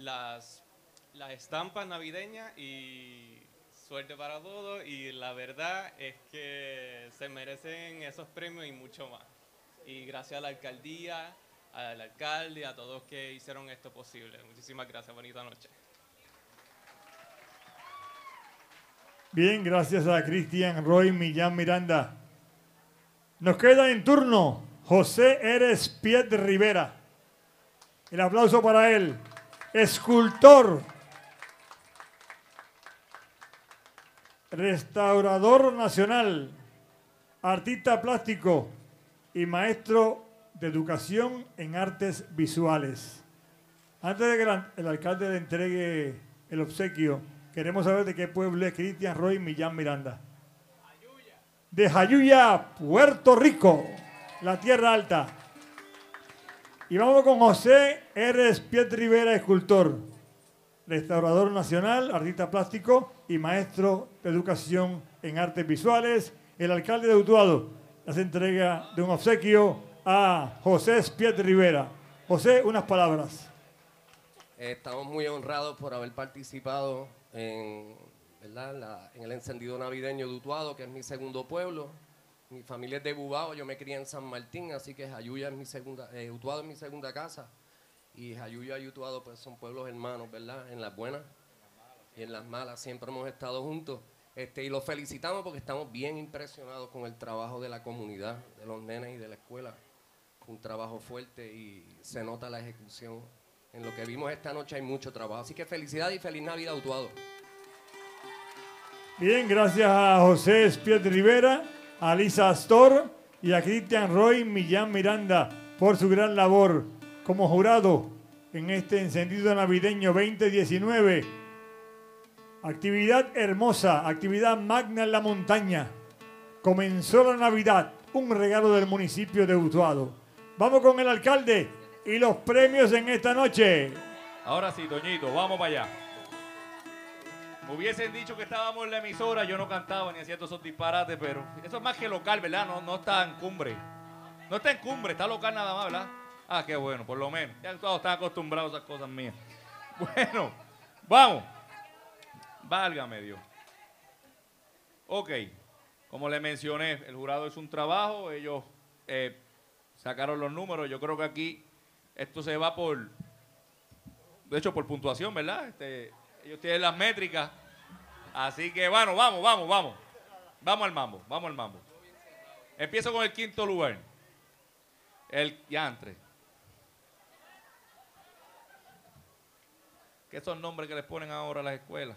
las, las estampas navideñas y suerte para todos y la verdad es que se merecen esos premios y mucho más. Y gracias a la alcaldía, al alcalde, a todos que hicieron esto posible. Muchísimas gracias, bonita noche. Bien, gracias a Cristian Roy Millán Miranda. Nos queda en turno José Eres Piet Rivera. El aplauso para él. Escultor, restaurador nacional, artista plástico y maestro de educación en artes visuales. Antes de que el alcalde le entregue el obsequio, queremos saber de qué pueblo es Cristian Roy Millán Miranda. De Jayuya, Puerto Rico, la tierra alta. Y vamos con José R. Piet Rivera, escultor, restaurador nacional, artista plástico y maestro de educación en artes visuales. El alcalde de Utuado hace entrega de un obsequio a José Piet Rivera. José, unas palabras. Eh, Estamos muy honrados por haber participado en, ¿verdad? La- en el encendido navideño de Utuado, que es mi segundo pueblo. Mi familia es de Bubao, yo me crié en San Martín, así que Jayuya es mi segunda, eh, es mi segunda casa. Y Jayuya y Utuado pues son pueblos hermanos, ¿verdad? En las buenas y en las malas siempre hemos estado juntos. Este, y los felicitamos porque estamos bien impresionados con el trabajo de la comunidad, de los nenes y de la escuela. Un trabajo fuerte y se nota la ejecución. En lo que vimos esta noche hay mucho trabajo. Así que felicidades y feliz Navidad, Utuado. Bien, gracias a José Piet Rivera, a Lisa Astor y a Cristian Roy Millán Miranda por su gran labor como jurado en este encendido navideño 2019. Actividad hermosa, actividad magna en la montaña. Comenzó la Navidad, un regalo del municipio de Utuado. Vamos con el alcalde y los premios en esta noche. Ahora sí, Toñito, vamos para allá. Hubiesen dicho que estábamos en la emisora, yo no cantaba ni hacía todos esos disparates, pero eso es más que local, ¿verdad? No, no está en cumbre. No está en cumbre, está local nada más, ¿verdad? Ah, qué bueno, por lo menos. Ya todos están acostumbrados a esas cosas mías. Bueno, vamos. Válgame Dios. Ok, como le mencioné, el jurado hizo un trabajo, ellos eh, sacaron los números. Yo creo que aquí esto se va por, de hecho, por puntuación, ¿verdad? Este, ellos tienen las métricas. Así que, bueno, vamos, vamos, vamos. Vamos al mambo, vamos al mambo. Empiezo con el quinto lugar. El yantre. ¿Qué son nombres que les ponen ahora a las escuelas?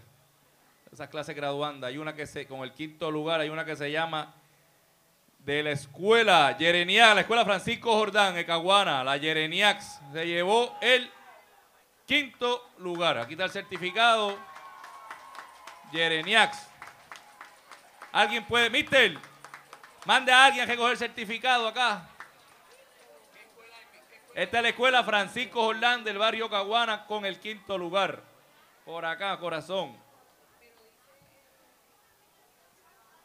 Esas clases graduandas. Hay una que se, con el quinto lugar, hay una que se llama de la escuela Yereniac, la escuela Francisco Jordán, Ecaguana, la Yereniax, se llevó el quinto lugar. Aquí está el certificado. Yereniax. ¿Alguien puede, mister? Mande a alguien a recoger certificado acá. Esta es la escuela Francisco Jordán del barrio Caguana con el quinto lugar. Por acá, corazón.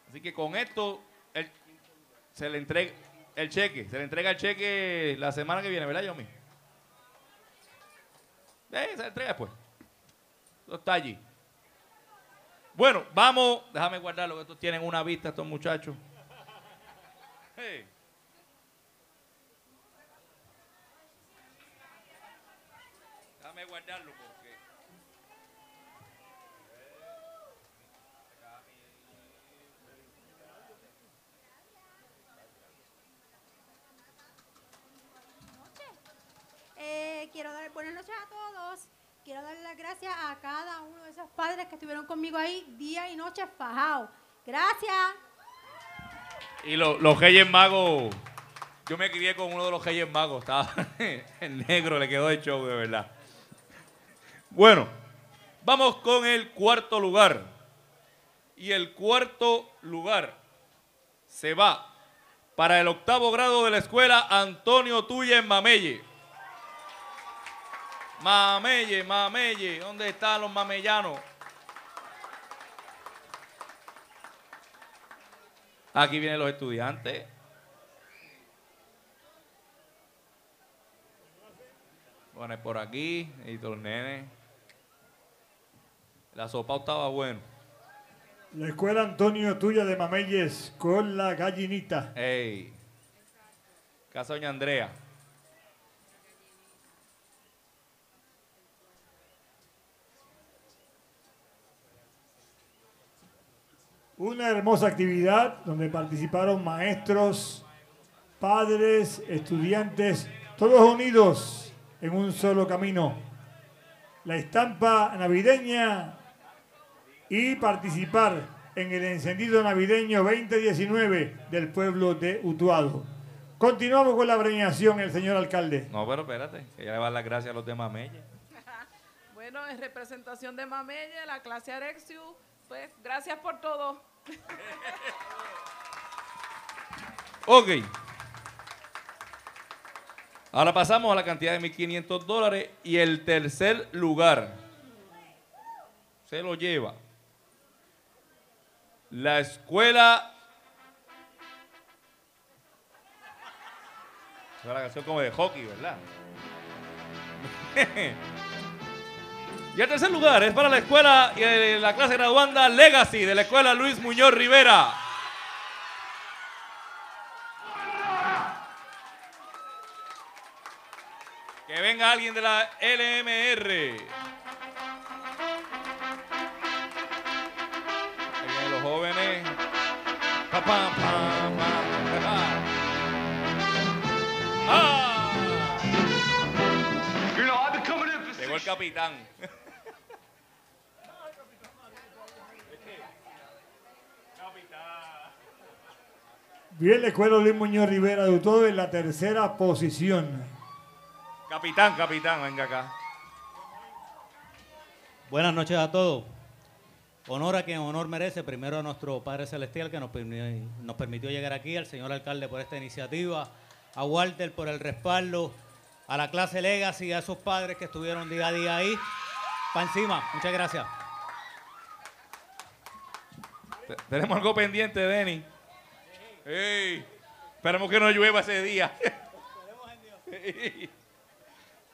Así que con esto se le entrega el cheque. Se le entrega el cheque la semana que viene, ¿verdad, Yomi? Eh, se le entrega después. Eso está allí. Bueno, vamos. Déjame guardarlo, que estos tienen una vista, estos muchachos. Déjame guardarlo porque. Eh, quiero dar buenas noches a todos. Quiero dar las gracias a cada uno de esos padres que estuvieron conmigo ahí día y noche fajados. Gracias. Y lo- los Reyes Magos, yo me crié con uno de los Reyes Magos, estaba en negro, le quedó de show, de verdad. Bueno, vamos con el cuarto lugar. Y el cuarto lugar se va para el octavo grado de la escuela Antonio Tuya en Mamelle. Mamelle, Mamelle, ¿dónde están los mamellanos? Aquí vienen los estudiantes. Bueno, por aquí, y los nenes. La sopa estaba bueno. La escuela Antonio Tuya de Mameyes con la gallinita. Ey. Casa Doña Andrea. Una hermosa actividad donde participaron maestros, padres, estudiantes, todos unidos en un solo camino. La estampa navideña y participar en el encendido navideño 2019 del pueblo de Utuado. Continuamos con la premiación, el señor alcalde. No, pero espérate, que ya le va las gracias a los demás Melle. Bueno, en representación de Mamelle, la clase Arexiu, pues gracias por todo. Ok. Ahora pasamos a la cantidad de 1.500 dólares y el tercer lugar se lo lleva la escuela. Es una canción como de hockey, ¿verdad? y el tercer lugar es para la escuela y eh, la clase graduanda Legacy de la escuela Luis Muñoz Rivera. Que venga alguien de la LMR. Ahí vienen los jóvenes. Pa, pa, pa, pa, pa, pa. ¡Ah! Llegó el capitán. Bien, la escuela Luis Muñoz Rivera de Utuado en la tercera posición. Capitán, capitán, venga acá. Buenas noches a todos. Honor a quien honor merece. Primero a nuestro Padre Celestial que nos permitió, nos permitió llegar aquí, al señor alcalde por esta iniciativa, a Walter por el respaldo, a la clase Legacy, a esos padres que estuvieron día a día ahí. Pa' encima. Muchas gracias. Te- Tenemos algo pendiente, Denny. Ey, esperemos que no llueva ese día.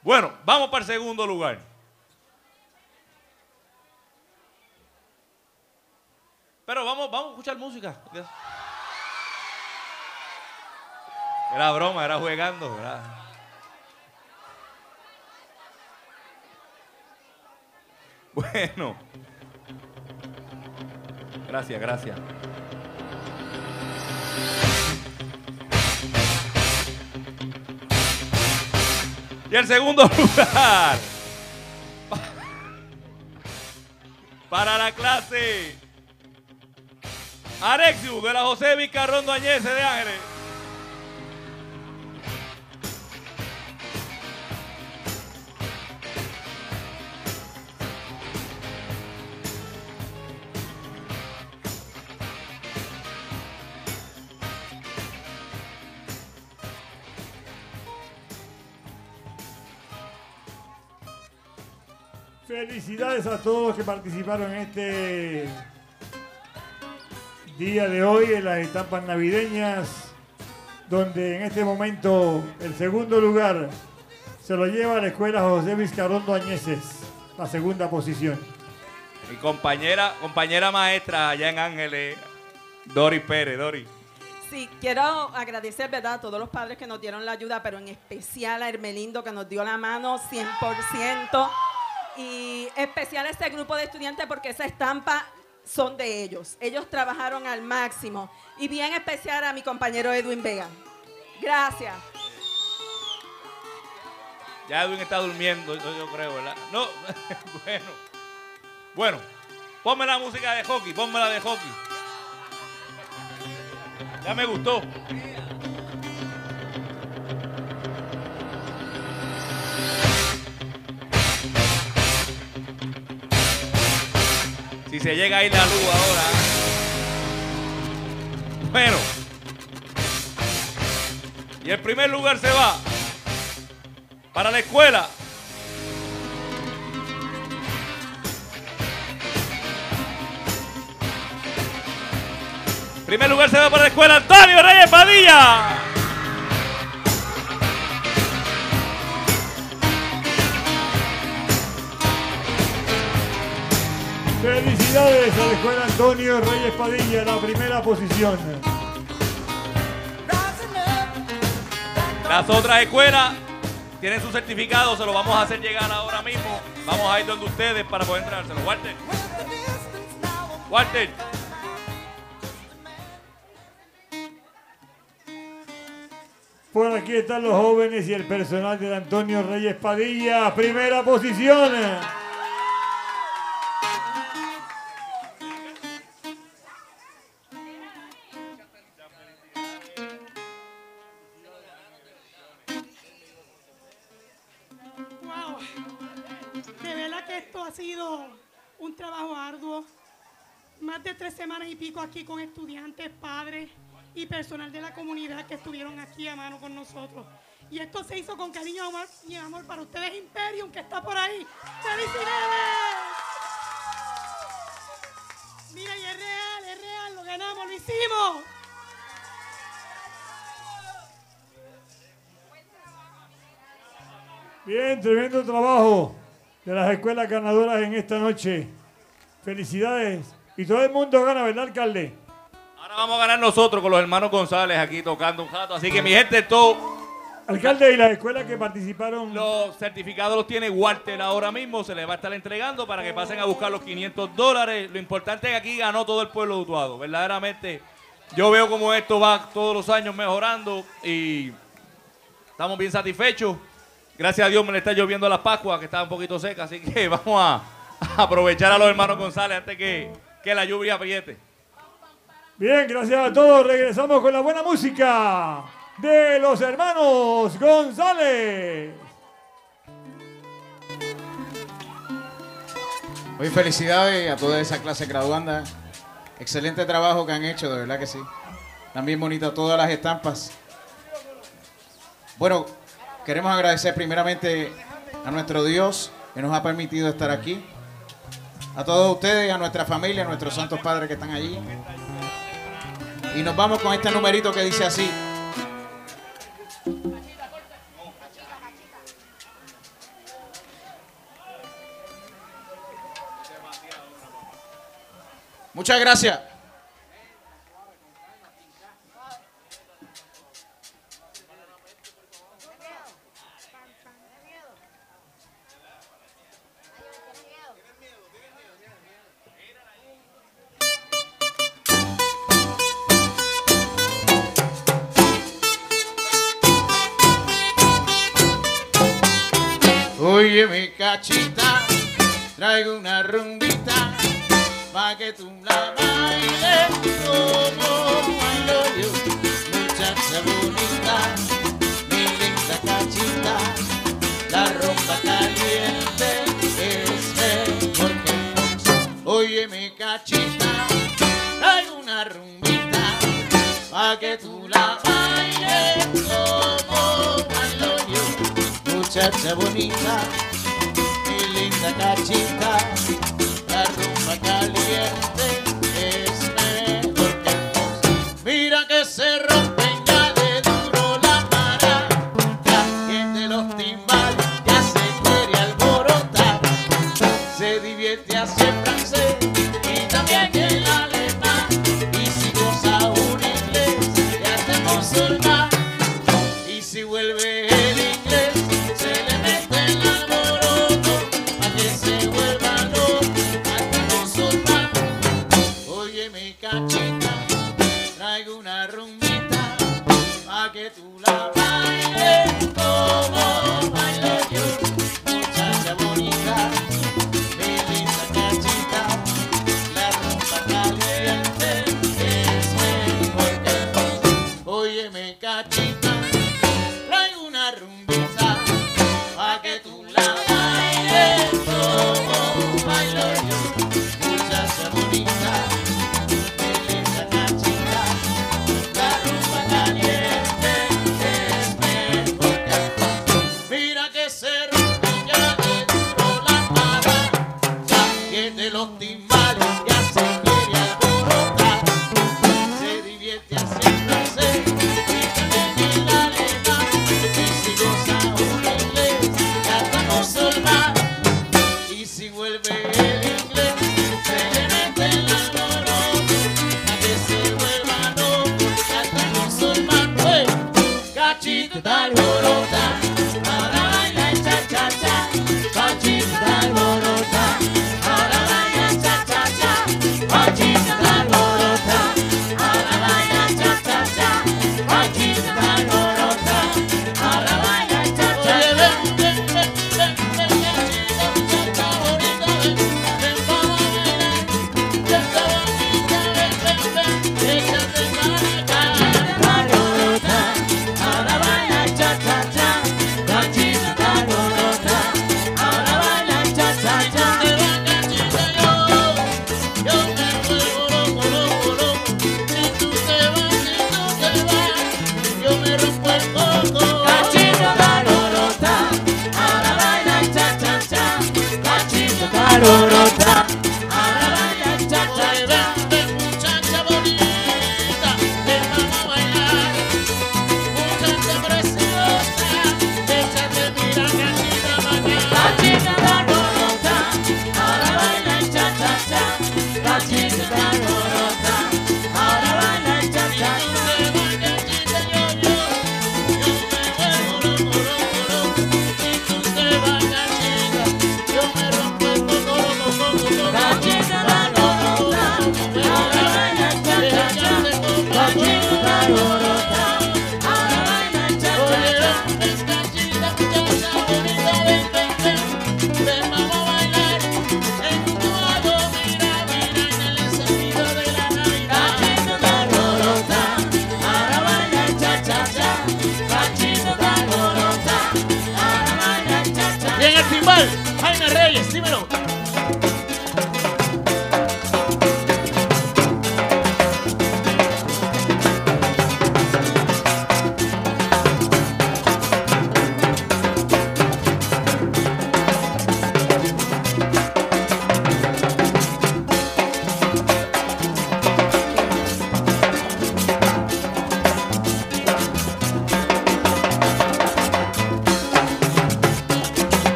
bueno, vamos para el segundo lugar. Pero vamos, vamos a escuchar música. Era broma, era jugando, ¿verdad? Bueno. Gracias, gracias. Y el segundo lugar. Para la clase. Arexiu de la José Vicarrón Doñese de Ángeles. Felicidades a todos los que participaron en este día de hoy en las etapas navideñas, donde en este momento el segundo lugar se lo lleva la escuela José Vizcarrondo Añeses, la segunda posición. Mi compañera, compañera maestra allá en Ángeles, Dori Pérez, Dori. Sí, quiero agradecer, ¿verdad?, a todos los padres que nos dieron la ayuda, pero en especial a Hermelindo que nos dio la mano 100%. Y especial a este grupo de estudiantes porque esa estampa son de ellos. Ellos trabajaron al máximo. Y bien especial a mi compañero Edwin Vega. Gracias. Ya Edwin está durmiendo, yo, creo, ¿verdad? No, bueno. Bueno, ponme la música de hockey, ponme la de hockey. Ya me gustó. Si se llega a ir la luz ahora. Bueno. Y el primer lugar se va para la escuela. Primer lugar se va para la escuela Antonio Reyes Padilla. Felicidades Felicidades a la Escuela Antonio Reyes Padilla, la primera posición. Las otras escuelas tienen su certificado, se lo vamos a hacer llegar ahora mismo. Vamos a ir donde ustedes para poder entrárselo. Walter. Walter. Por aquí están los jóvenes y el personal del Antonio Reyes Padilla, primera posición. Trabajo arduo. Más de tres semanas y pico aquí con estudiantes, padres y personal de la comunidad que estuvieron aquí a mano con nosotros. Y esto se hizo con cariño y amor para ustedes, Imperium, que está por ahí. ¡Felicidades! Mira, y es real, es real, lo ganamos, lo hicimos. Bien, tremendo trabajo de las escuelas ganadoras en esta noche. Felicidades. Y todo el mundo gana, ¿verdad, alcalde? Ahora vamos a ganar nosotros con los hermanos González aquí tocando un jato. Así que mi gente, todo. Alcalde, y las escuelas que participaron. Los certificados los tiene Walter ahora mismo. Se les va a estar entregando para que pasen a buscar los 500 dólares. Lo importante es que aquí ganó todo el pueblo de Utuado. Verdaderamente, yo veo como esto va todos los años mejorando y estamos bien satisfechos. Gracias a Dios me le está lloviendo las Pascuas, que estaba un poquito seca. Así que vamos a aprovechar a los hermanos González antes que, que la lluvia apriete. Bien, gracias a todos. Regresamos con la buena música de los hermanos González. Hoy felicidades a toda esa clase graduanda. Excelente trabajo que han hecho, de verdad que sí. También bonitas todas las estampas. Bueno, queremos agradecer primeramente a nuestro Dios que nos ha permitido estar aquí. A todos ustedes, a nuestra familia, a nuestros santos padres que están allí. Y nos vamos con este numerito que dice así. Muchas gracias. Cachita, traigo una rumbita pa' que tú la bailes como bailo yo. Muchacha bonita, mi linda cachita, la rumba caliente es mejor que. Oye, mi cachita, traigo una rumbita pa' que tú la bailes como bailo yo. Muchacha bonita, linda cachita, la rumba caliente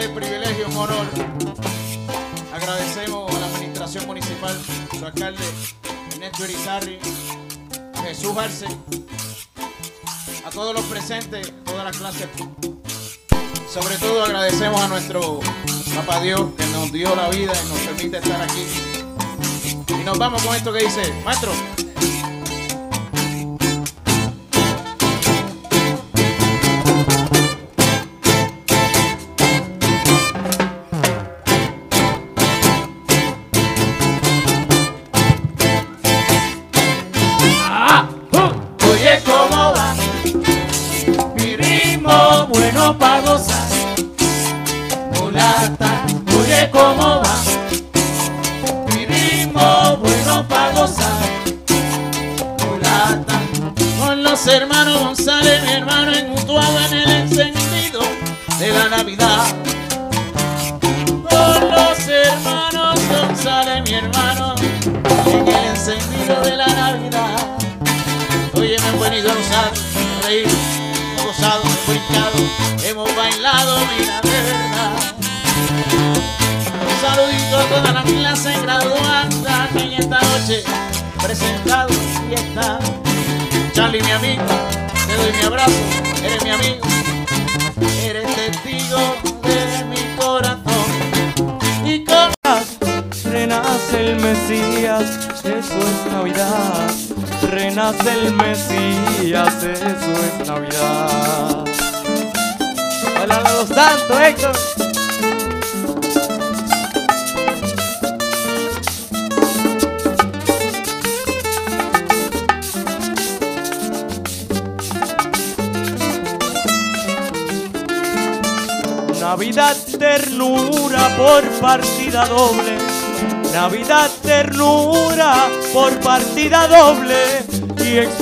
Placer, privilegio, un honor. Agradecemos a la administración municipal, su alcalde Ernesto Irizarri, a Jesús Arce, a todos los presentes, todas las clases. Sobre todo agradecemos a nuestro Papá Dios que nos dio la vida y nos permite estar aquí. Y nos vamos con esto que dice, maestro.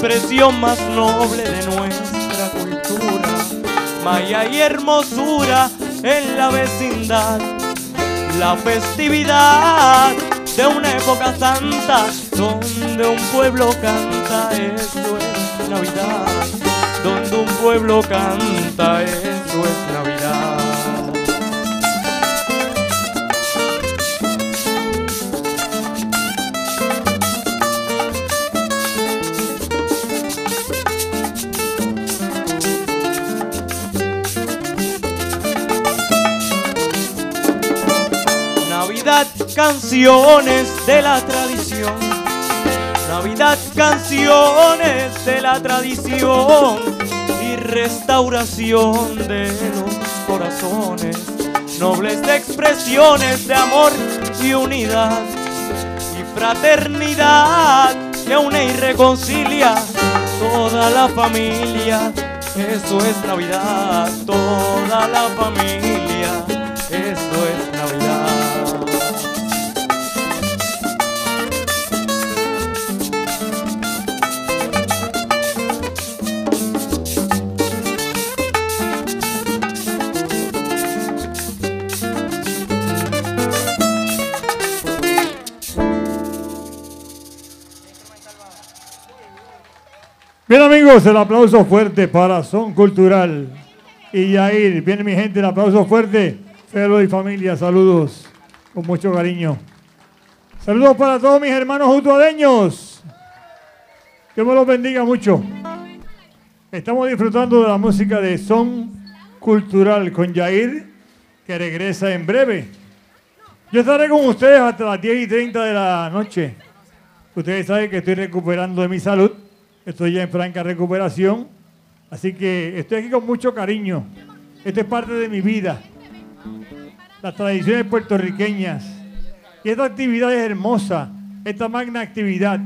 Expresión más noble de nuestra cultura. Maya y hermosura en la vecindad. La festividad de una época santa donde un pueblo canta, eso es Navidad. Donde un pueblo canta, eso es canciones de la tradición. Navidad, canciones de la tradición y restauración de los corazones. Nobles expresiones de amor y unidad y fraternidad que une y reconcilia toda la familia. Eso es Navidad, toda la familia. Eso es Navidad. Bien amigos, el aplauso fuerte para Son Cultural y Yair. Viene mi gente, el aplauso fuerte. Felo y familia, saludos con mucho cariño. Saludos para todos mis hermanos utuadeños. Dios me los bendiga mucho. Estamos disfrutando de la música de Son Cultural con Yair, que regresa en breve. Yo estaré con ustedes hasta las 10 y 30 de la noche. Ustedes saben que estoy recuperando de mi salud. Estoy ya en franca recuperación. Así que estoy aquí con mucho cariño. Esto es parte de mi vida. Las tradiciones puertorriqueñas. Y esta actividad es hermosa. Esta magna actividad.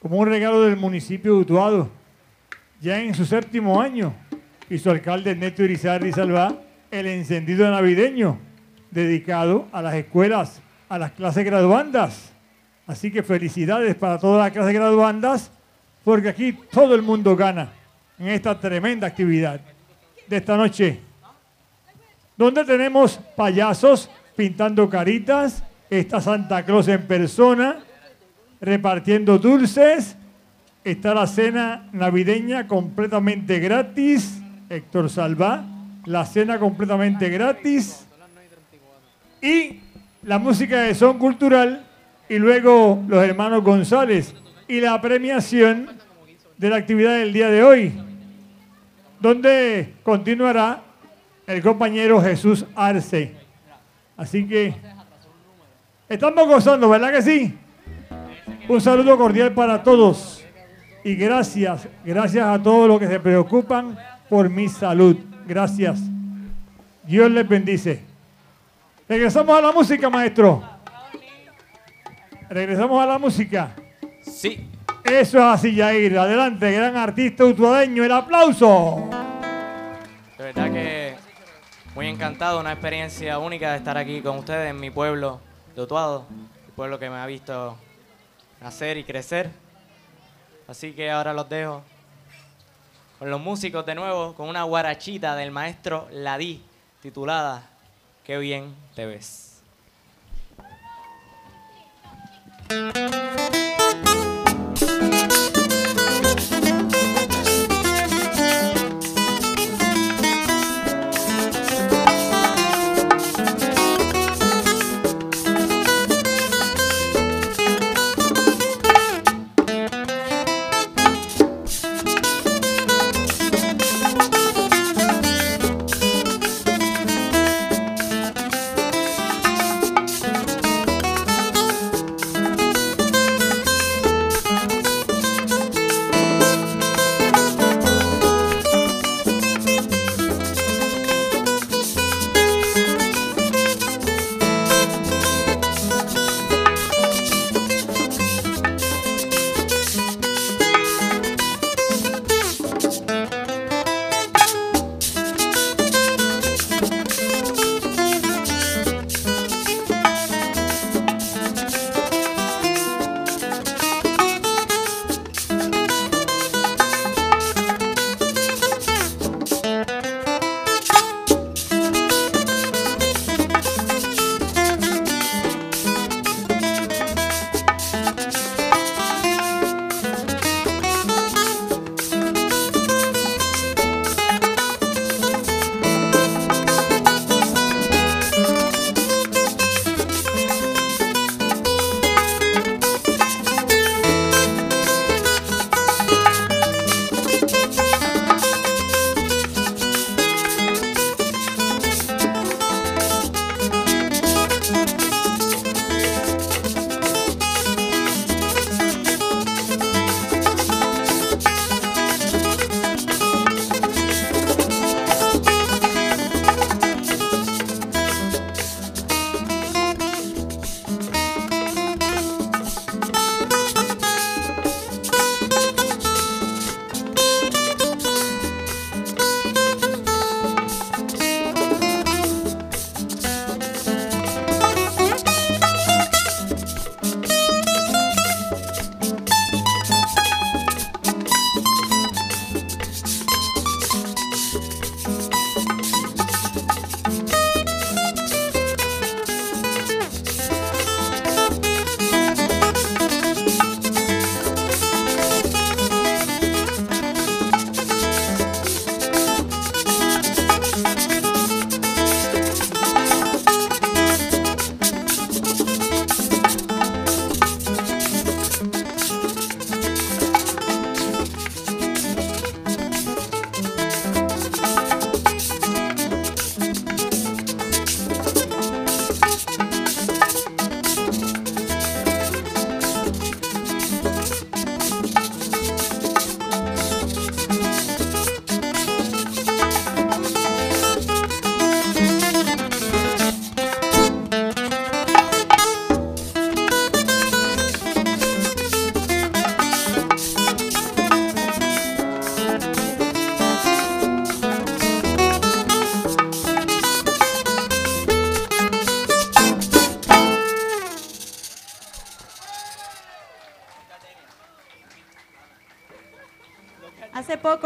Como un regalo del municipio de Utuado. Ya en su séptimo año. Y su alcalde Neto Irizarry Salvá. El encendido navideño. Dedicado a las escuelas, a las clases graduandas. Así que felicidades para todas las clases graduandas, porque aquí todo el mundo gana en esta tremenda actividad de esta noche, donde tenemos payasos pintando caritas, está Santa Claus en persona, repartiendo dulces, está la cena navideña completamente gratis Héctor Salva, la cena completamente gratis y la música de son cultural y luego los hermanos González y la premiación de la actividad del día de hoy, donde continuará el compañero Jesús Arce. Así que estamos gozando, ¿verdad que sí? Un saludo cordial para todos y gracias, gracias a todos los que se preocupan por mi salud. Gracias. Dios les bendice. Regresamos a la música, maestro. Regresamos a la música. Sí. Eso es así, Jair. Adelante, gran artista utuadeño. El aplauso. De verdad que muy encantado, una experiencia única de estar aquí con ustedes en mi pueblo de Utuado, el pueblo que me ha visto nacer y crecer. Así que ahora los dejo con los músicos de nuevo, con una guarachita del maestro Ladí, titulada Qué bien te ves. Hace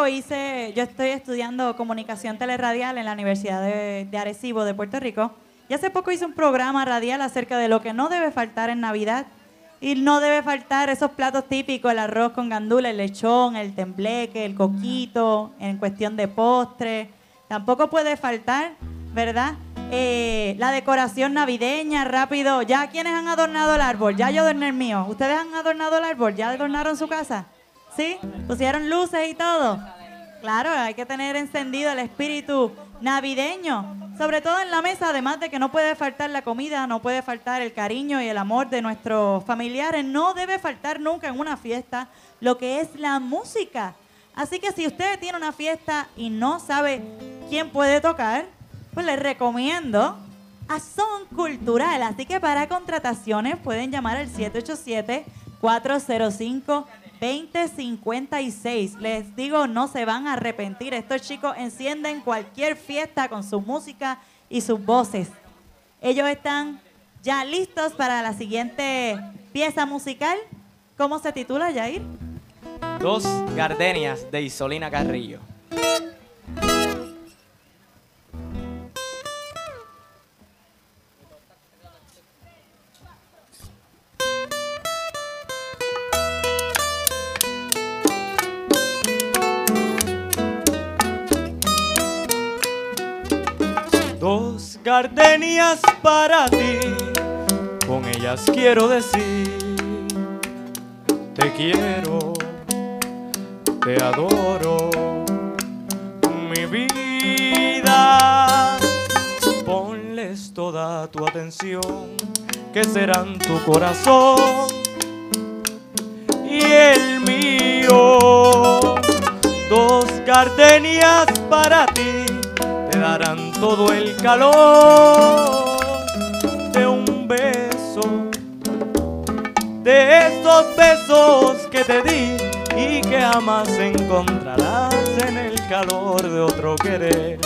hice, yo estoy estudiando comunicación teleradial en la Universidad de, de Arecibo de Puerto Rico. Y hace poco hice un programa radial acerca de lo que no debe faltar en Navidad. Y no debe faltar esos platos típicos, el arroz con gandula, el lechón, el tembleque, el coquito, en cuestión de postre. Tampoco puede faltar, ¿verdad? Eh, la decoración navideña, rápido. ¿Ya quienes han adornado el árbol? Ya yo adorné el mío. ¿Ustedes han adornado el árbol? ¿Ya adornaron su casa? ¿Sí? ¿Pusieron luces y todo? Claro, hay que tener encendido el espíritu navideño. Sobre todo en la mesa, además de que no puede faltar la comida, no puede faltar el cariño y el amor de nuestros familiares, no debe faltar nunca en una fiesta lo que es la música. Así que si usted tiene una fiesta y no sabe quién puede tocar, pues les recomiendo a Son Cultural. Así que para contrataciones pueden llamar al 787-405-2056. Les digo, no se van a arrepentir. Estos chicos encienden cualquier fiesta con su música y sus voces. Ellos están ya listos para la siguiente pieza musical. ¿Cómo se titula, Jair? Dos gardenias de Isolina Carrillo. Gardenias para ti, con ellas quiero decir, te quiero, te adoro, mi vida. Ponles toda tu atención, que serán tu corazón y el mío. Dos gardenias para ti te darán todo el calor de un beso, de esos besos que te di y que jamás encontrarás en el calor de otro querer.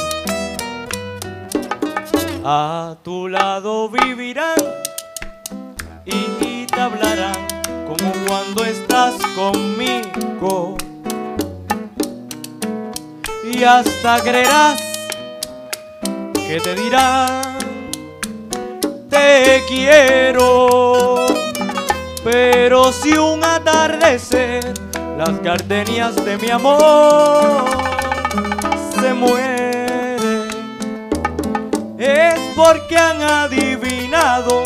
A tu lado vivirán y te hablarán como cuando estás conmigo y hasta creerás que te dirán te quiero pero si un atardecer las gardenias de mi amor se mueren. Es porque han adivinado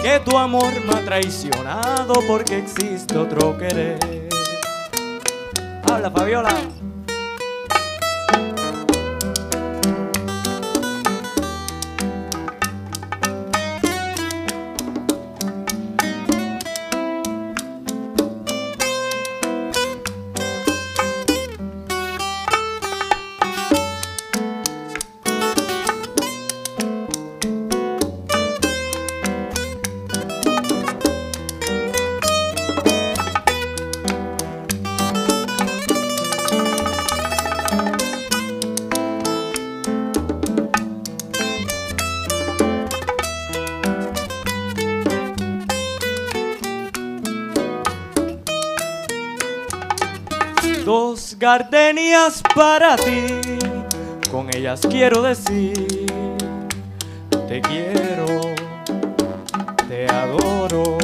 que tu amor me ha traicionado porque existe otro querer. Habla Fabiola gardenias para ti, con ellas quiero decir, te quiero, te adoro,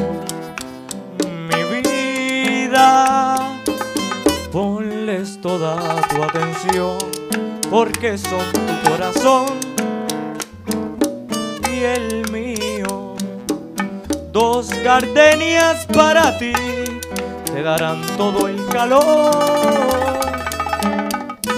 mi vida. Ponles toda tu atención, porque son tu corazón y el mío. Dos gardenias para ti te darán todo el calor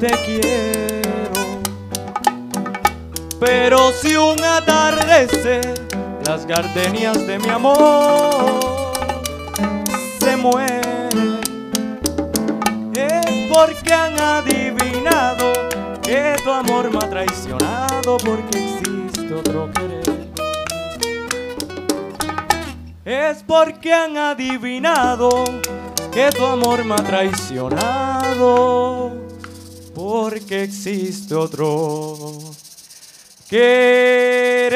te quiero. Pero si un atardecer las gardenias de mi amor se mueren, es porque han adivinado que tu amor me ha traicionado porque existe otro querer. Es porque han adivinado que tu amor me ha traicionado, porque existe otro querer.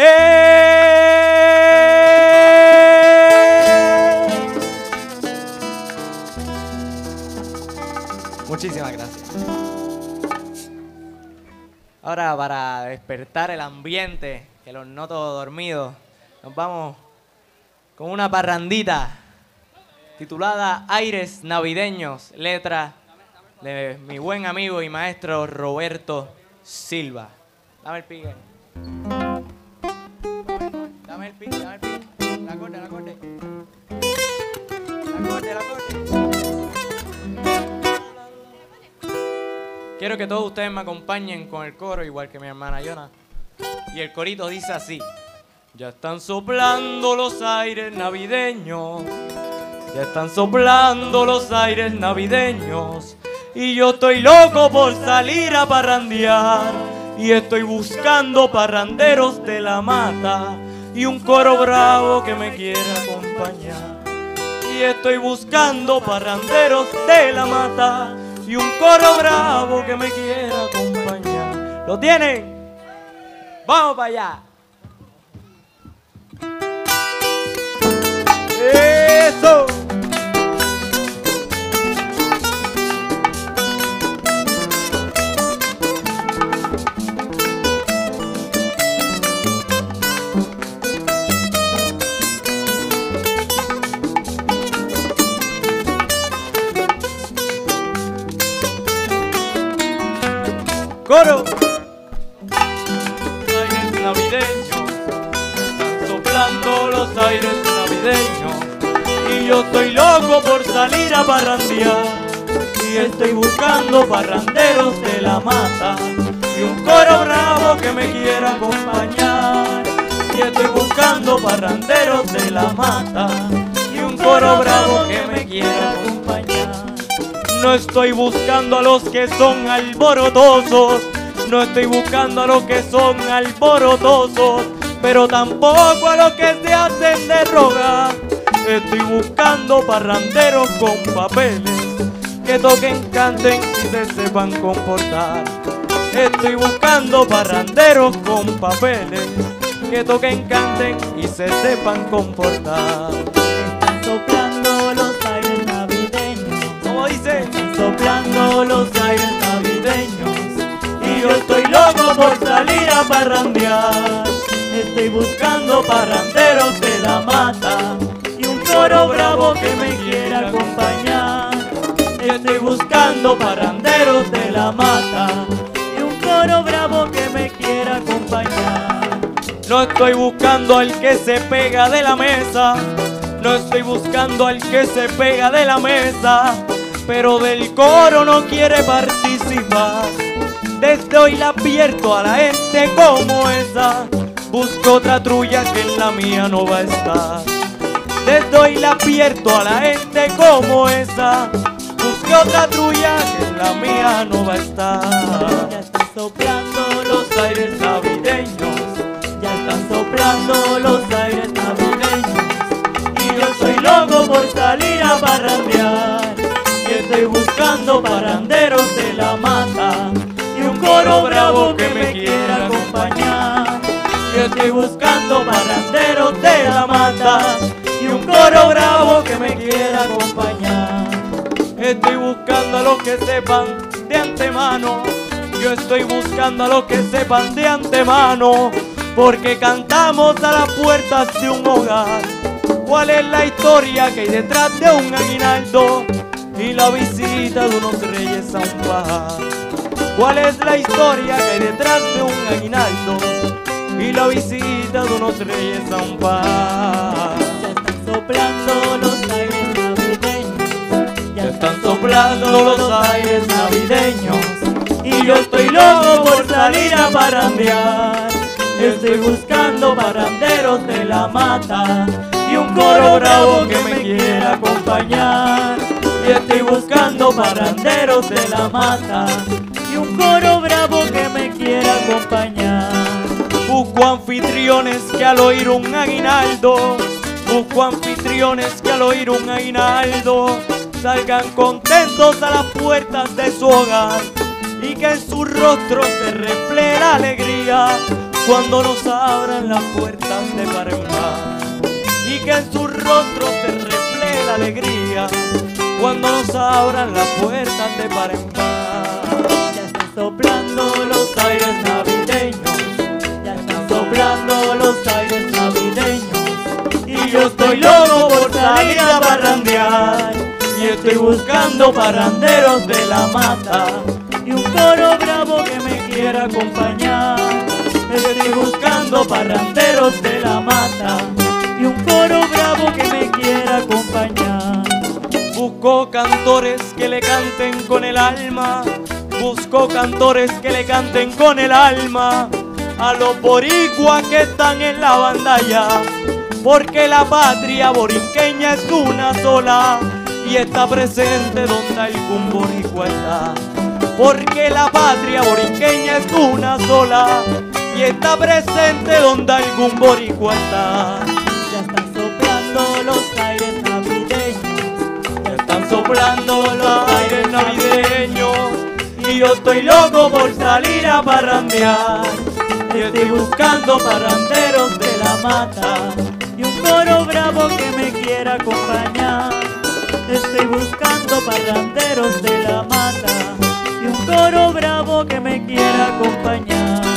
Muchísimas gracias. Ahora, para despertar el ambiente, que los noto dormidos, nos vamos con una parrandita titulada Aires Navideños, letra de mi buen amigo y maestro Roberto Silva. Dame el pique. Dame el pique, dame el pique. La corte, la corte. La corte, la corte. Quiero que todos ustedes me acompañen con el coro, igual que mi hermana Yona. Y el corito dice así. Ya están soplando los aires navideños. Ya están soplando los aires navideños. Y yo estoy loco por salir a parrandear. Y estoy buscando parranderos de la mata. Y un coro bravo que me quiera acompañar. Y estoy buscando parranderos de la mata. Y un coro bravo que me quiera acompañar. ¿Lo tienen? Vamos para allá. Eso. Coro. Aires navideños, están soplando los aires navideños. Y yo estoy loco por salir a parrandear. Y estoy buscando parranderos de la mata. Y un coro bravo que me quiera acompañar. Y estoy buscando parranderos de la mata. Y un coro bravo que me quiera acompañar. No estoy buscando a los que son alborotosos. No estoy buscando a los que son alborotosos. Pero tampoco a los que se hacen de rogar. Estoy buscando parranderos con papeles. Que toquen, canten y se sepan comportar. Estoy buscando parranderos con papeles. Que toquen, canten y se sepan comportar. Soplando los aires navideños. Y yo estoy loco por salir a parrandear. Estoy buscando parranderos de la mata. Y un coro bravo que me quiera acompañar. Estoy buscando parranderos de la mata. Y un coro bravo que me quiera acompañar. No estoy buscando al que se pega de la mesa. No estoy buscando al que se pega de la mesa. Pero del coro no quiere participar. Desde hoy la advierto a la gente como esa. Busco otra trulla que en la mía no va a estar. Desde hoy la advierto a la gente como esa. Busco otra trulla que en la mía no va a estar. Ya están soplando los aires navideños. Ya están soplando los aires navideños. Y yo estoy loco por salir a parrandear. Estoy buscando parranderos de la mata. Y un coro bravo que me quiera acompañar. Estoy buscando parranderos de la mata. Y un coro bravo que me quiera acompañar. Estoy buscando a los que sepan de antemano. Yo estoy buscando a los que sepan de antemano. Porque cantamos a las puertas de un hogar. ¿Cuál es la historia que hay detrás de un aguinaldo? Y la visita de unos reyes a un pajar. ¿Cuál es la historia que hay detrás de un aguinaldo? Y la visita de unos reyes a un pajar. Soplando los aires navideños. Ya están soplando los aires navideños. Y yo estoy loco por salir a parrandear. Estoy buscando parranderos de la mata y un coro bravo que me quiera acompañar. Y estoy buscando parranderos de la mata y un coro bravo que me quiera acompañar. Busco anfitriones que al oír un aguinaldo, busco anfitriones que al oír un aguinaldo salgan contentos a las puertas de su hogar y que en su rostro se refleje la alegría cuando nos abran las puertas de par en par y que en su rostro se refleje la alegría cuando nos abran las puertas de par en par. Ya están soplando los aires navideños, ya están soplando los aires navideños. Y yo estoy loco por salir a parrandear, y estoy buscando parranderos de la mata, y un coro bravo que me quiera acompañar. Estoy buscando parranderos de la mata, y un coro bravo que me quiera acompañar. Busco cantores que le canten con el alma, busco cantores que le canten con el alma. A los boricuas que están en la bandalla, porque la patria borinqueña es una sola. Y está presente donde algún boricua está. Porque la patria borinqueña es una sola. Y está presente donde algún boricua está. Soplando los aires navideños y yo estoy loco por salir a parrandear. Y estoy buscando parranderos de la mata y un coro bravo que me quiera acompañar. Estoy buscando parranderos de la mata y un coro bravo que me quiera acompañar.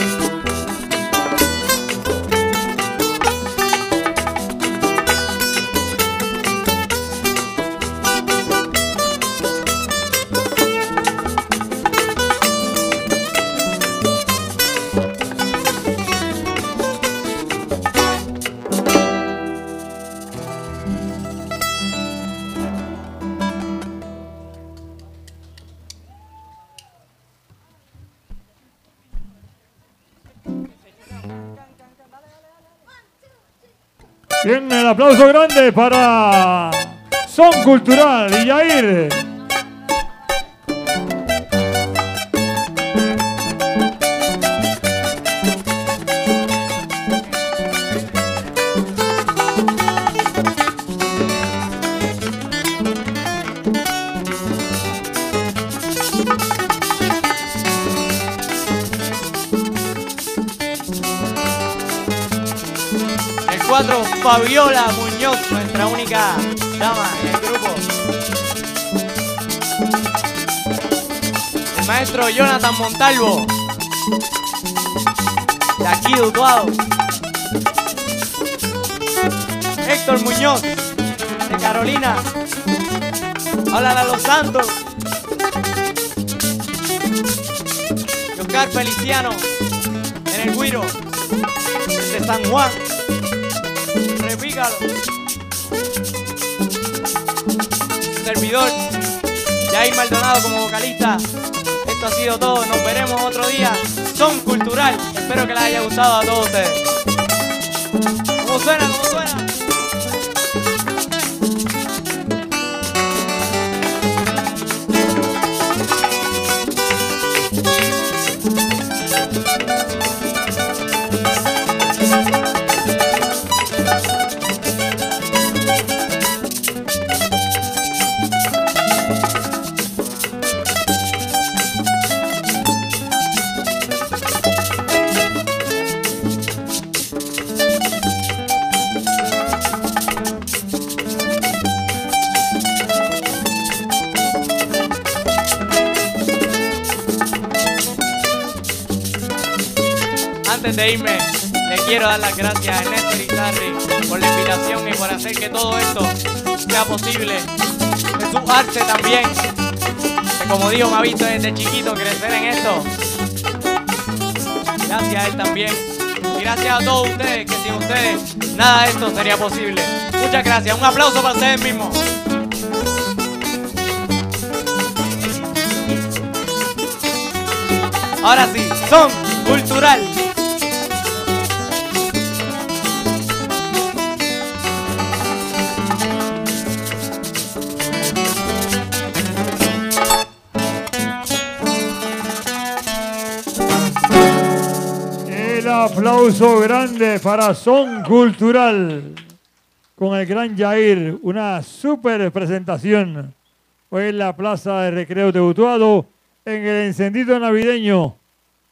Bien, el aplauso grande para Son Cultural y Yair. Fabiola Muñoz, nuestra única dama en el grupo. El maestro Jonathan Montalvo. De aquí de. Héctor Muñoz, de Carolina. Hola a los Santos. Oscar Feliciano, en el Guiro, de San Juan. Repícalo. Servidor, Jair Maldonado como vocalista. Esto ha sido todo. Nos veremos otro día. Son cultural. Espero que les haya gustado a todos ustedes. ¿Cómo suena? ¿Cómo suena? Antes de irme, le quiero dar las gracias a Ernesto Irizarry por la invitación y por hacer que todo esto sea posible. De su arte también, que como digo, me ha visto desde chiquito crecer en esto. Gracias a él también. Y gracias a todos ustedes, que sin ustedes nada de esto sería posible. Muchas gracias. Un aplauso para ustedes mismos. Ahora sí, son cultural. Aplauso grande para Son Cultural con el gran Jair. Una super presentación hoy en la Plaza de Recreo de Utuado, en el encendido navideño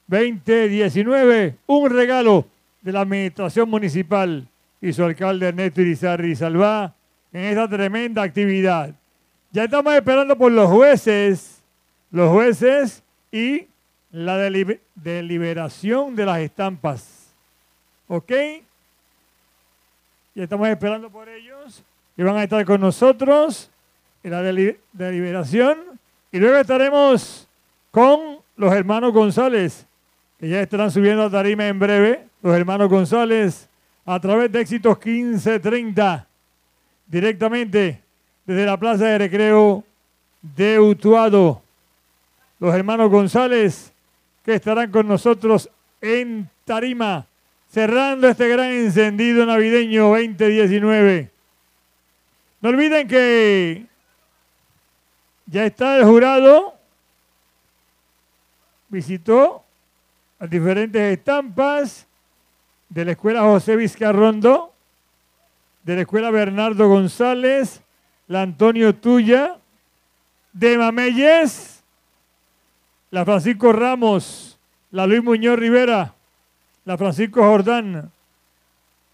2019, un regalo de la Administración Municipal y su alcalde Ernesto Irizarry Salvá en esta tremenda actividad. Ya estamos esperando por los jueces, los jueces y la deli- deliberación de las estampas. ¿Ok? Ya estamos esperando por ellos que van a estar con nosotros en la deli- deliberación y luego estaremos con los hermanos González, que ya estarán subiendo a tarima en breve, los hermanos González, a través de Éxitos 1530, directamente desde la Plaza de Recreo de Utuado. Los hermanos González, que estarán con nosotros en tarima, cerrando este gran encendido navideño 2019. No olviden que ya está el jurado, visitó las diferentes estampas de la Escuela José Vizcarrondo, de la Escuela Bernardo González, la Antonio Tuya, de Mameyes, la Francisco Ramos, la Luis Muñoz Rivera, la Francisco Jordán,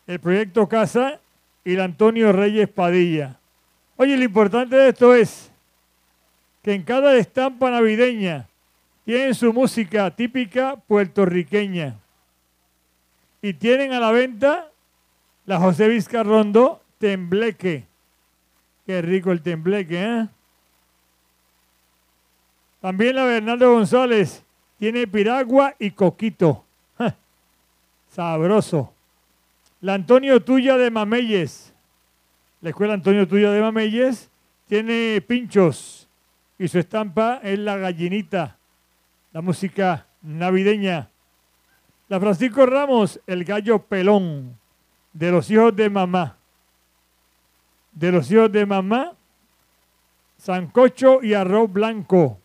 el Proyecto Casa y la Antonio Reyes Padilla. Oye, lo importante de esto es que en cada estampa navideña tienen su música típica puertorriqueña y tienen a la venta la José Vizcarrondo Tembleque. Qué rico el tembleque, ¿eh? También la Bernardo González tiene piragua y coquito. Sabroso. La Antonio Tuya de Mameyes. La escuela Antonio Tuya de Mameyes tiene pinchos y su estampa es la gallinita, la música navideña. La Francisco Ramos, el gallo pelón de los hijos de mamá. De los hijos de mamá, sancocho y arroz blanco.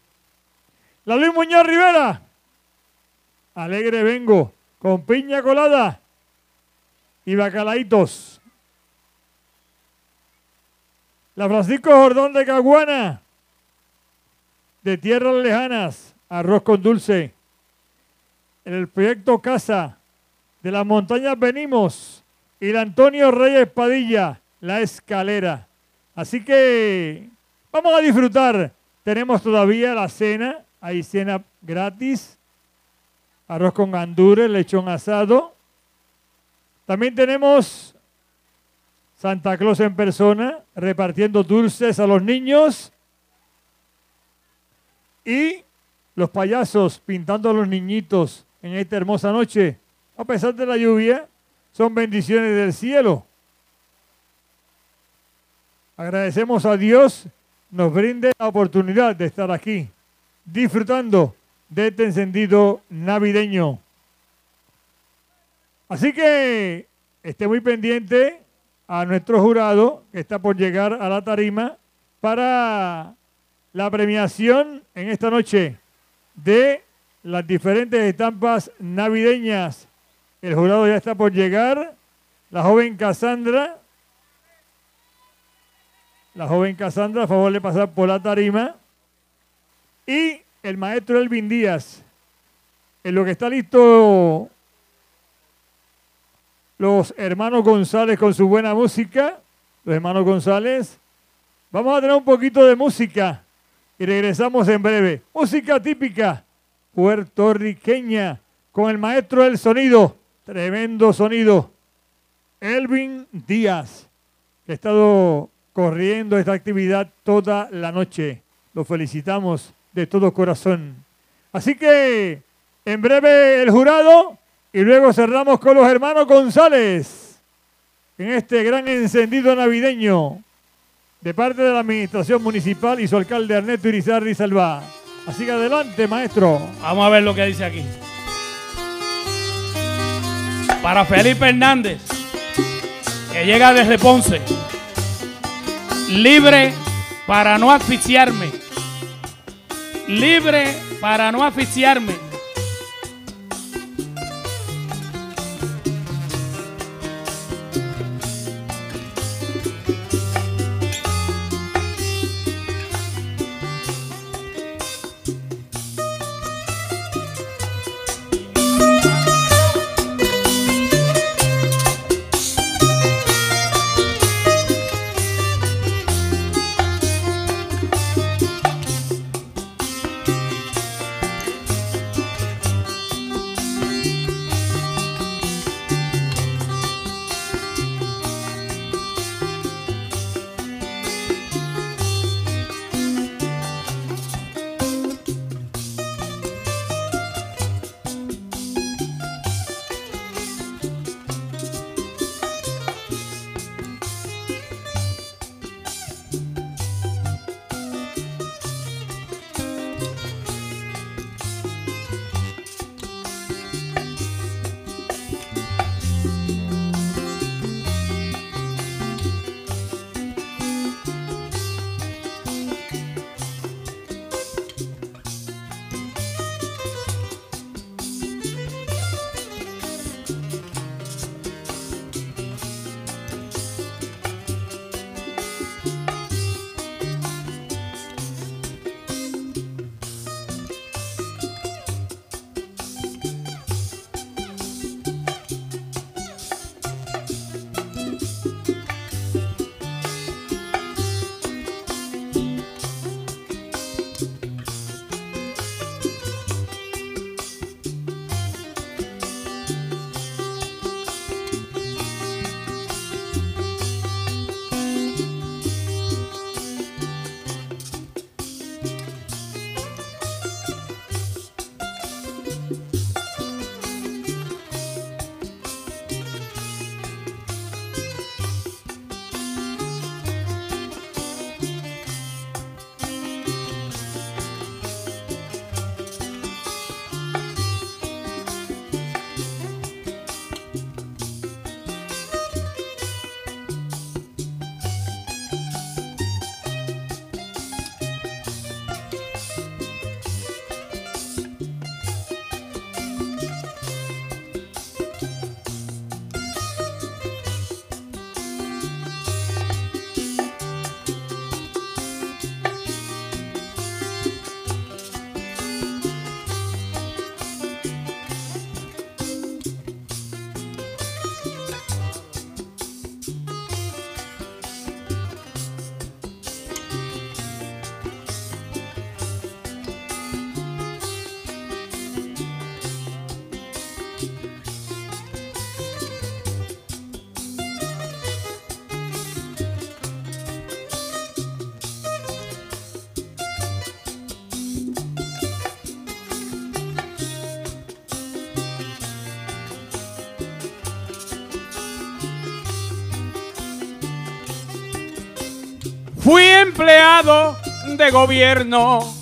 La Luis Muñoz Rivera, alegre vengo, con piña colada y bacalaitos. La Francisco Jordón de Caguana, de tierras lejanas, arroz con dulce. En el proyecto Casa, de las montañas venimos, y la Antonio Reyes Padilla, la escalera. Así que vamos a disfrutar. Tenemos todavía la cena, hay cena gratis, arroz con gandures, lechón asado. También tenemos Santa Claus en persona, repartiendo dulces a los niños. Y los payasos pintando a los niñitos en esta hermosa noche. A pesar de la lluvia, son bendiciones del cielo. Agradecemos a Dios nos brinde la oportunidad de estar aquí disfrutando de este encendido navideño. Así que esté muy pendiente a nuestro jurado que está por llegar a la tarima para la premiación en esta noche de las diferentes estampas navideñas. El jurado ya está por llegar. La joven Cassandra, la joven Cassandra, a favor de pasar por la tarima. Y el maestro Elvin Díaz. En lo que está listo los hermanos González con su buena música. Los hermanos González. Vamos a tener un poquito de música y regresamos en breve. Música típica puertorriqueña con el maestro del sonido. Tremendo sonido. Elvin Díaz, que ha estado corriendo esta actividad toda la noche. Lo felicitamos de todo corazón. Así que en breve el jurado y luego cerramos con los hermanos González en este gran encendido navideño de parte de la administración municipal y su alcalde Ernesto Irizarry Salva. Así que adelante, maestro. Vamos a ver lo que dice aquí. Para Felipe Hernández, que llega desde Ponce. Libre para no asfixiarme. Libre para no asfixiarme. de gobierno.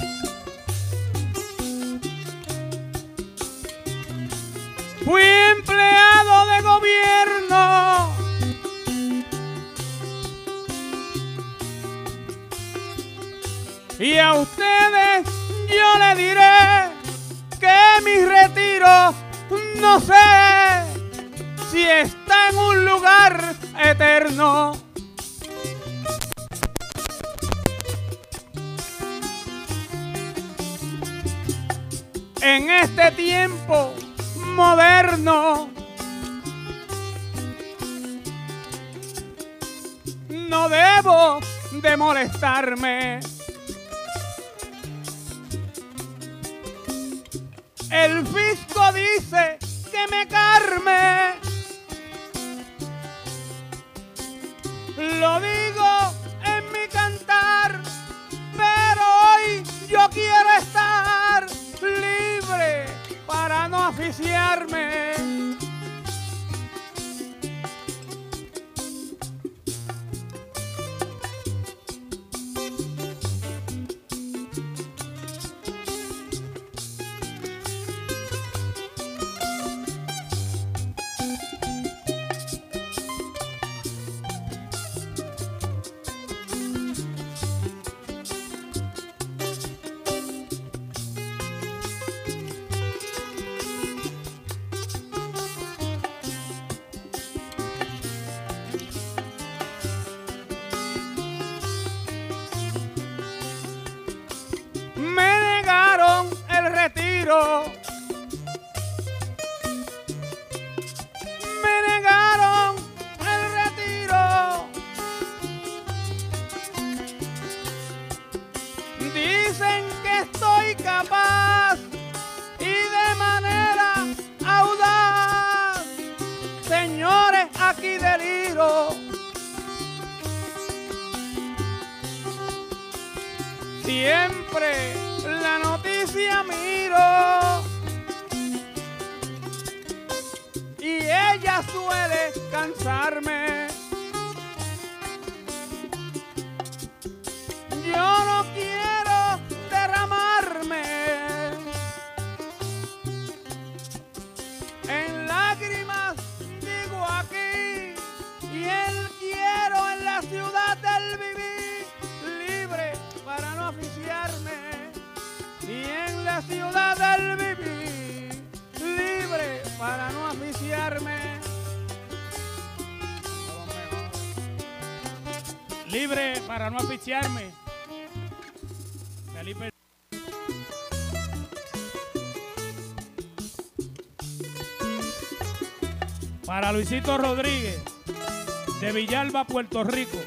Puerto Rico.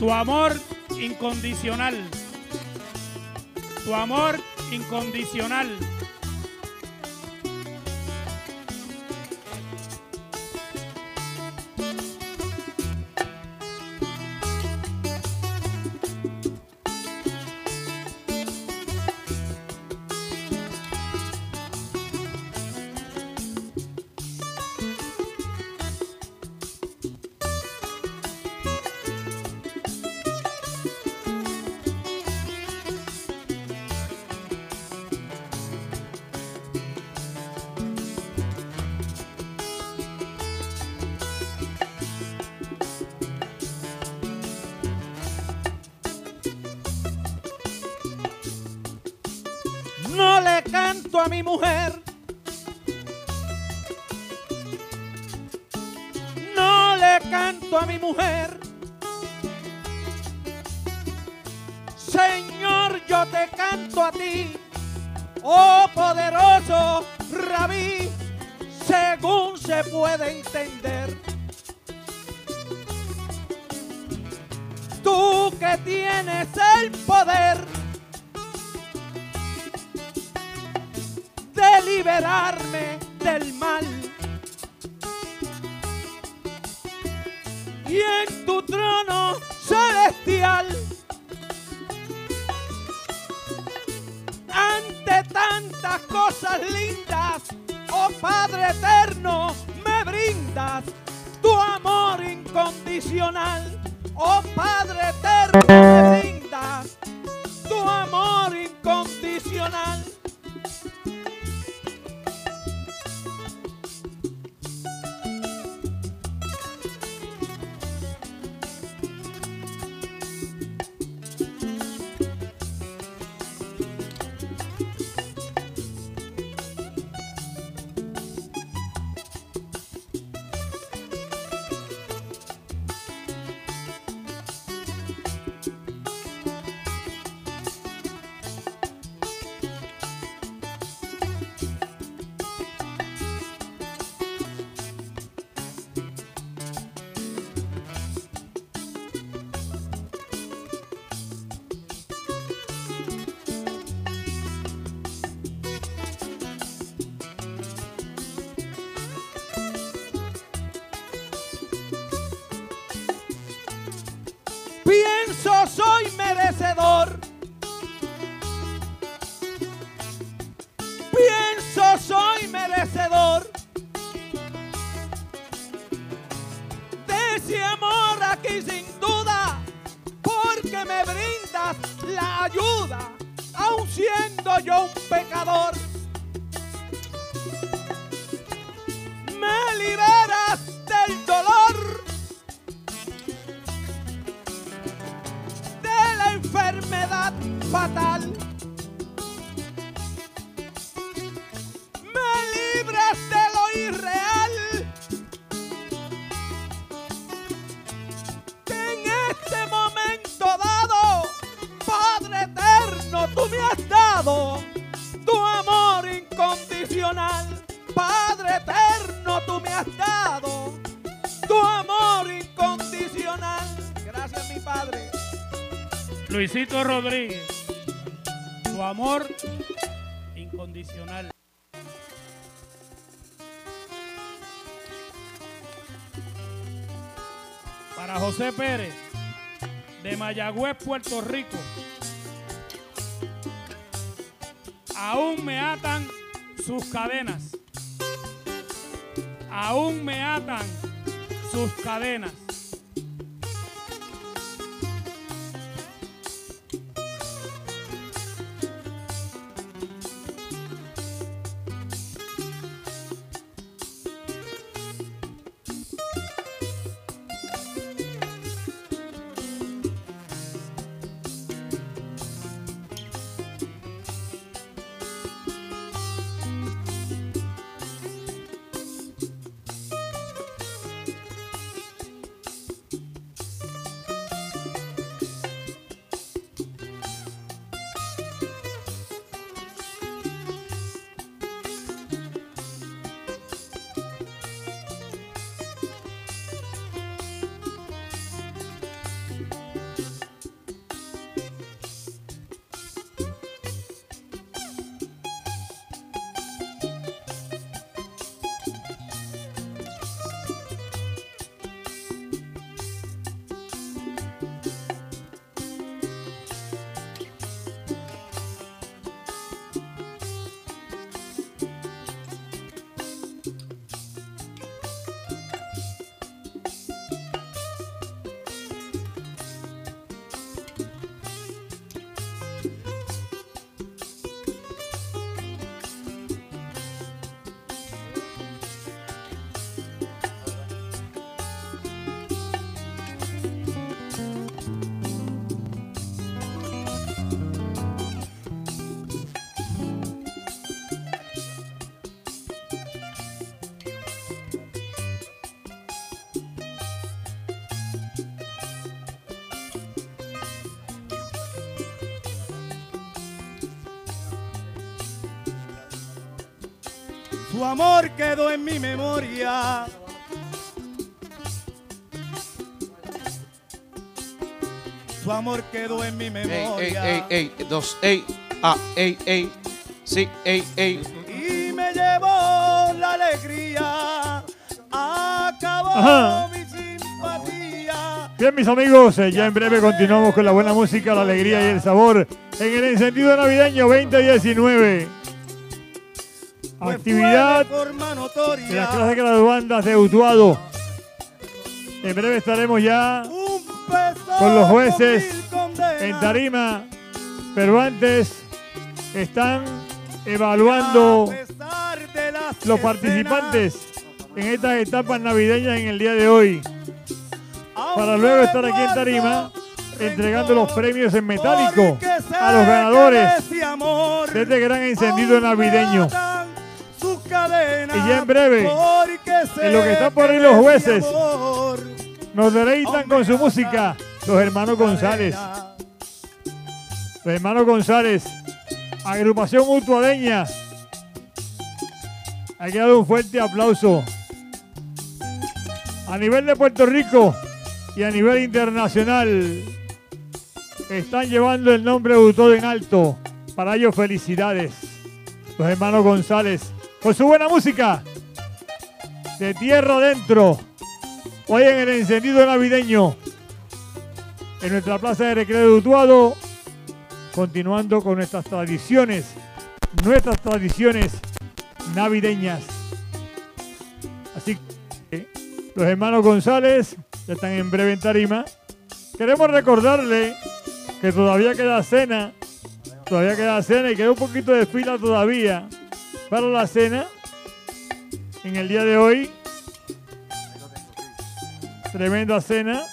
Tu amor incondicional. Tu amor incondicional. Luisito Rodríguez, su amor incondicional. Para José Pérez, de Mayagüez, Puerto Rico. Aún me atan sus cadenas. Aún me atan sus cadenas. Amor quedó en mi memoria. Su amor quedó en mi Ey, memoria. ey, ey, ey, dos, ey, ah, ey, ey, sí, ey, ey. Y me llevó la alegría. Acabó Ajá. mi simpatía. Bien, mis amigos, eh, ya en breve continuamos con la buena música, la alegría y el sabor en el encendido navideño 2019. Actividad de las clases graduandas de Utuado. En breve estaremos ya con los jueces en tarima, pero antes están evaluando los participantes en estas etapas navideñas en el día de hoy, para luego estar aquí en tarima entregando los premios en metálico a los ganadores de este gran encendido navideño. Y ya en breve, en lo que están por ahí los jueces, nos deleitan con su música los hermanos González. Los hermanos González, agrupación mutuadeña. Hay que dar un fuerte aplauso. A nivel de Puerto Rico y a nivel internacional, están llevando el nombre de todo en alto. Para ellos, felicidades. Los hermanos González, con su buena música, de tierra adentro. Hoy en el encendido navideño, en nuestra plaza de recreo de Utuado, continuando con nuestras tradiciones, nuestras tradiciones navideñas. Así que los hermanos González ya están en breve en tarima. Queremos recordarle que todavía queda cena, todavía queda cena y queda un poquito de fila todavía para la cena en el día de hoy. Tremenda cena.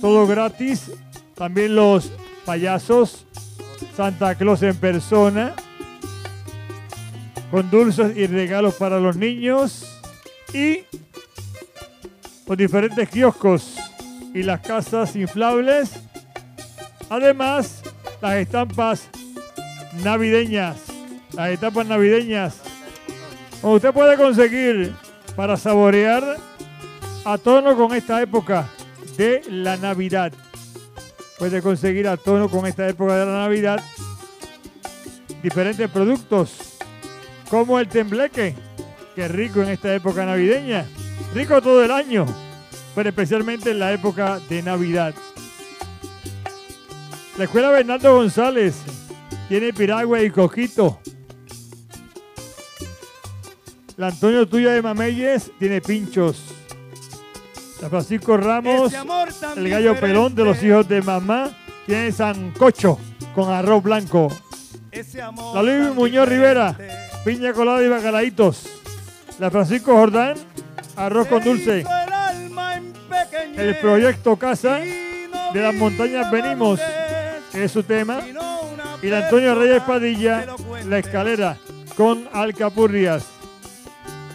Todo gratis. También los payasos. Santa Claus en persona. Con dulces y regalos para los niños. Y los diferentes kioscos y las casas inflables. Además, las estampas navideñas. Las estampas navideñas. Usted puede conseguir para saborear a tono con esta época de la Navidad. Puede conseguir a con esta época de la Navidad diferentes productos como el tembleque, que rico en esta época navideña, rico todo el año, pero especialmente en la época de Navidad. La escuela Bernardo González tiene piragua y coquito. La Antonio Tuya de Mameyes tiene pinchos. La Francisco Ramos, el gallo pelón de los hijos de mamá, tiene sancocho con arroz blanco. Ese amor La Luis Muñoz Rivera, piña colada y bacalaitos. La Francisco Jordán, arroz con dulce. El proyecto Casa de las Montañas Venimos, que es su tema. Y la Antonio Reyes Padilla, la escalera con alcapurrias.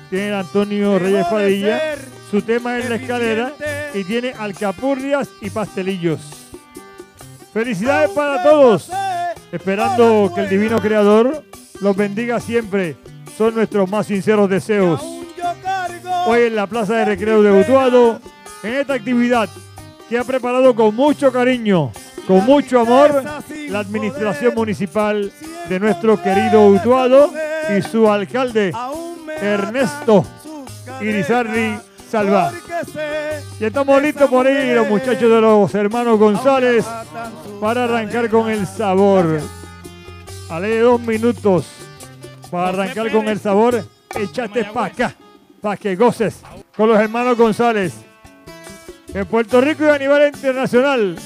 Tiene Antonio Reyes Padilla, su tema es la escalera y tiene alcapurrias y pastelillos. Felicidades para todos, esperando que el Divino Creador los bendiga siempre. Son nuestros más sinceros deseos. Hoy en la Plaza de Recreo de Utuado, en esta actividad que ha preparado con mucho cariño, con mucho amor, la administración municipal de nuestro querido Utuado y su alcalde, Ernesto Irizarri Salva. Y estamos listos por ahí los muchachos de los hermanos González para arrancar con el sabor. A ley de dos minutos para arrancar con el sabor, échate para acá, para que goces con los hermanos González. En Puerto Rico y a nivel internacional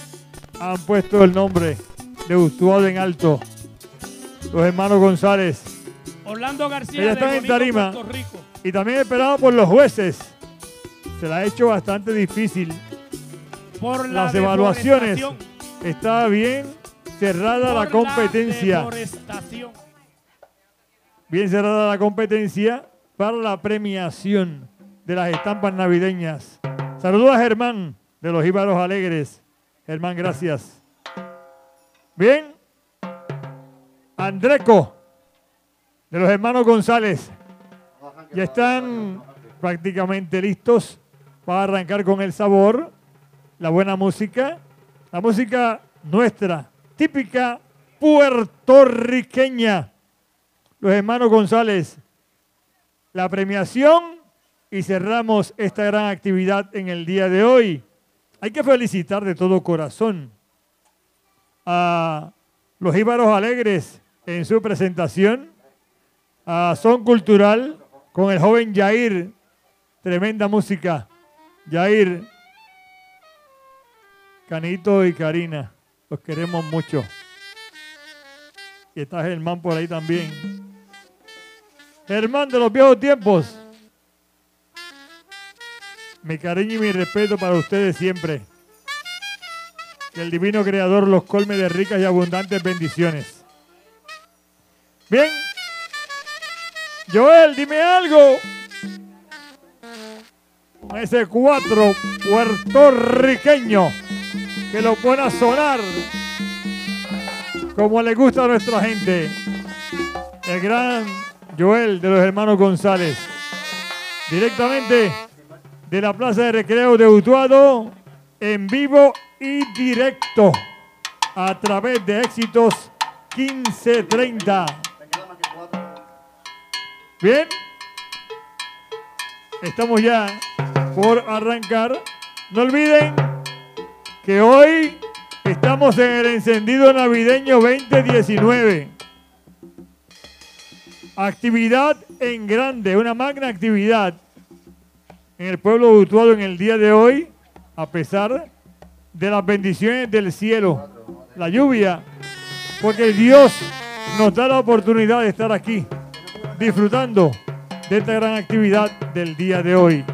han puesto el nombre de Utuado en alto. Los hermanos González. Orlando García de en Bonito, tarima Puerto Rico. y también esperado por los jueces. Se la ha hecho bastante difícil. Por la Las evaluaciones. Está bien cerrada la competencia. Bien cerrada la competencia para la premiación de las estampas navideñas. Saludos a Germán de los Íbaros Alegres. Germán, gracias. Bien. Andreco de los hermanos González. Ya están prácticamente listos para arrancar con el sabor, la buena música, la música nuestra, típica puertorriqueña. Los hermanos González, la premiación y cerramos esta gran actividad en el día de hoy. Hay que felicitar de todo corazón a los Íbaros Alegres en su presentación, a Son Cultural con el joven Jair, tremenda música. Jair, Canito y Karina, los queremos mucho. Y está Germán por ahí también. Germán de los viejos tiempos. Mi cariño y mi respeto para ustedes siempre. Que el divino creador los colme de ricas y abundantes bendiciones. Bien. Joel, dime algo. Ese cuatro puertorriqueño que lo pone a sonar como le gusta a nuestra gente. El gran Joel de los hermanos González. Directamente de la Plaza de Recreo de Utuado, en vivo y directo, a través de Éxitos 1530. Bien, estamos ya por arrancar. No olviden que hoy estamos en el encendido navideño 2019. Actividad en grande, una magna actividad en el pueblo de Utuado en el día de hoy, a pesar de las bendiciones del cielo, la lluvia, porque Dios nos da la oportunidad de estar aquí, disfrutando de esta gran actividad del día de hoy.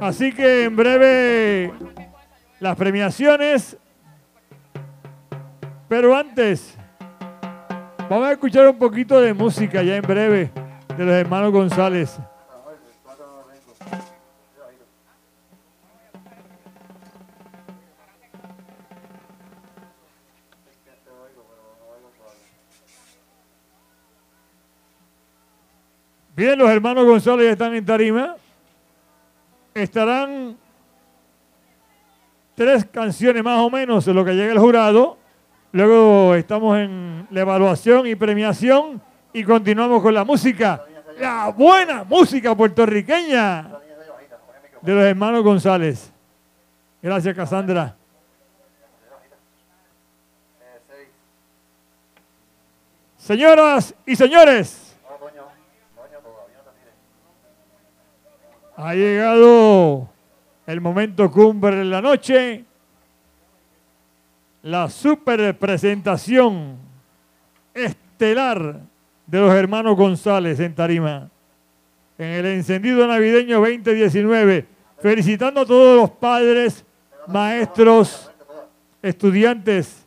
Así que en breve las premiaciones, pero antes vamos a escuchar un poquito de música ya en breve de los hermanos González. Bien, los hermanos González ya están en tarima. Estarán tres canciones más o menos en lo que llega el jurado. Luego estamos en la evaluación y premiación y continuamos con la música. La buena música puertorriqueña de los hermanos González. Gracias, Casandra. Señoras y señores, ha llegado el momento cumbre de la noche, la super presentación estelar de los hermanos González en Tarima, en el encendido navideño 2019, felicitando a todos los padres, maestros, estudiantes,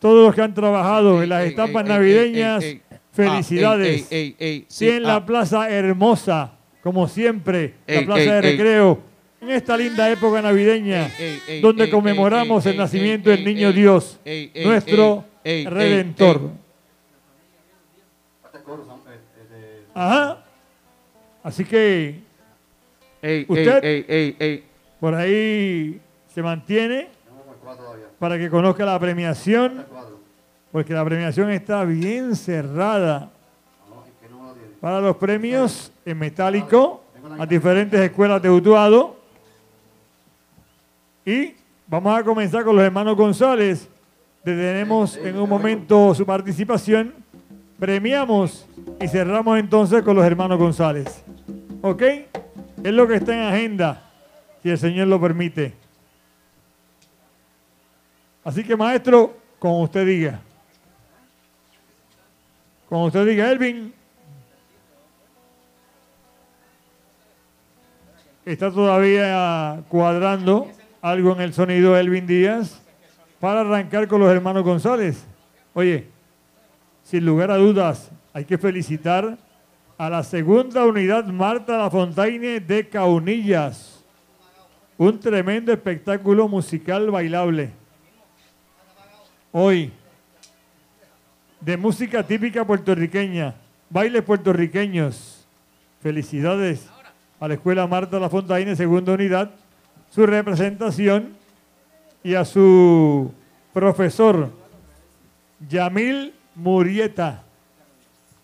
todos los que han trabajado en las etapas navideñas, felicidades. Y en la plaza hermosa, como siempre, la plaza ey, de ey. recreo, en esta linda época navideña, donde conmemoramos el nacimiento del niño Dios, nuestro Redentor. Ajá. Así que usted por ahí se mantiene para que conozca la premiación, porque la premiación está bien cerrada. Para los premios en metálico a diferentes escuelas de Utuado. Y vamos a comenzar con los hermanos González. Tenemos en un momento su participación. Premiamos y cerramos entonces con los hermanos González. ¿Ok? Es lo que está en agenda, si el Señor lo permite. Así que maestro, como usted diga. Como usted diga, Elvin. Está todavía cuadrando algo en el sonido Elvin Díaz para arrancar con los hermanos González. Oye, sin lugar a dudas, hay que felicitar a la segunda unidad Marta Lafontaine de Caunillas. Un tremendo espectáculo musical bailable. Hoy, de música típica puertorriqueña, bailes puertorriqueños. Felicidades a la Escuela Marta Lafontaine, segunda unidad, su representación y a su profesor, Yamil Murieta,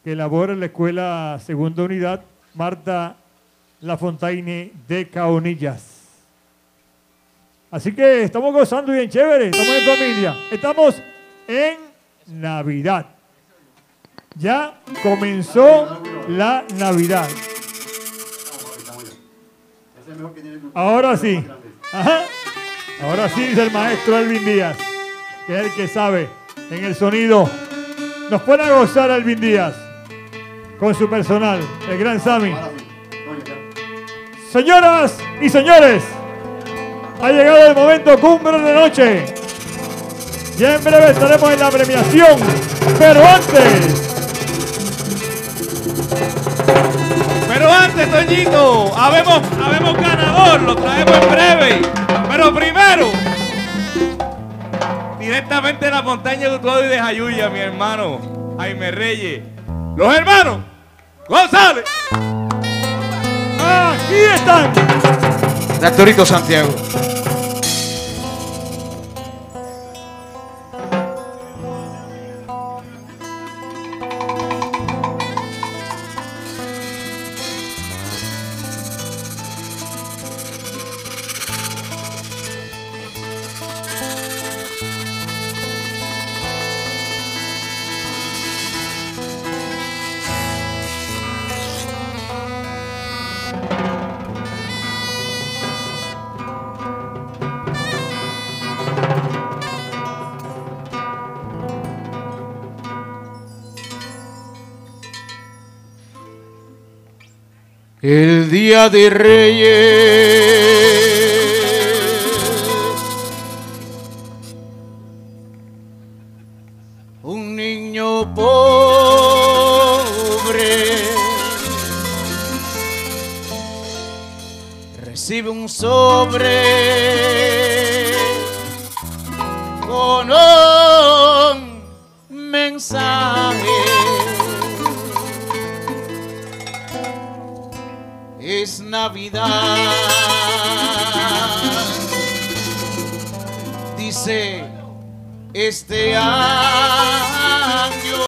que labora en la Escuela Segunda Unidad Marta Lafontaine de Caonillas. Así que estamos gozando bien chévere, estamos en familia, estamos en Navidad. Ya comenzó la Navidad. Ahora sí. Ajá. Ahora sí dice el maestro Elvin Díaz, que es el que sabe en el sonido. Nos pone a gozar Elvin Díaz con su personal, el gran Sammy. Señoras y señores, ha llegado el momento cumbre de noche. Ya en breve estaremos en la premiación, pero antes... Antes, Toñito, habemos, habemos ganador, lo traemos en breve. Pero primero, directamente de la montaña de Utuado y de Jayuya, mi hermano Jaime Reyes. Los hermanos González. Aquí están. Tractorito Santiago. Día de Reyes.